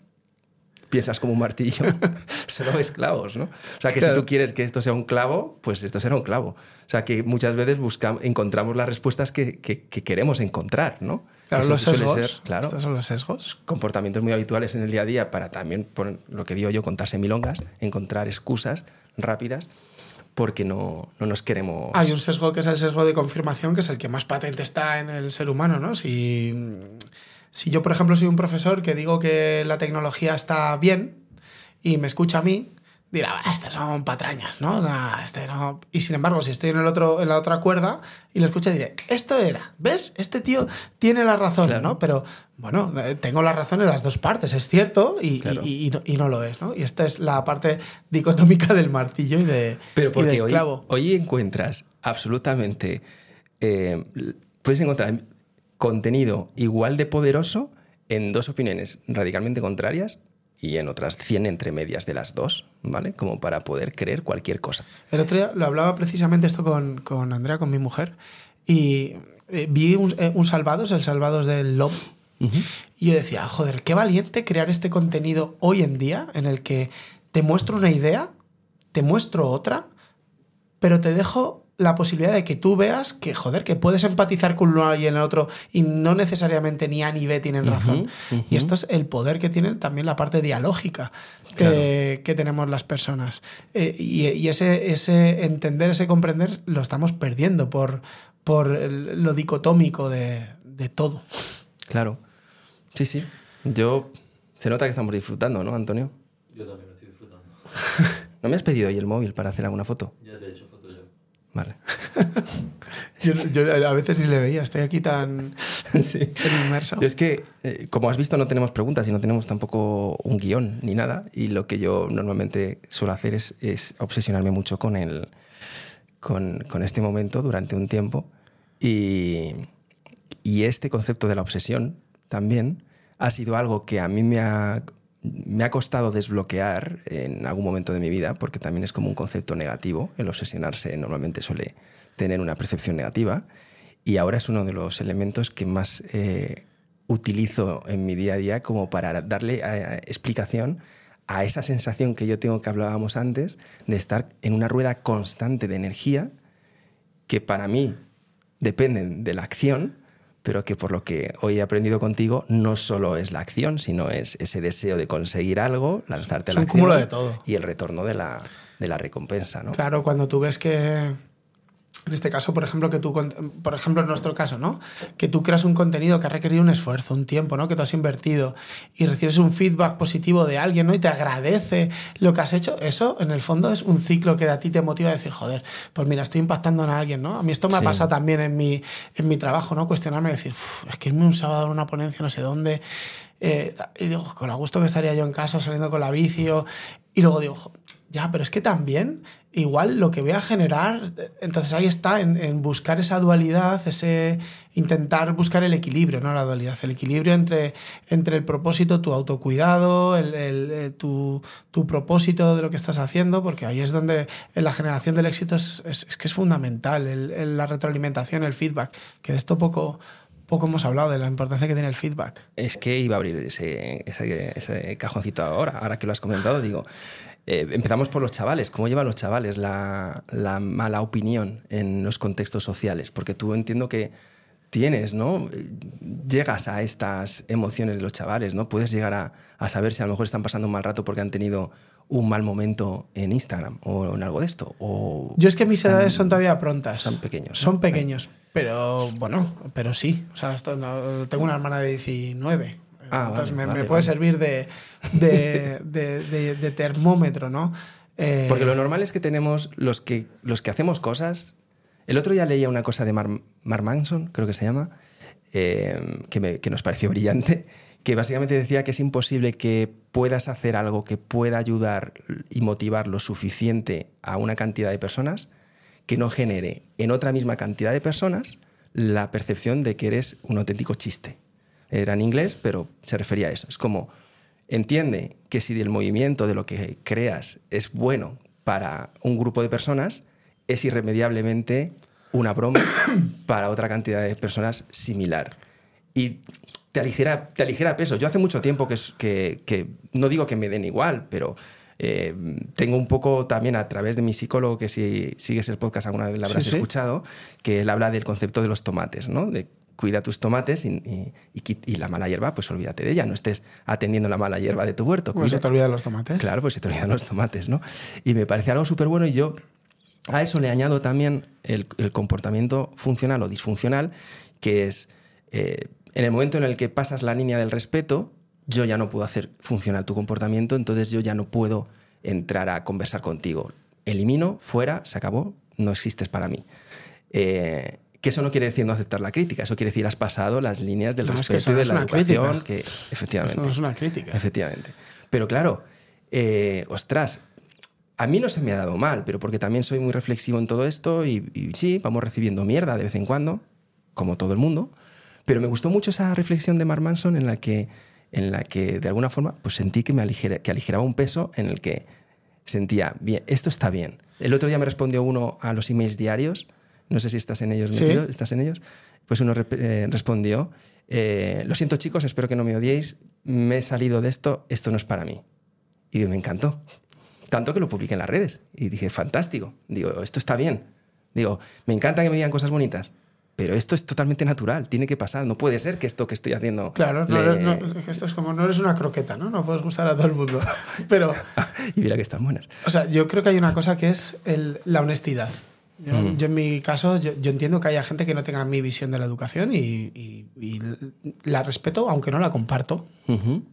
piensas como un martillo, solo ves clavos, ¿no? O sea, que Claro. si tú quieres que esto sea un clavo, pues esto será un clavo. O sea, que muchas veces buscamos, encontramos las respuestas que, que- que queremos encontrar, ¿no? Claro, Que los sesgos. ser, claro, Estos son los sesgos. comportamientos muy habituales en el día a día para también, por lo que digo yo, contarse milongas, encontrar excusas rápidas, porque no, no nos queremos... Hay un sesgo que es el sesgo de confirmación, que es el que más patente está en el ser humano, ¿no? Si, si yo, por ejemplo, soy un profesor que digo que la tecnología está bien y me escucha a mí, dirá, "Bah, estas son patrañas, ¿no? Nah, este no". Y sin embargo, si estoy en, el otro, en la otra cuerda y lo escucho, diré, esto era, ¿ves? Este tío tiene la razón, Claro. ¿no? Pero bueno, eh, tengo la razón en las dos partes, es cierto, y, Claro. y- y no, y no lo es, ¿no? Y esta es la parte dicotómica del martillo y, de, Pero porque del hoy, clavo. hoy encuentras absolutamente. eh, puedes encontrar contenido igual de poderoso en dos opiniones radicalmente contrarias y en otras 100 entre medias de las dos, ¿vale? Como para poder creer cualquier cosa. El otro día lo hablaba precisamente esto con, con Andrea, con mi mujer, y eh, vi un, eh, un Salvados, el Salvados del Lob, y yo decía, joder, qué valiente crear este contenido hoy en día en el que te muestro una idea, te muestro otra, pero te dejo la posibilidad de que tú veas que, joder, que puedes empatizar con uno y en el otro y no necesariamente ni A ni B tienen razón. Y esto es el poder que tienen también la parte dialógica que, que tenemos las personas. Eh, y y ese, ese entender, ese comprender, lo estamos perdiendo por, por el- lo dicotómico de, de todo. Claro. Sí, sí. Yo. Se nota que estamos disfrutando, ¿no, Antonio? Yo también lo estoy disfrutando. ¿No me has pedido hoy el móvil para hacer alguna foto? Ya te he hecho. Vale. Yo, yo a veces ni le veía, estoy aquí tan, sí. tan inmerso. Yo es que, eh, como has visto, no tenemos preguntas y no tenemos tampoco un guion ni nada. Y lo que yo normalmente suelo hacer es, es obsesionarme mucho con, el, con, con este momento durante un tiempo. Y, y este concepto de la obsesión también ha sido algo que a mí me ha, me ha costado desbloquear en algún momento de mi vida, porque también es como un concepto negativo. El obsesionarse normalmente suele tener una percepción negativa. Y ahora es uno de los elementos que más eh, utilizo en mi día a día como para darle eh, explicación a esa sensación que yo tengo que hablábamos antes de estar en una rueda constante de energía que para mí dependen de la acción, pero que por lo que hoy he aprendido contigo no solo es la acción, sino es ese deseo de conseguir algo, lanzarte Es la acción cúmulo de todo. y el retorno de la, de la recompensa, ¿no? Claro, cuando tú ves que, en este caso, por ejemplo, que tú, por ejemplo, en nuestro caso, ¿no? Que tú creas un contenido que ha requerido un esfuerzo, un tiempo, ¿no? Que tú has invertido y recibes un feedback positivo de alguien, ¿no? Y te agradece lo que has hecho, eso en el fondo es un ciclo que a ti te motiva a decir, joder, pues mira, estoy impactando en alguien, ¿no? A mí esto me ha Sí. pasado también en mi, en mi trabajo, ¿no? Cuestionarme y decir, "Uf, es que irme un sábado a una ponencia no sé dónde, eh, y digo, con la gusto que estaría yo en casa saliendo con la bici, o- y luego digo, "Jo, ya, pero es que también igual lo que voy a generar, entonces ahí está en, buscar esa dualidad, ese intentar buscar el equilibrio, no la dualidad, el equilibrio entre, entre el propósito, tu autocuidado, el, eh, tu, tu propósito de lo que estás haciendo, porque ahí es donde la generación del éxito es, que es fundamental, la retroalimentación, el feedback, que de esto poco, poco hemos hablado, de la importancia que tiene el feedback. Es que iba a abrir ese, ese cajoncito ahora, ahora que lo has comentado, digo, eh, empezamos por los chavales, ¿cómo llevan los chavales la, la mala opinión en los contextos sociales? Porque tú entiendo que tienes, ¿no? Llegas a estas emociones de los chavales, ¿no? Puedes llegar a, a saber si a lo mejor están pasando un mal rato porque han tenido un mal momento en Instagram o en algo de esto. O Yo es que mis tan- edades son todavía prontas. son pequeños, ¿no? Son pequeños, pero bueno, pero sí. O sea, tengo una hermana de 19. Ah, entonces vale, me, vale, me puede vale. servir de, de, de- de- de termómetro, ¿no? Eh, Porque lo normal es que tenemos los que, los que hacemos cosas. El otro día leía una cosa de Mar, Mark Manson, creo que se llama, eh, que, me- que nos pareció brillante, que básicamente decía que es imposible que puedas hacer algo que pueda ayudar y motivar lo suficiente a una cantidad de personas que no genere en otra misma cantidad de personas la percepción de que eres un auténtico chiste. Era en inglés, pero se refería a eso. Es como, entiende que si el movimiento de lo que creas es bueno para un grupo de personas, es irremediablemente una broma para otra cantidad de personas similar. Y te aligera, te aligera peso. Yo hace mucho tiempo que, es- que, que no digo que me den igual, pero eh, tengo un poco también a través de mi psicólogo, que si sigues el podcast alguna vez lo habrás Sí, sí. escuchado, que él habla del concepto de los tomates, ¿no? De cuida tus tomates y, y- y quit- y la mala hierba, pues olvídate de ella, no estés atendiendo la mala hierba de tu huerto. Pues se te olvidan los tomates. Claro, pues se te olvidan los tomates, ¿no? Y me parece algo súper bueno y yo a eso le añado también el, el comportamiento funcional o disfuncional, que es eh, en el momento en el que pasas la línea del respeto, yo ya no puedo hacer funcionar tu comportamiento, entonces yo ya no puedo entrar a conversar contigo. Elimino, fuera, se acabó, no existes para mí. Eh, que eso no quiere decir no aceptar la crítica, eso quiere decir has pasado las líneas del No, es que respeto y de la una educación, crítica. que efectivamente. Eso no es una crítica. Efectivamente. Pero claro, eh, ostras, a mí no se me ha dado mal, pero porque también soy muy reflexivo en todo esto y, y sí, vamos recibiendo mierda de vez en cuando, como todo el mundo. Pero me gustó mucho esa reflexión de Mark Manson en la que, en la que de alguna forma pues sentí que me aligera- que aligeraba un peso en el que sentía, bien, esto está bien. El otro día me respondió uno a los emails diarios, no sé si estás en ellos, Sí. metido, ¿estás en ellos? Pues uno eh, respondió, eh, lo siento chicos, espero que no me odiéis, me he salido de esto, esto no es para mí. Y me encantó. Tanto que lo publiqué en las redes. Y dije, fantástico. Digo, esto está bien. Digo, me encanta que me digan cosas bonitas. Pero esto es totalmente natural, tiene que pasar. No puede ser que esto que estoy haciendo. Claro, no, le- no, esto es como, no eres una croqueta, ¿no? No puedes gustar a todo el mundo. Pero, y mira que están buenas. o sea, yo creo que hay una cosa que es el- la honestidad. Yo, Mm. yo en mi caso, yo, yo entiendo que haya gente que no tenga mi visión de la educación y, y- y la respeto, aunque no la comparto. Ujú.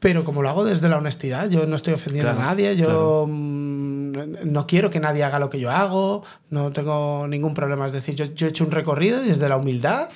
Pero como lo hago desde la honestidad, yo no estoy ofendiendo Claro, a nadie, yo claro. mm, no quiero que nadie haga lo que yo hago, no tengo ningún problema. Es decir, yo, yo he hecho un recorrido y desde la humildad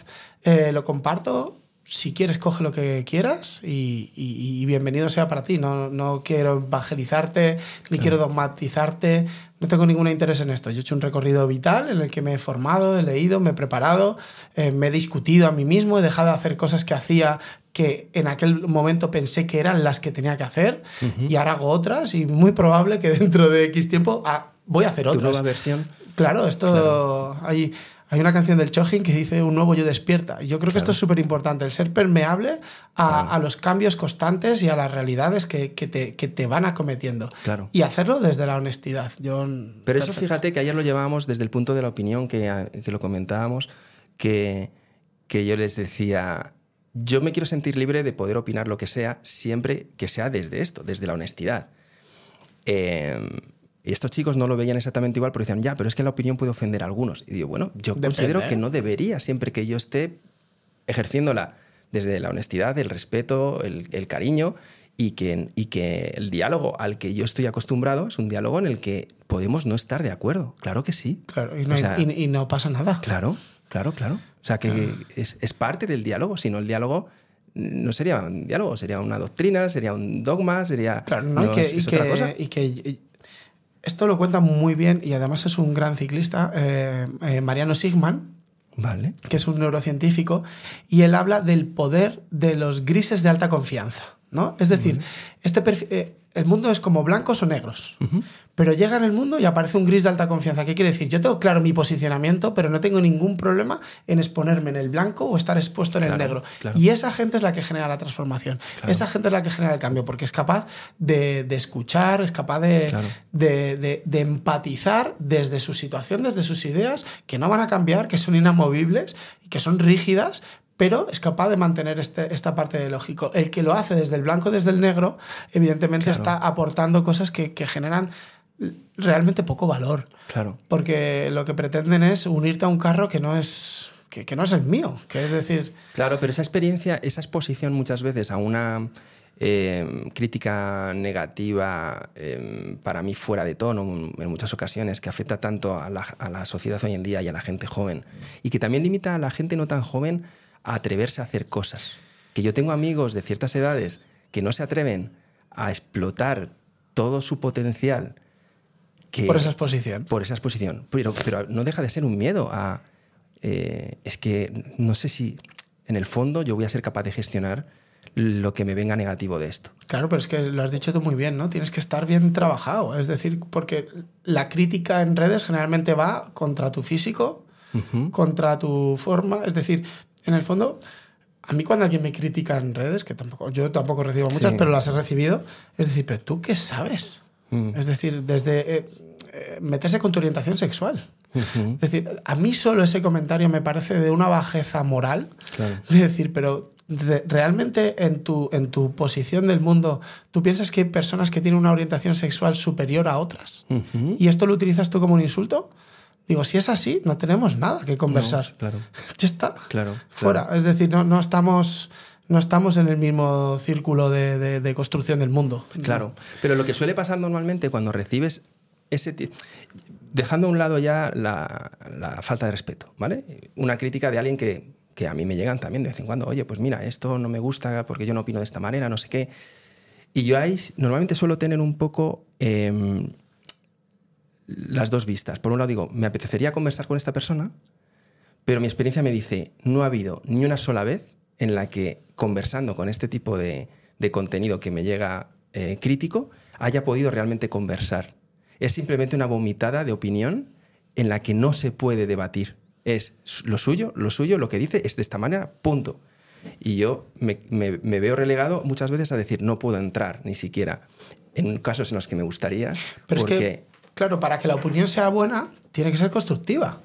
eh, lo comparto. Si quieres, coge lo que quieras y, y- y bienvenido sea para ti. No, no quiero evangelizarte, ni quiero dogmatizarte, no tengo ningún interés en esto. Yo he hecho un recorrido vital en el que me he formado, he leído, me he preparado, eh, me he discutido a mí mismo, he dejado de hacer cosas que hacía que en aquel momento pensé que eran las que tenía que hacer y ahora hago otras y muy probable que dentro de X tiempo ah, voy a hacer Tu otras. nueva versión. Claro, esto hay, hay una canción del Chojin que dice un nuevo yo despierta. Y yo creo que esto es súper importante, el ser permeable a, a los cambios constantes y a las realidades que, que te, que te van acometiendo. Claro. Y hacerlo desde la honestidad. Yo, Pero eso fíjate que ayer lo llevábamos desde el punto de la opinión, que, que lo comentábamos, que, que yo les decía, yo me quiero sentir libre de poder opinar lo que sea, siempre que sea desde esto, desde la honestidad. Eh, y estos chicos no lo veían exactamente igual, pero decían, ya, pero es que la opinión puede ofender a algunos. Y digo, bueno, yo Depende, considero ¿eh? que no debería, siempre que yo esté ejerciéndola desde la honestidad, el respeto, el, el cariño y que, y que el diálogo al que yo estoy acostumbrado es un diálogo en el que podemos no estar de acuerdo. Claro que sí. Claro, y no, O sea, y, y no pasa nada. Claro, claro, claro. O sea, que es, es parte del diálogo, si no el diálogo no sería un diálogo, sería una doctrina, sería un dogma, sería... Claro, ¿no? y, que, es- y es que- otra cosa. y que- esto lo cuenta muy bien y además es un gran ciclista, eh, eh, Mariano Sigman, Vale. que es un neurocientífico, y él habla del poder de los grises de alta confianza. ¿no? Es decir, este perfi- eh, el mundo es como blancos o negros. Pero llega en el mundo y aparece un gris de alta confianza. ¿Qué quiere decir? Yo tengo claro mi posicionamiento, pero no tengo ningún problema en exponerme en el blanco o estar expuesto en el negro. claro. Y esa gente es la que genera la transformación. Claro. Esa gente es la que genera el cambio, porque es capaz de, de escuchar, es capaz de, de- de empatizar desde su situación, desde sus ideas, que no van a cambiar, que son inamovibles y que son rígidas, pero es capaz de mantener este- esta parte de lógico. El que lo hace desde el blanco, desde el negro, evidentemente Claro. está aportando cosas que, que generan realmente poco valor. Claro. Porque lo que pretenden es unirte a un carro que no es, que, que no es el mío. Que es decir, Claro, pero esa experiencia, esa exposición muchas veces a una eh, crítica negativa, eh, para mí fuera de tono en muchas ocasiones, que afecta tanto a la, a la sociedad hoy en día y a la gente joven, y que también limita a la gente no tan joven a atreverse a hacer cosas. Que yo tengo amigos de ciertas edades que no se atreven a explotar todo su potencial. Que, por esa exposición. por esa exposición. Pero, pero no deja de ser un miedo a... eh, es que no sé si en el fondo yo voy a ser capaz de gestionar lo que me venga negativo de esto. Claro, pero es que lo has dicho tú muy bien, ¿no? Tienes que estar bien trabajado. Es decir, porque la crítica en redes generalmente va contra tu físico, Ujú. contra tu forma. Es decir, en el fondo, a mí cuando alguien me critica en redes, que tampoco, yo tampoco recibo muchas, Sí. pero las he recibido, es decir, pero tú qué sabes? Mm. Es decir, desde eh, eh, meterse con tu orientación sexual. Es decir, a mí solo ese comentario me parece de una bajeza moral. Claro. De decir, pero de- realmente en tu, en tu posición del mundo, ¿tú piensas que hay personas que tienen una orientación sexual superior a otras? ¿Y esto lo utilizas tú como un insulto? Digo, si es así, no tenemos nada que conversar. No, claro, Ya está. claro. Fuera. Es decir, no, no, estamos, no estamos en el mismo círculo de, de- de construcción del mundo. Claro, pero lo que suele pasar normalmente cuando recibes ese... Dejando a un lado ya la, la falta de respeto, ¿vale? Una crítica de alguien que, que a mí me llegan también de vez en cuando, oye, pues mira, esto no me gusta porque yo no opino de esta manera, no sé qué. Y yo ahí normalmente suelo tener un poco em, las dos vistas. Por un lado digo, me apetecería conversar con esta persona, pero mi experiencia me dice, no ha habido ni una sola vez en la que conversando con este tipo de, de contenido que me llega eh, crítico, haya podido realmente conversar. Es simplemente una vomitada de opinión en la que no se puede debatir. Es lo suyo, lo suyo, lo que dice es de esta manera, punto. Y yo me, me- me veo relegado muchas veces a decir, no puedo entrar ni siquiera en casos en los que me gustaría, Pero porque es que, claro, para que la opinión sea buena, tiene que ser constructiva.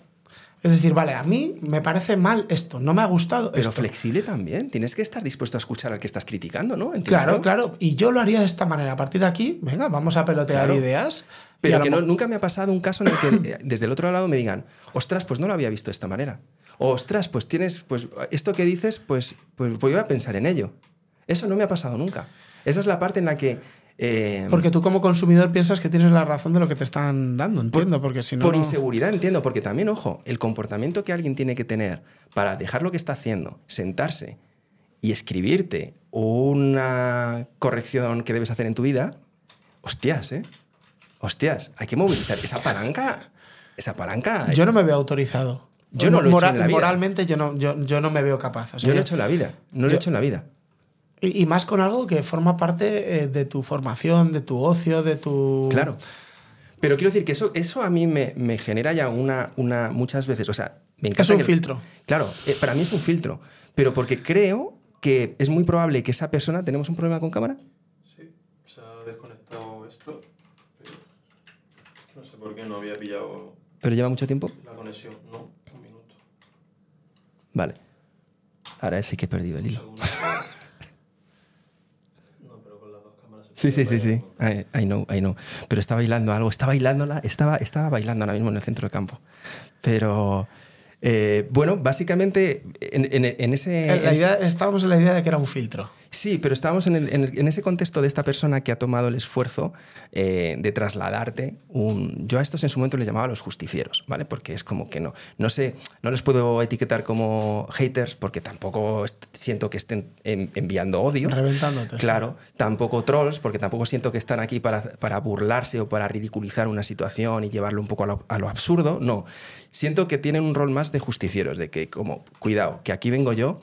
Es decir, vale, a mí me parece mal esto, no me ha gustado pero esto. flexible también. Tienes que estar dispuesto a escuchar al que estás criticando, ¿no? Entiendo. Claro, claro. Y yo lo haría de esta manera. A partir de aquí, venga, vamos a pelotear Claro. ideas. Pero que no- nunca me ha pasado un caso en el que eh, desde el otro lado me digan, ostras, pues no lo había visto de esta manera. O, ostras, pues tienes, pues esto que dices, pues, pues, pues voy a pensar en ello. Eso no me ha pasado nunca. Esa es la parte en la que... eh, Porque tú como consumidor piensas que tienes la razón de lo que te están dando, entiendo, porque si no... Por inseguridad, entiendo, porque también, ojo, el comportamiento que alguien tiene que tener para dejar lo que está haciendo, sentarse y escribirte una corrección que debes hacer en tu vida, hostias, ¿eh? Hostias, hay que movilizar esa palanca. Esa palanca. Yo no me veo autorizado. Yo no lo he hecho en la vida. Moralmente yo no, yo, yo no me veo capaz. O sea, yo lo he hecho en la vida. No lo yo- he hecho en la vida. Y, y más con algo que forma parte eh, de tu formación, de tu ocio, de tu... Claro. Pero quiero decir que eso, eso a mí me, me genera ya una, una. Muchas veces. O sea, me encanta. Es un que- filtro. Claro, eh, para mí es un filtro. Pero porque creo que es muy probable que esa persona. ¿Tenemos un problema con cámara? Sí, se ha desconectado esto. pero Es que no sé por qué no había pillado ¿Pero lleva mucho tiempo? la conexión. No, un minuto. Vale. Ahora sí que he perdido el hilo. segundo. No, pero con las dos cámaras. se Sí, sí, sí, sí. I, I know, I know. Pero está bailando algo. Está bailándola. Estaba, estaba bailando ahora mismo en el centro del campo. Pero. eh, bueno, básicamente en, en- en ese. Eh, La en idea, estábamos en la idea de que era un filtro. Sí, pero estábamos en, el- en el- en ese contexto de esta persona que ha tomado el esfuerzo eh, de trasladarte un... Yo a estos en su momento les llamaba los justicieros, ¿vale? Porque es como que no, no sé, no les puedo etiquetar como haters porque tampoco siento que estén en- enviando odio. Reventándote. Claro, tampoco trolls, porque tampoco siento que están aquí para, para burlarse o para ridiculizar una situación y llevarlo un poco a lo, a lo absurdo. No, siento que tienen un rol más de justicieros, de que como, cuidado, que aquí vengo yo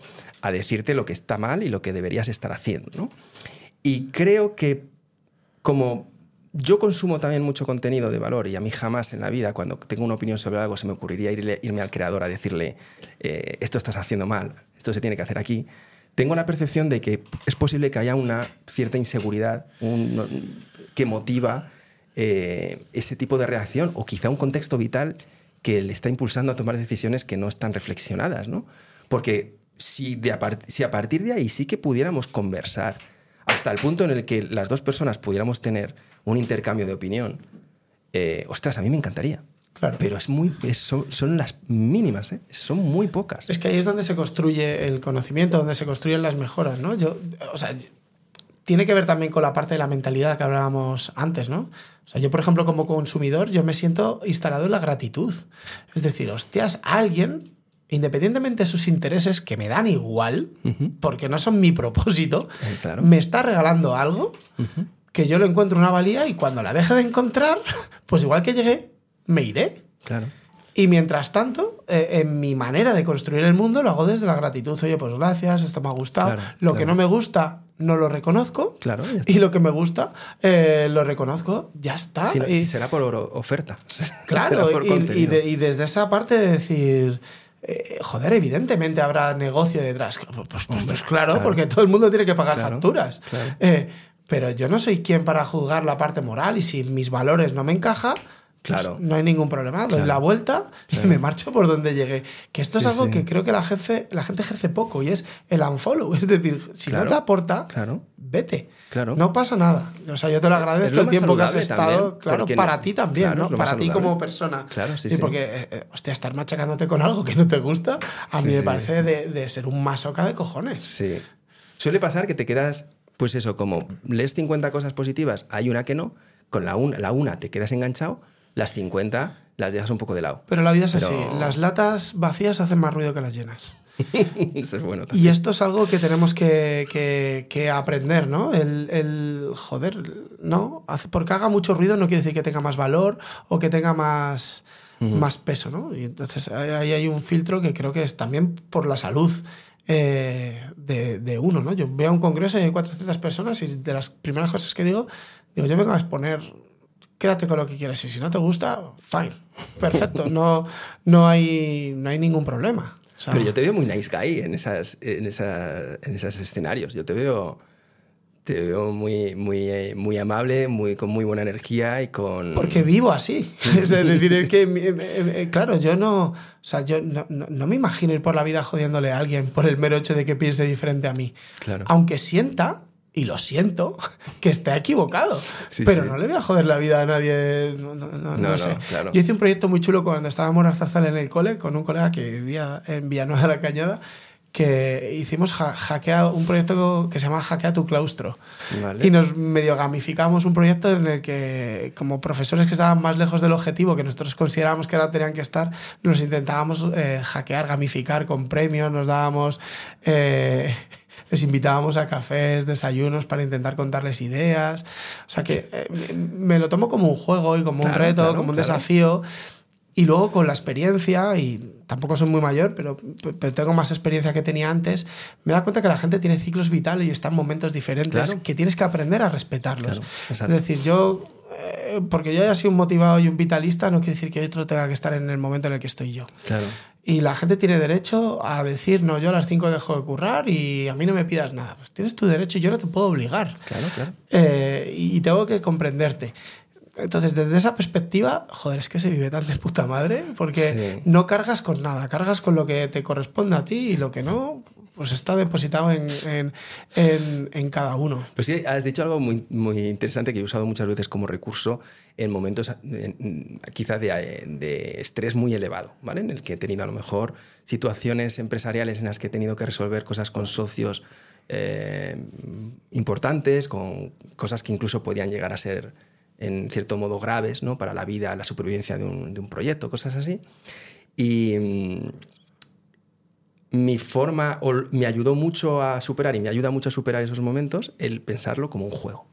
a decirte lo que está mal y lo que deberías estar haciendo. ¿no? Y creo que como yo consumo también mucho contenido de valor y a mí jamás en la vida, cuando tengo una opinión sobre algo, se me ocurriría irle- irme al creador a decirle, eh, esto estás haciendo mal, esto se tiene que hacer aquí, tengo la percepción de que es posible que haya una cierta inseguridad que motiva eh, ese tipo de reacción o quizá un contexto vital que le está impulsando a tomar decisiones que no están reflexionadas, ¿no? Porque si, de a, si a partir de ahí sí que pudiéramos conversar hasta el punto en el que las dos personas pudiéramos tener un intercambio de opinión, eh, ostras, a mí me encantaría. Claro. Pero es muy, es- son, son las mínimas, ¿eh? son muy pocas. Es que ahí es donde se construye el conocimiento, donde se construyen las mejoras, ¿no? Yo, o sea, tiene que ver también con la parte de la mentalidad que hablábamos antes, ¿no? O sea, yo, por ejemplo, como consumidor, yo me siento instalado en la gratitud. Es decir, hostias, alguien, independientemente de sus intereses, que me dan igual, Ujú. porque no son mi propósito, Eh, claro. me está regalando algo que yo lo encuentro una valía y cuando la deje de encontrar, pues igual que llegué, me iré. Claro. Y mientras tanto, eh, en mi manera de construir el mundo lo hago desde la gratitud. Oye, pues gracias, esto me ha gustado. Claro, lo que no me gusta, no lo reconozco. Claro. Y lo que me gusta, eh, lo reconozco, ya está. Si no- Y- si será por oferta. claro, por y, y contenido. de- y desde esa parte de decir. Eh, joder, evidentemente habrá negocio detrás. Pues, pues- pues Hombre, claro, claro. porque todo el mundo tiene que pagar Claro, facturas. claro. Eh, pero yo no soy quien para juzgar la parte moral y si mis valores no me encajan, pues Claro. no hay ningún problema. Doy Claro. la vuelta y Claro. me marcho por donde llegué. Que esto es Sí, algo sí. que creo que la gente, la gente ejerce poco y es el unfollow. Es decir, si Claro. no te aporta, Claro. vete. Claro. No pasa nada. O sea, yo te lo agradezco el tiempo que has estado, también, claro, para no- ti también, ¿no? Para ti como persona. Claro, sí, sí. porque, eh, eh, hostia, estar machacándote con algo que no te gusta, a mí me parece de, de ser un masoca de cojones. Sí. Suele pasar que te quedas, pues eso, como lees 50 cosas positivas, hay una que no, con la una, la una te quedas enganchado, las 50 las dejas un poco de lado. Pero la vida es Pero- así. Las latas vacías hacen más ruido que las llenas. Eso es bueno Y también. esto es algo que tenemos que, que- que aprender, ¿no? El, el- joder, ¿no? Porque haga mucho ruido no quiere decir que tenga más valor o que tenga más, más peso, ¿no? Y entonces ahí ahí hay un filtro que creo que es también por la salud eh, de, de uno, ¿no? Yo voy a un congreso y hay 400 personas y de las primeras cosas que digo, digo, yo vengo a exponer, quédate con lo que quieras y si no te gusta, fine, perfecto, no, no, hay, no hay ningún problema. O sea, Pero yo te veo muy nice guy en, esas, en, esa- en esos escenarios. Yo te veo, te veo muy, muy, muy amable, muy, con muy buena energía y con... Porque vivo así. Es decir, es que, eh, eh, claro, yo no. O sea, yo no, no- no me imagino ir por la vida jodiéndole a alguien por el mero hecho de que piense diferente a mí. Claro. Aunque sienta, y lo siento, que está equivocado. Sí, pero sí. no le voy a joder la vida a nadie. No, no, no- no sé. claro. Yo hice un proyecto muy chulo cuando estábamos Zarzal en el cole con un colega que vivía en Villanueva de la Cañada. Que hicimos ha- hackea, un proyecto que se llama Hackea tu claustro. Vale. Y nos medio gamificamos un proyecto en el que, como profesores que estaban más lejos del objetivo, que nosotros considerábamos que ahora tenían que estar, nos intentábamos eh, hackear, gamificar con premios, nos dábamos. eh, les invitábamos a cafés, desayunos para intentar contarles ideas. O sea que eh, me lo tomo como un juego y como un Claro, reto, claro, como un claro. desafío. Y luego con la experiencia, y tampoco soy muy mayor, pero, pero tengo más experiencia que tenía antes, me da cuenta que la gente tiene ciclos vitales y está en momentos diferentes Claro. que tienes que aprender a respetarlos. Claro, es decir, yo eh, porque yo haya sido un motivado y un vitalista, no quiere decir que otro tenga que estar en el momento en el que estoy yo. Claro. Y la gente tiene derecho a decir, no, yo a las 5 dejo de currar y a mí no me pidas nada. Pues tienes tu derecho y yo no te puedo obligar. Claro, claro. Eh, y tengo que comprenderte. Entonces, desde esa perspectiva, joder, es que se vive tan de puta madre, porque Sí. no cargas con nada, cargas con lo que te corresponde a ti y lo que no, pues está depositado en, en- en- cada uno. Pues sí, has dicho algo muy, muy interesante que he usado muchas veces como recurso en momentos eh, quizá de, de estrés muy elevado, ¿vale? En el que he tenido a lo mejor situaciones empresariales en las que he tenido que resolver cosas con socios eh, importantes, con cosas que incluso podían llegar a ser en cierto modo graves, ¿no? Para la vida, la supervivencia de un, de un proyecto, cosas así. Y, mi forma, o me ayudó mucho a superar y me ayuda mucho a superar esos momentos el pensarlo como un juego.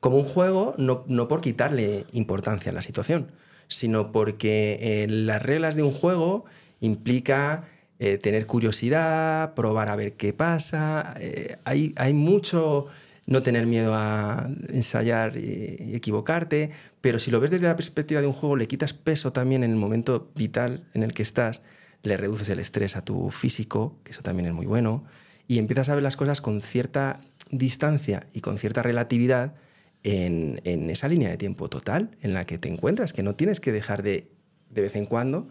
Como un juego, no, no por quitarle importancia a la situación, sino porque eh, las reglas de un juego implica eh, tener curiosidad, probar a ver qué pasa. eh, hay, hay mucho no tener miedo a ensayar y equivocarte, pero si lo ves desde la perspectiva de un juego, le quitas peso también en el momento vital en el que estás, le reduces el estrés a tu físico, que eso también es muy bueno, y empiezas a ver las cosas con cierta distancia y con cierta relatividad en, en esa línea de tiempo total en la que te encuentras, que no tienes que dejar de, de vez en cuando,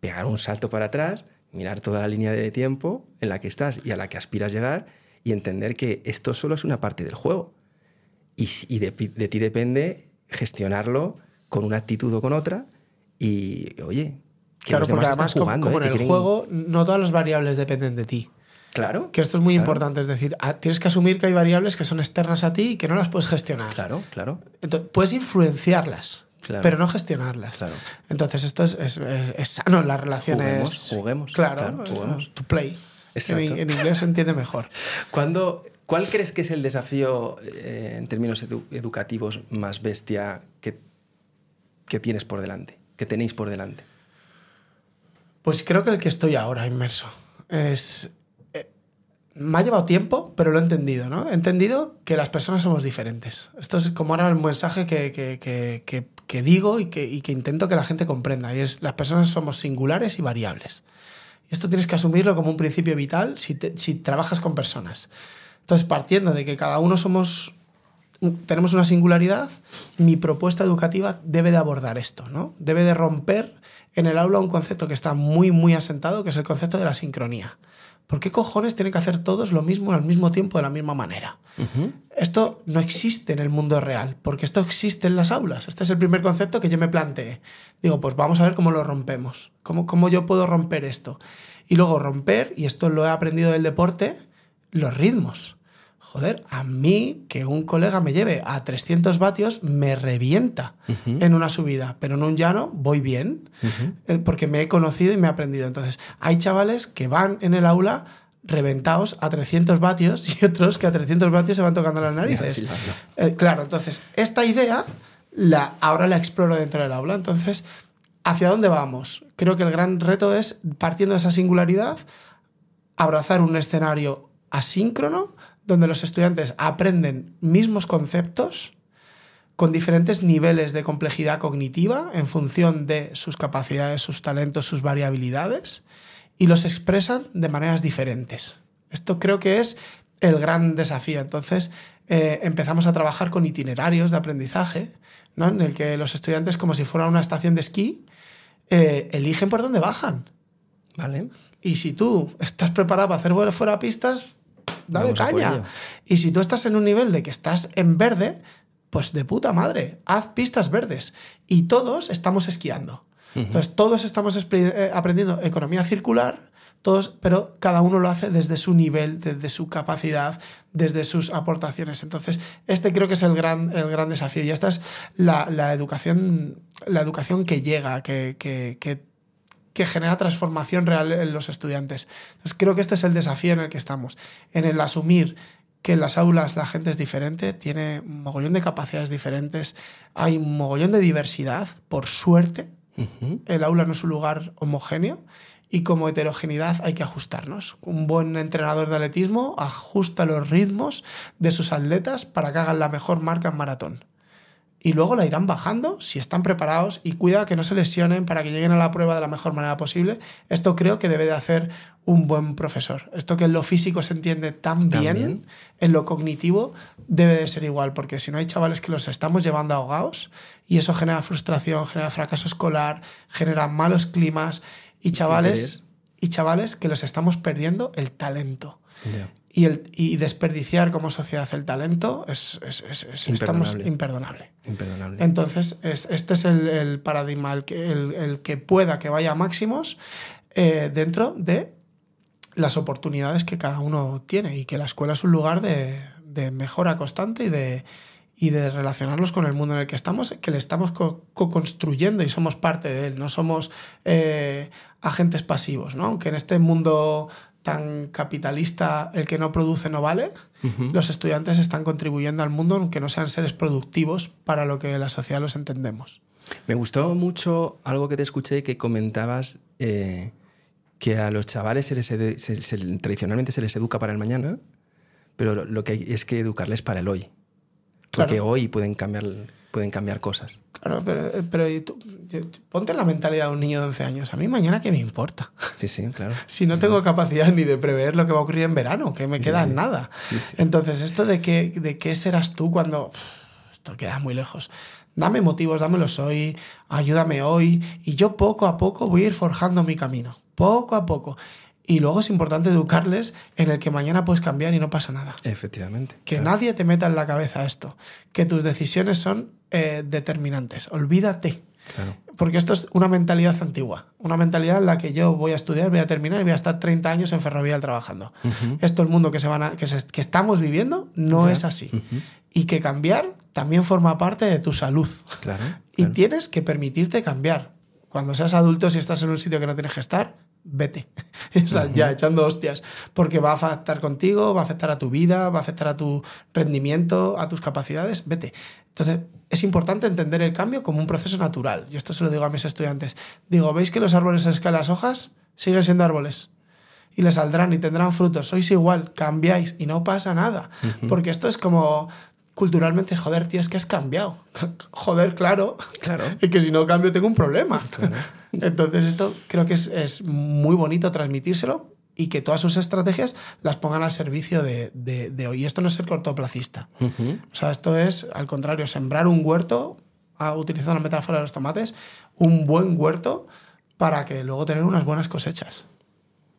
pegar un salto para atrás, mirar toda la línea de tiempo en la que estás y a la que aspiras llegar y entender que esto solo es una parte del juego. Y, y de, de ti depende gestionarlo con una actitud o con otra y, oye, que Claro, los porque demás además, están como- jugando, como, ¿eh? en el juego, no todas las variables dependen de ti. Claro. Que esto es muy claro, importante, es decir, a- tienes que asumir que hay variables que son externas a ti y que no las puedes gestionar. Claro, claro. Entonces, puedes influenciarlas, Claro. pero no gestionarlas. Claro. Entonces, esto es, es- es- es sano las relaciones. Juguemos, juguemos, Claro, claro, juguemos. to play. En, en inglés se entiende mejor. ¿Cuándo- ¿Cuál crees que es el desafío eh, en términos edu- educativos más bestia que, que tienes por delante, que tenéis por delante? Pues creo que el que estoy ahora inmerso es. eh, me ha llevado tiempo, pero lo he entendido, ¿no? He entendido que las personas somos diferentes. Esto es como ahora el mensaje que, que- que- digo y que, y que intento que la gente comprenda. Y es: las personas somos singulares y variables. Y esto tienes que asumirlo como un principio vital si, si trabajas con personas. Entonces, partiendo de que cada uno somos tenemos una singularidad, mi propuesta educativa debe de abordar esto, ¿no? Debe de romper en el aula un concepto que está muy, muy asentado, que es el concepto de la sincronía. ¿Por qué cojones tienen que hacer todos lo mismo al mismo tiempo de la misma manera? Esto no existe en el mundo real, porque esto existe en las aulas. Este es el primer concepto que yo me planteé. Digo, pues vamos a ver cómo lo rompemos, cómo, cómo yo puedo romper esto. Y luego romper, y esto lo he aprendido del deporte, los ritmos. Joder, a mí que un colega me lleve a 300 vatios me revienta en una subida, pero en un llano voy bien, eh, porque me he conocido y me he aprendido. Entonces, hay chavales que van en el aula reventados a 300 vatios y otros que a 300 vatios se van tocando las narices. Eh, claro, entonces, esta idea la, ahora la exploro dentro del aula. Entonces, ¿hacia dónde vamos? Creo que el gran reto es, partiendo de esa singularidad, abrazar un escenario asíncrono donde los estudiantes aprenden mismos conceptos con diferentes niveles de complejidad cognitiva en función de sus capacidades, sus talentos, sus variabilidades y los expresan de maneras diferentes. Esto creo que es el gran desafío. Entonces eh, empezamos a trabajar con itinerarios de aprendizaje, ¿no? en el que los estudiantes, como si fuera una estación de esquí, eh, eligen por dónde bajan. ¿Vale? Y si tú estás preparado para hacer fuera de pistas, dale Vamos caña. Y si tú estás en un nivel de que estás en verde, pues de puta madre, haz pistas verdes. Y todos estamos esquiando. Entonces, todos estamos eh, aprendiendo economía circular, todos, pero cada uno lo hace desde su nivel, desde su capacidad, desde sus aportaciones. Entonces, este creo que es el gran, el gran desafío. Y esta es la, la educación, la educación que llega, que, que- que que genera transformación real en los estudiantes. Entonces creo que este es el desafío en el que estamos, en el asumir que en las aulas la gente es diferente, tiene un mogollón de capacidades diferentes, hay un mogollón de diversidad, por suerte, el aula no es un lugar homogéneo y como heterogeneidad hay que ajustarnos. Un buen entrenador de atletismo ajusta los ritmos de sus atletas para que hagan la mejor marca en maratón. Y luego la irán bajando si están preparados y cuida que no se lesionen para que lleguen a la prueba de la mejor manera posible. Esto creo que debe de hacer un buen profesor. Esto que en lo físico se entiende tan bien, en lo cognitivo debe de ser igual, porque si no hay chavales que los estamos llevando ahogados y eso genera frustración, genera fracaso escolar, genera malos climas y chavales, y chavales que los estamos perdiendo el talento. Y, el, y desperdiciar como sociedad el talento es, es- es- es- estamos Imperdonable. Entonces, es- este es el, el paradigma, el que, el, el que pueda que vaya a máximos eh, dentro de las oportunidades que cada uno tiene y que la escuela es un lugar de, de mejora constante y de, y de relacionarnos con el mundo en el que estamos, que le estamos co- co-construyendo y somos parte de él, no somos eh, agentes pasivos, ¿no? Aunque en este mundo tan capitalista el que no produce no vale, los estudiantes están contribuyendo al mundo aunque no sean seres productivos para lo que la sociedad los entendemos. Me gustó mucho algo que te escuché que comentabas eh, que a los chavales se les edu- se- se- tradicionalmente se les educa para el mañana, pero lo, lo que hay es que educarles para el hoy. Porque Claro. hoy pueden cambiar, pueden cambiar cosas. Claro, pero, pero ¿y tú? ponte la mentalidad de un niño de 11 años. A mí mañana qué me importa. Sí, sí, claro. Si no tengo capacidad ni de prever lo que va a ocurrir en verano, que me queda sí. nada. Sí, sí. Entonces, esto de qué, de qué serás tú cuando... Esto queda muy lejos. Dame motivos, dámelos hoy, ayúdame hoy, y yo poco a poco voy a ir forjando mi camino. Poco a poco. Y luego es importante educarles en el que mañana puedes cambiar y no pasa nada. Efectivamente. Que claro. nadie te meta en la cabeza esto. Que tus decisiones son eh, determinantes. Olvídate. Claro. Porque esto es una mentalidad antigua. Una mentalidad en la que yo voy a estudiar, voy a terminar y voy a estar 30 años en Ferrovial trabajando. Ujú. Esto, el mundo que, se van a- que, se- que estamos viviendo, no es así. Y que cambiar también forma parte de tu salud. Claro. Y claro. tienes que permitirte cambiar. Cuando seas adulto, si estás en un sitio que no tienes que estar, vete. o sea, ya echando hostias. Porque va a afectar contigo, va a afectar a tu vida, va a afectar a tu rendimiento, a tus capacidades, vete. Entonces, es importante entender el cambio como un proceso natural. Y esto se lo digo a mis estudiantes. Digo, ¿veis que los árboles en que las hojas siguen siendo árboles? y le saldrán y tendrán frutos. Sois igual, cambiáis y no pasa nada. Porque esto es como culturalmente, joder, tío, es que has cambiado. joder, claro. Claro. Y que si no cambio tengo un problema. Entonces esto creo que es, es muy bonito transmitírselo y que todas sus estrategias las pongan al servicio de, de- de hoy. Y esto no es ser cortoplacista. O sea, esto es, al contrario, sembrar un huerto, ah, utilizando la metáfora de los tomates, un buen huerto para que luego tener unas buenas cosechas.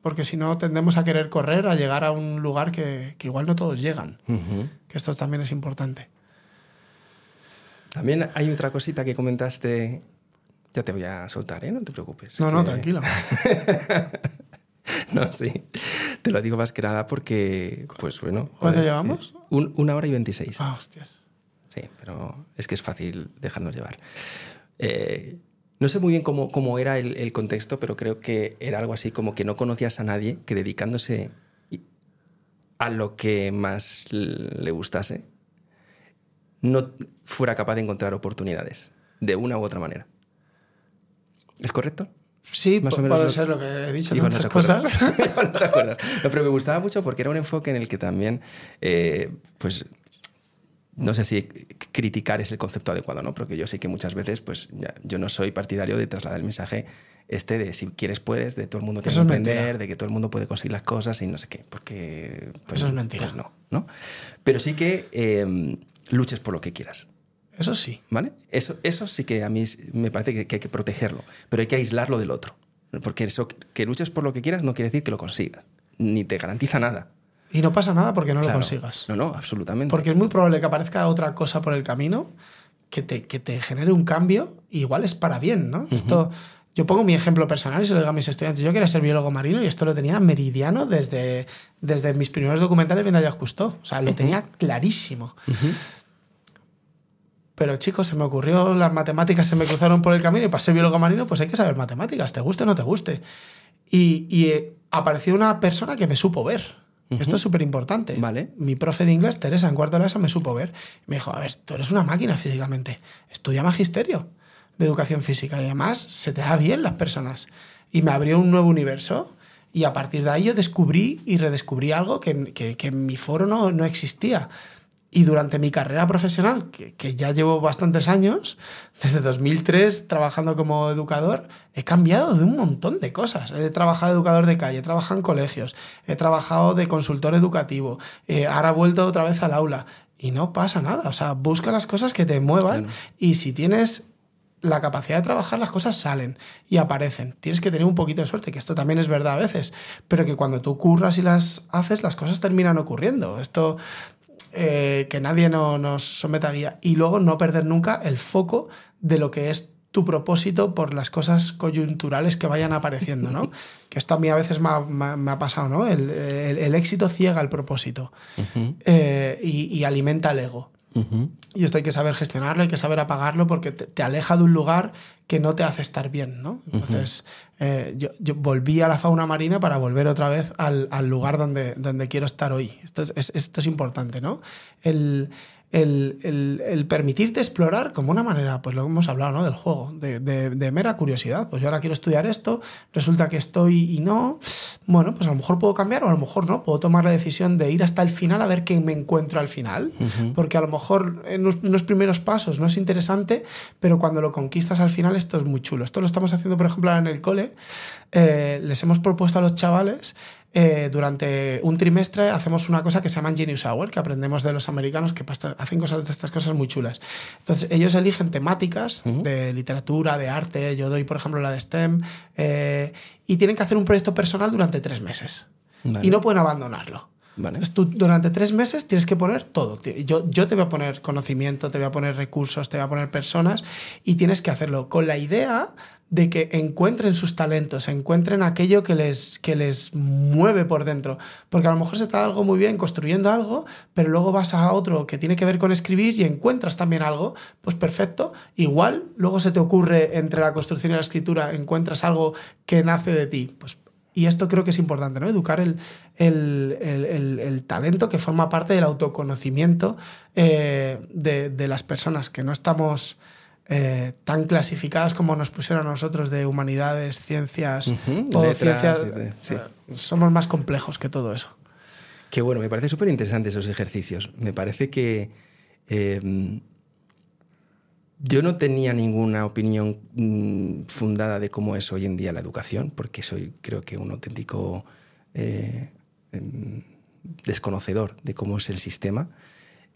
Porque si no, tendemos a querer correr, a llegar a un lugar que, que igual no todos llegan. Ujú. Que esto también es importante. También hay otra cosita que comentaste. Ya te voy a soltar, ¿eh? No te preocupes. No, no, que- tranquilo. No, sí. Te lo digo más que nada porque, pues bueno. ¿Cuánto llevamos? eh, un- una hora y veintiséis. Ah, hostias. Sí, pero es que es fácil dejarnos llevar. Eh, no sé muy bien cómo, cómo era el, el contexto, pero creo que era algo así como que no conocías a nadie que dedicándose a lo que más le gustase, no fuera capaz de encontrar oportunidades, de una u otra manera. ¿Es correcto? Sí, Más o menos puede lo- ser lo que he dicho, Igual no tantas cosas. No. No, pero me gustaba mucho porque era un enfoque en el que también, eh, pues, no sé si criticar es el concepto adecuado, ¿no? Porque yo sé que muchas veces, pues, ya- yo no soy partidario de trasladar el mensaje este de si quieres puedes, de todo el mundo tiene que de que todo el mundo puede conseguir las cosas y no sé qué, porque... pues, Eso es mentira. Pues no, ¿no? Pero sí que eh, luches por lo que quieras. Eso sí. ¿Vale? Eso, eso sí que a mí me parece que, que hay que protegerlo, pero hay que aislarlo del otro. Porque eso, que luches por lo que quieras no quiere decir que lo consigas, ni te garantiza nada. Y no pasa nada porque no Claro. lo consigas. No, no, absolutamente. Porque es muy probable que aparezca otra cosa por el camino que te, que te genere un cambio, y igual es para bien, ¿no? Esto, yo pongo mi ejemplo personal y se lo digo a mis estudiantes. Yo quería ser biólogo marino y esto lo tenía meridiano desde, desde mis primeros documentales viendo a Jacques Cousteau. O sea, lo tenía clarísimo. Pero chicos, se me ocurrió, las matemáticas se me cruzaron por el camino y para ser biólogo marino, pues hay que saber matemáticas, te guste o no te guste. Y, y, eh, apareció una persona que me supo ver. Esto es súper importante. Vale. Mi profe de inglés, Teresa, en cuarto de la ESO, me supo ver. Me dijo, a ver, tú eres una máquina físicamente. Estudia magisterio de educación física y además se te da bien las personas. Y me abrió un nuevo universo y a partir de ahí yo descubrí y redescubrí algo que, que- que en mi foro no, no existía. Y durante mi carrera profesional, que, que, ya llevo bastantes años, desde 2003 trabajando como educador, he cambiado de un montón de cosas. He trabajado de educador de calle, he trabajado en colegios, he trabajado de consultor educativo, eh, ahora he vuelto otra vez al aula. Y no pasa nada. O sea, busca las cosas que te muevan claro. y si tienes la capacidad de trabajar, las cosas salen y aparecen. Tienes que tener un poquito de suerte, que esto también es verdad a veces, pero que cuando tú curras y las haces, las cosas terminan ocurriendo. Esto eh, que nadie no, nos someta a guía. Y luego no perder nunca el foco de lo que es tu propósito por las cosas coyunturales que vayan apareciendo, ¿no? que esto a mí a veces me ha, me ha pasado, ¿no? El, el, el, éxito ciega el propósito uh -huh. eh, y, y, alimenta el ego. Uh -huh. Y esto hay que saber gestionarlo, hay que saber apagarlo porque te, te, aleja de un lugar que no te hace estar bien, ¿no? Entonces, uh -huh. eh, yo, yo, volví a la fauna marina para volver otra vez al, al lugar donde, donde quiero estar hoy. Esto es, esto es importante, ¿no? El, el, el, el, permitirte explorar como una manera, pues lo hemos hablado, ¿no? Del juego, de, de, de, mera curiosidad. Pues yo ahora quiero estudiar esto, resulta que estoy y no. Bueno, pues a lo mejor puedo cambiar o a lo mejor no. Puedo tomar la decisión de ir hasta el final a ver qué me encuentro al final. Uh -huh. Porque a lo mejor en unos primeros pasos no es interesante, pero cuando lo conquistas al final esto es muy chulo. Esto lo estamos haciendo, por ejemplo, en el cole. Eh, les hemos propuesto a los chavales eh, durante un trimestre hacemos una cosa que se llama Genius Hour, que aprendemos de los americanos que hacen cosas de estas cosas muy chulas. Entonces, ellos eligen temáticas uh -huh. de literatura, de arte, yo doy, por ejemplo, la de STEM, eh, y tienen que hacer un proyecto personal durante tres meses. Vale. Y no pueden abandonarlo. Vale. Entonces, tú durante tres meses tienes que poner todo. Yo, yo te voy a poner conocimiento, te voy a poner recursos, te voy a poner personas, y tienes que hacerlo con la idea de que encuentren sus talentos, encuentren aquello que les, que les mueve por dentro. Porque a lo mejor se te da algo muy bien construyendo algo, pero luego vas a otro que tiene que ver con escribir y encuentras también algo, pues perfecto. Igual luego se te ocurre entre la construcción y la escritura, encuentras algo que nace de ti. Pues, y esto creo que es importante, ¿no? Educar el, el, el, el talento que forma parte del autoconocimiento eh, de, de las personas, que no estamos eh, tan clasificadas como nos pusieron a nosotros de humanidades, ciencias uh -huh, o letras, ciencias. Sí. uh, somos más complejos que todo eso. Qué bueno, me parece súper interesante esos ejercicios. Me parece que eh, yo no tenía ninguna opinión mmm, fundada de cómo es hoy en día la educación, porque soy, creo que, un auténtico eh, desconocedor de cómo es el sistema.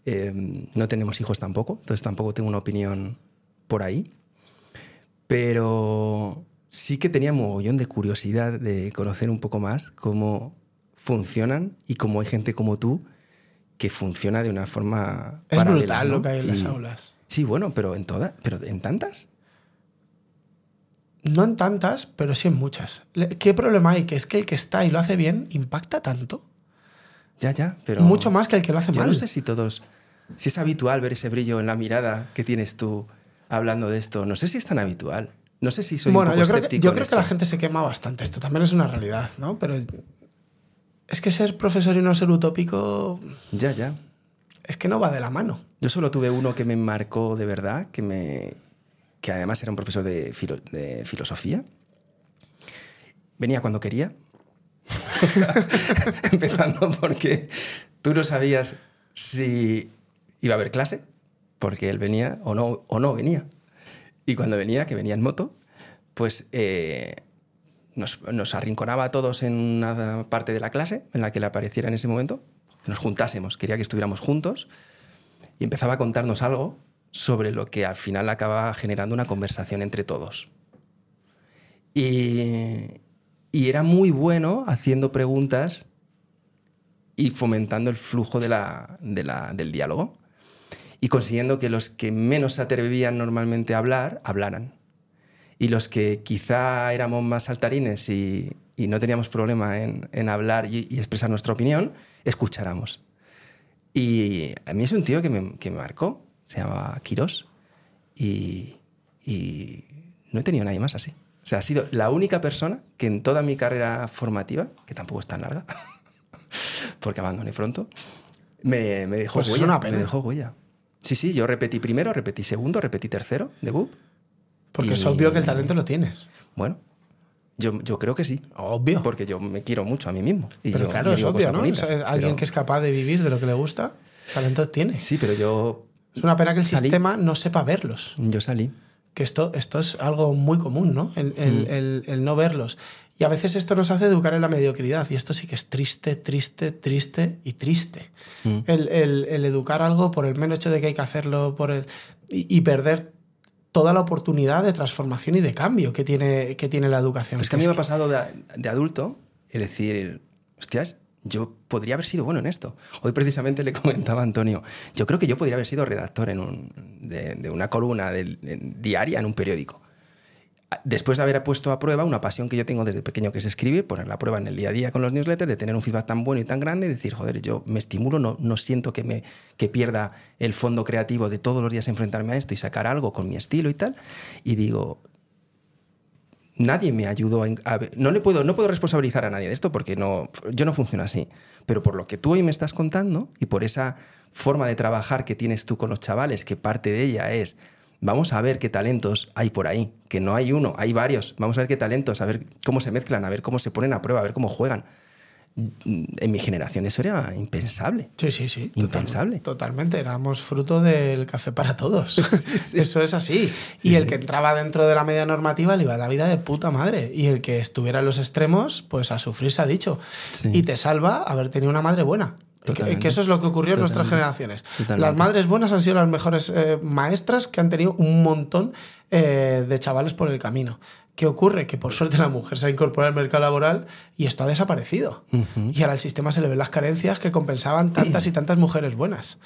Eh, no tenemos hijos tampoco, entonces tampoco tengo una opinión por ahí. Pero sí que tenía mogollón de curiosidad de conocer un poco más cómo funcionan y cómo hay gente como tú que funciona de una forma. Es paralela, brutal ¿no? lo que hay en y, las aulas. Sí, bueno, pero en todas, pero en tantas. No en tantas, pero sí en muchas. ¿Qué problema hay? Que es que el que está y lo hace bien impacta tanto. Ya, ya, pero. Mucho más que el que lo hace yo mal. No sé si todos. Si es habitual ver ese brillo en la mirada que tienes tú hablando de esto. No sé si es tan habitual. No sé si soy bueno, un poco yo creo, que, yo creo esto. que la gente se quema bastante. Esto también es una realidad, ¿no? Pero es que ser profesor y no ser utópico. Ya, ya. Es que no va de la mano. Yo solo tuve uno que me marcó de verdad, que me. que además era un profesor de, filo, de filosofía. Venía cuando quería. o sea, empezando porque tú no sabías si iba a haber clase, porque él venía o no, o no venía. Y cuando venía, que venía en moto, pues eh, nos, arrinconaba a todos en una parte de la clase en la que le apareciera en ese momento, que nos juntásemos, quería que estuviéramos juntos, y empezaba a contarnos algo sobre lo que al final acaba generando una conversación entre todos. Y, era muy bueno haciendo preguntas y fomentando el flujo de la, del diálogo y consiguiendo que los que menos se atrevían normalmente a hablar, hablaran. Y los que quizá éramos más saltarines y, y no teníamos problema en, en hablar y, y, expresar nuestra opinión, escucháramos. Y a mí es un tío que me, que me marcó, se llama Quirós, y, y no he tenido nadie más así. O sea, ha sido la única persona que en toda mi carrera formativa, que tampoco es tan larga, porque abandoné pronto, me, me dejó pues huella. Es una pena. Me dejó huella. Sí, sí, yo repetí primero, repetí segundo, repetí tercero de BUP. Porque y... es obvio que el talento lo tienes. Bueno, yo, yo creo que sí. Obvio. Porque yo me quiero mucho a mí mismo. Y pero yo, claro, es obvio, ¿no? Bonitas, alguien pero... que es capaz de vivir de lo que le gusta. Talento tiene. Sí, pero yo, Es una pena que el Salí. sistema no sepa verlos. yo salí. Que esto, esto es algo muy común, ¿no? El, el- Mm. el- el no verlos. Y a veces esto nos hace educar en la mediocridad. Y esto sí que es triste, triste, triste y triste. Mm. El, el- el educar algo por el mero hecho de que hay que hacerlo por el, y, y perder toda la oportunidad de transformación y de cambio que tiene, que tiene la educación. Es que a mí me ha pasado de, de adulto el decir, hostias, yo podría haber sido bueno en esto. Hoy precisamente le comentaba a Antonio, yo creo que yo podría haber sido redactor en un- de, de una columna diaria en un periódico. Después de haber puesto a prueba una pasión que yo tengo desde pequeño, que es escribir, poner la prueba en el día a día con los newsletters, de tener un feedback tan bueno y tan grande, decir, joder, yo me estimulo, no, no siento que, me, que pierda el fondo creativo de todos los días enfrentarme a esto y sacar algo con mi estilo y tal. Y digo, nadie me ayudó a, a no le puedo no puedo responsabilizar a nadie de esto porque no yo no funciono así pero por lo que tú hoy me estás contando y por esa forma de trabajar que tienes tú con los chavales que parte de ella es vamos a ver qué talentos hay por ahí que no hay uno hay varios vamos a ver qué talentos a ver cómo se mezclan a ver cómo se ponen a prueba a ver cómo juegan en mi generación eso era impensable Sí, sí, sí. total- Impensable. totalmente. Éramos fruto del café para todos. Eso es así. Y el que entraba dentro de la media normativa le iba la vida de puta madre. Y el que estuviera en los extremos, pues a sufrir se ha dicho. Y te salva haber tenido una madre buena. Que, eso es lo que ocurrió en nuestras generaciones. Totalmente. Las madres buenas han sido las mejores eh, maestras que han tenido un montón eh, de chavales por el camino. ¿Qué ocurre? Que por suerte la mujer se ha incorporado al mercado laboral y esto ha desaparecido. Y ahora al sistema se le ven las carencias que compensaban tantas y tantas mujeres buenas.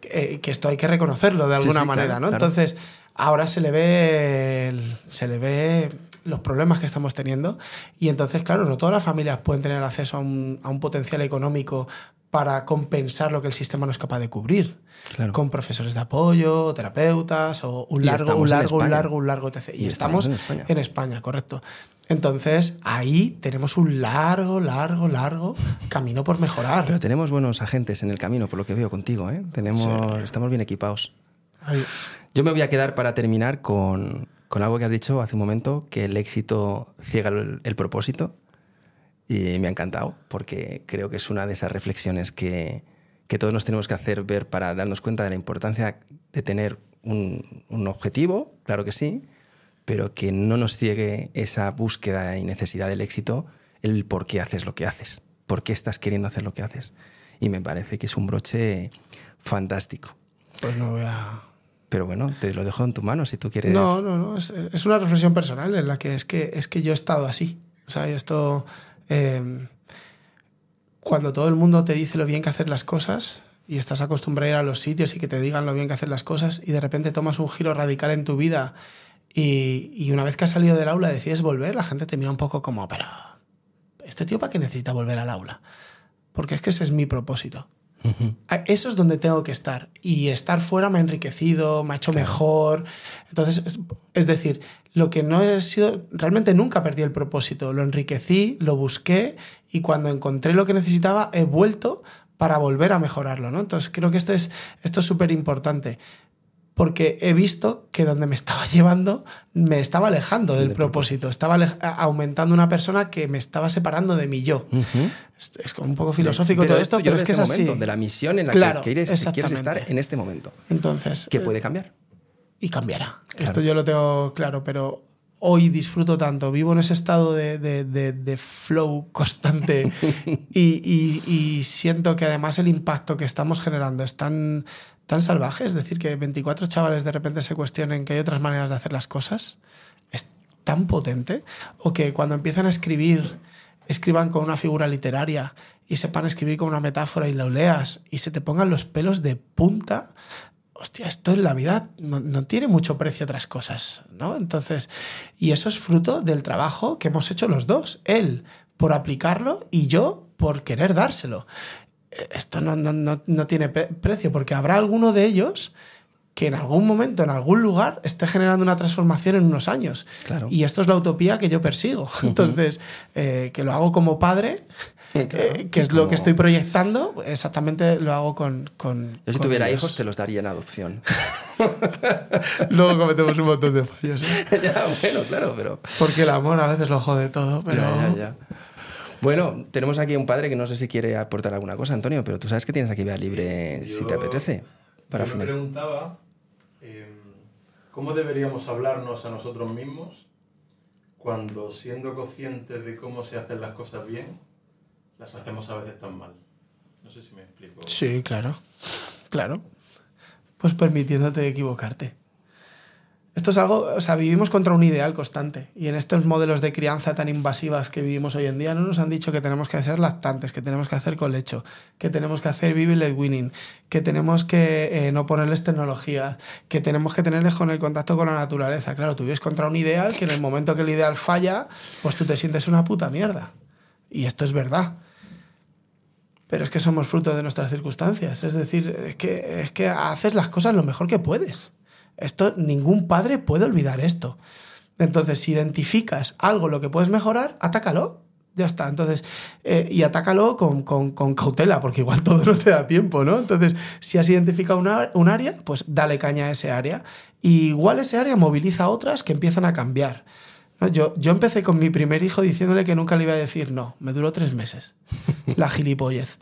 Que, que esto hay que reconocerlo de Sí, alguna sí, manera, claro, ¿no? claro. Entonces, ahora se le ve el- se le ve los problemas que estamos teniendo y entonces, claro, no todas las familias pueden tener acceso a un, a un potencial económico para compensar lo que el sistema no es capaz de cubrir. Claro. Con profesores de apoyo, terapeutas, o un largo, un largo, un largo, un largo, etc. Y, Y estamos, en España. en España, correcto. Entonces, ahí tenemos un largo, largo, largo camino por mejorar. pero tenemos buenos agentes en el camino por lo que veo contigo ¿eh? tenemos estamos bien equipados Ahí. Yo me voy a quedar para terminar con, con algo que has dicho hace un momento, que el éxito ciega el, propósito. Y me ha encantado, porque creo que es una de esas reflexiones que, que todos nos tenemos que hacer ver para darnos cuenta de la importancia de tener un, un objetivo, claro que sí, pero que no nos ciegue esa búsqueda y necesidad del éxito, el por qué haces lo que haces, por qué estás queriendo hacer lo que haces. Y me parece que es un broche fantástico. Pues no voy a... Pero bueno, te lo dejo en tu mano si tú quieres. No, no, no. Es, una reflexión personal en la que es que, es que yo he estado así. O sea, esto. eh, cuando todo el mundo te dice lo bien que hacer las cosas y estás acostumbrado a ir a los sitios y que te digan lo bien que hacer las cosas y de repente tomas un giro radical en tu vida y, y una vez que has salido del aula decides volver, la gente te mira un poco como, pero. ¿Este tío para qué necesita volver al aula? Porque es que ese es mi propósito. Eso es donde tengo que estar. Y estar fuera me ha enriquecido, me ha hecho mejor. Entonces, es, es decir, lo que no he sido, realmente nunca perdí el propósito. Lo enriquecí, lo busqué y cuando encontré lo que necesitaba, he vuelto para volver a mejorarlo. ¿no? Entonces, creo que esto es esto es súper importante. Porque he visto que donde me estaba llevando me estaba alejando del propósito. Estaba aumentando una persona que me estaba separando de mi yo. Es, es como un poco filosófico todo esto, pero es que este es así. de la misión en la Claro, que quieres, que quieres estar en este momento. Entonces, Que eh, puede cambiar. y cambiará. Esto yo lo tengo claro, pero hoy disfruto tanto, vivo en ese estado de, de- de- de flow constante y, y- y siento que además el impacto que estamos generando es tan, tan salvaje, es decir, que 24 chavales de repente se cuestionen que hay otras maneras de hacer las cosas, es tan potente, o que cuando empiezan a escribir, escriban con una figura literaria y sepan escribir con una metáfora y lo leas y se te pongan los pelos de punta hostia, esto en la vida no, no tiene mucho precio otras cosas, ¿no? Entonces, y eso es fruto del trabajo que hemos hecho los dos. Él por aplicarlo y yo por querer dárselo. Esto no, no- no- no tiene precio porque habrá alguno de ellos que en algún momento, en algún lugar, esté generando una transformación en unos años. Claro. Y esto es la utopía que yo persigo. Entonces, eh, que lo hago como padre, eh, que es lo Como- que estoy proyectando, exactamente lo hago con... con Yo si con tuviera ellos. hijos te los daría en adopción. Luego cometemos un montón de fallos. ¿eh? ya, bueno, claro, pero... Porque el amor a veces lo jode todo, pero... Ya, ya, ya. Bueno, tenemos aquí un padre que no sé si quiere aportar alguna cosa, Antonio, pero tú sabes que tienes aquí vía libre si te apetece. Para yo me preguntaba eh, cómo deberíamos hablarnos a nosotros mismos cuando siendo conscientes de cómo se hacen las cosas bien, las hacemos a veces tan mal. No sé si me explico. Sí, claro. Claro. Pues permitiéndote equivocarte. Esto es algo, o sea, vivimos contra un ideal constante. Y en estos modelos de crianza tan invasivas que vivimos hoy en día, no nos han dicho que tenemos que hacer lactantes, que tenemos que hacer colecho, que tenemos que hacer baby led winning, que tenemos que eh, no ponerles tecnología, que tenemos que tenerles con el contacto con la naturaleza. Claro, tú vives contra un ideal que en el momento que el ideal falla, pues tú te sientes una puta mierda. Y esto es verdad. Pero es que somos fruto de nuestras circunstancias. Es decir, es que, es que haces las cosas lo mejor que puedes. Esto, ningún padre puede olvidar esto. Entonces, si identificas algo lo que puedes mejorar, atácalo. Ya está. Entonces, eh, y atácalo con, con- cautela, porque igual todo no te da tiempo, ¿no? Entonces, si has identificado una- un área, pues dale caña a ese área. Y igual ese área moviliza a otras que empiezan a cambiar. Yo, yo empecé con mi primer hijo diciéndole que nunca le iba a decir no. Me duró tres meses. La gilipollez.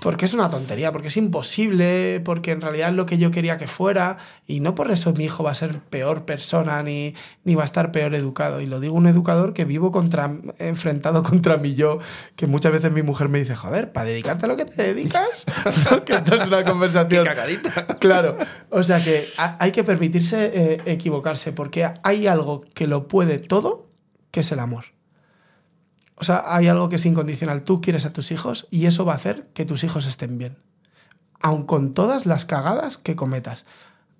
Porque es una tontería, porque es imposible, porque en realidad es lo que yo quería que fuera, y no por eso mi hijo va a ser peor persona ni, ni va a estar peor educado. Y lo digo un educador que vivo contra, enfrentado contra mí yo, que muchas veces mi mujer me dice, joder, para dedicarte a lo que te dedicas, que esto es una conversación. cagadita. Claro, o sea que ha- hay que permitirse eh, equivocarse, porque hay algo que lo puede todo, que es el amor. O sea, hay algo que es incondicional. Tú quieres a tus hijos y eso va a hacer que tus hijos estén bien. Aun con todas las cagadas que cometas.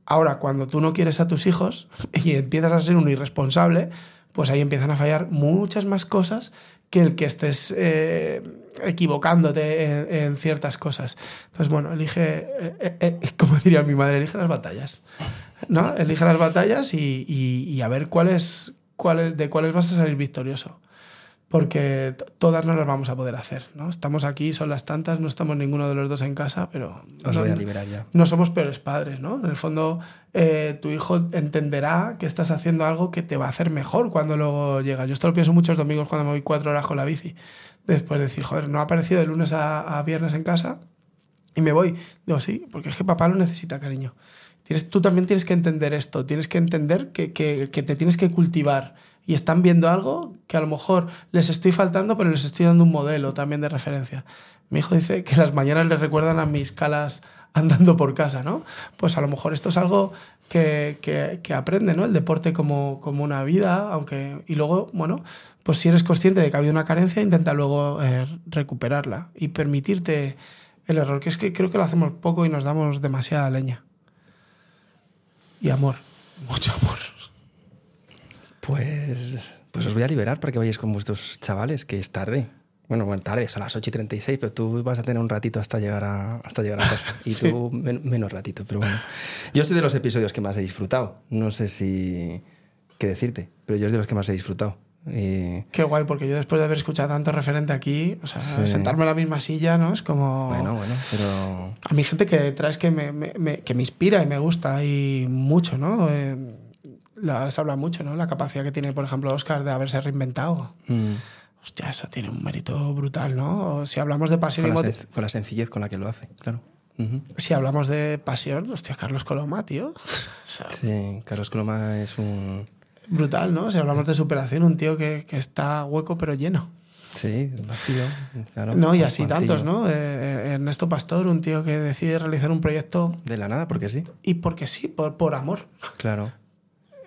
Ahora, cuando tú no quieres a tus hijos y empiezas a ser un irresponsable, pues ahí empiezan a fallar muchas más cosas que el que estés eh, equivocándote en, ciertas cosas. Entonces, bueno, elige, eh, eh, como diría mi madre, elige las batallas. ¿No? Elige las batallas y, y- y a ver cuáles, cuáles, de cuáles vas a salir victorioso porque todas no las vamos a poder hacer, ¿no? Estamos aquí, son las tantas, no estamos ninguno de los dos en casa, pero Os no, voy a liberar ya. no somos peores padres, ¿no? En el fondo, eh, tu hijo entenderá que estás haciendo algo que te va a hacer mejor cuando luego llega. Yo esto lo pienso muchos domingos cuando me voy cuatro horas con la bici. Después de decir, joder, no ha aparecido de lunes a, a viernes en casa y me voy. Digo, sí, porque es que papá lo necesita, cariño. Tú también tienes que entender esto, tienes que entender que, que- te tienes que cultivar y están viendo algo que a lo mejor les estoy faltando, pero les estoy dando un modelo también de referencia. Mi hijo dice que las mañanas le recuerdan a mis calas andando por casa, ¿no? Pues a lo mejor esto es algo que, que, aprende, ¿no? El deporte como, como una vida, aunque... Y luego, bueno, pues si eres consciente de que ha una carencia, intenta luego eh, recuperarla y permitirte el error, que es que creo que lo hacemos poco y nos damos demasiada leña. Y amor, mucho amor. Pues, pues os voy a liberar para que vayáis con vuestros chavales, que es tarde. Bueno, bueno, tarde, son las 8 y 36, pero tú vas a tener un ratito hasta llegar a, hasta llegar a casa. Y Sí. tú men- menos ratito, pero bueno. Yo soy de los episodios que más he disfrutado. No sé si qué decirte, pero yo es de los que más he disfrutado. Y, Qué guay, porque yo después de haber escuchado tanto referente aquí, o sea, Sí. sentarme en la misma silla, ¿no? Es como... bueno, bueno, pero... A mí gente que traes que me, me- me- que me inspira y me gusta y mucho, ¿no? Eh, la- se habla mucho, ¿no? La capacidad que tiene, por ejemplo, Oscar de haberse reinventado. mm, Hostia, eso tiene un mérito brutal, ¿no? Si hablamos de pasión con, y la sen- con la sencillez con la que lo hace, claro. Ujú. Si hablamos de pasión, hostia, Carlos Coloma, tío. O sea, Sí, Carlos Coloma es un... brutal, ¿no? Si hablamos de superación, un tío que, que está hueco pero lleno. Sí, vacío, claro. No, y así Juancillo. tantos, ¿no? Eh, Ernesto Pastor, un tío que decide realizar un proyecto De la nada, porque sí, y porque sí, por, por amor. claro.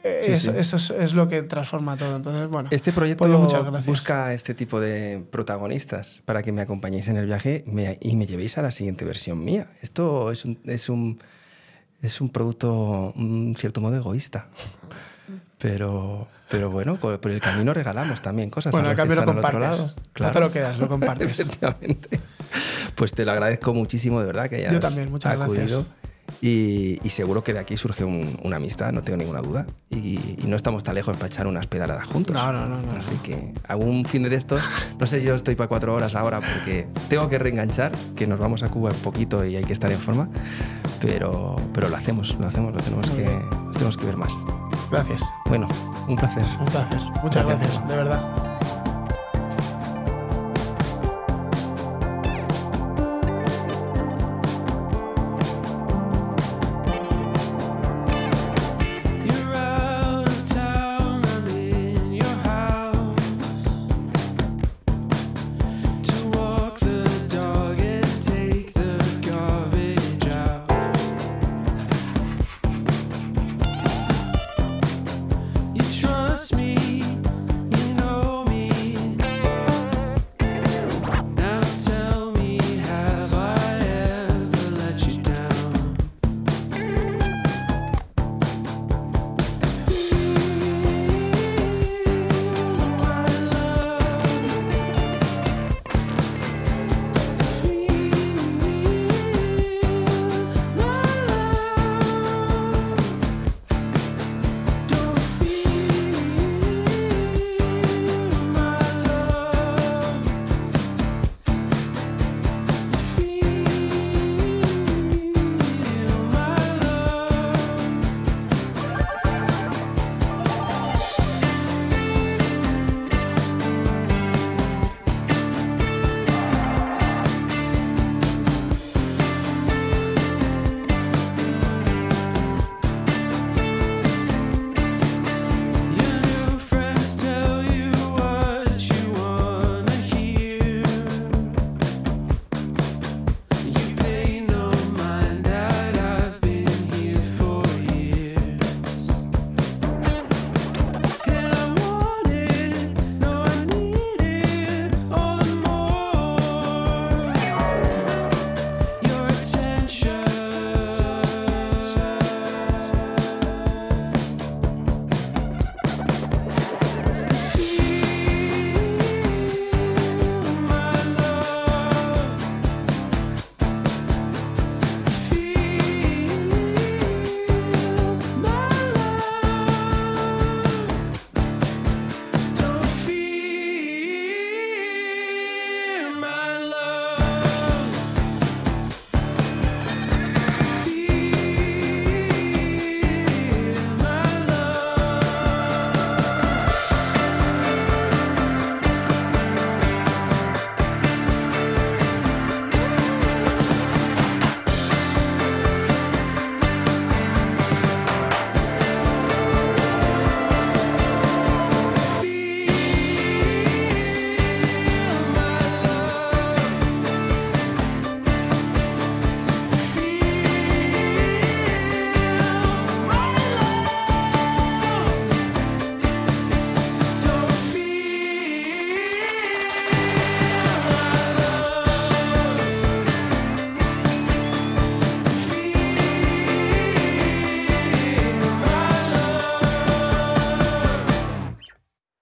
Eh, Sí, eso sí. eso es, es lo que transforma todo. Entonces, bueno. Este proyecto Pollo, muchas gracias. busca este tipo de protagonistas para que me acompañéis en el viaje me- y me llevéis a la siguiente versión mía. Esto es un, es un, es un producto, un cierto modo egoísta. Pero, pero bueno, por, por el camino regalamos también cosas. Bueno, a cambio lo compartes. lado. No te lo quedas, lo compartes. Efectivamente. Pues te lo agradezco muchísimo, de verdad, que hayas Yo también, muchas acudido. gracias. Y, y seguro que de aquí surge un- una amistad, no tengo ninguna duda. Y, y no estamos tan lejos para echar unas pedaladas juntos. No, no, no, no. Así que algún fin de estos, no sé, yo estoy para cuatro horas ahora porque tengo que reenganchar, que nos vamos a Cuba un poquito y hay que estar en forma. Pero, pero lo hacemos, lo hacemos, lo tenemos, que, lo tenemos que ver más. Gracias. Bueno, un placer. Un placer. Muchas Gracias. gracias, de verdad.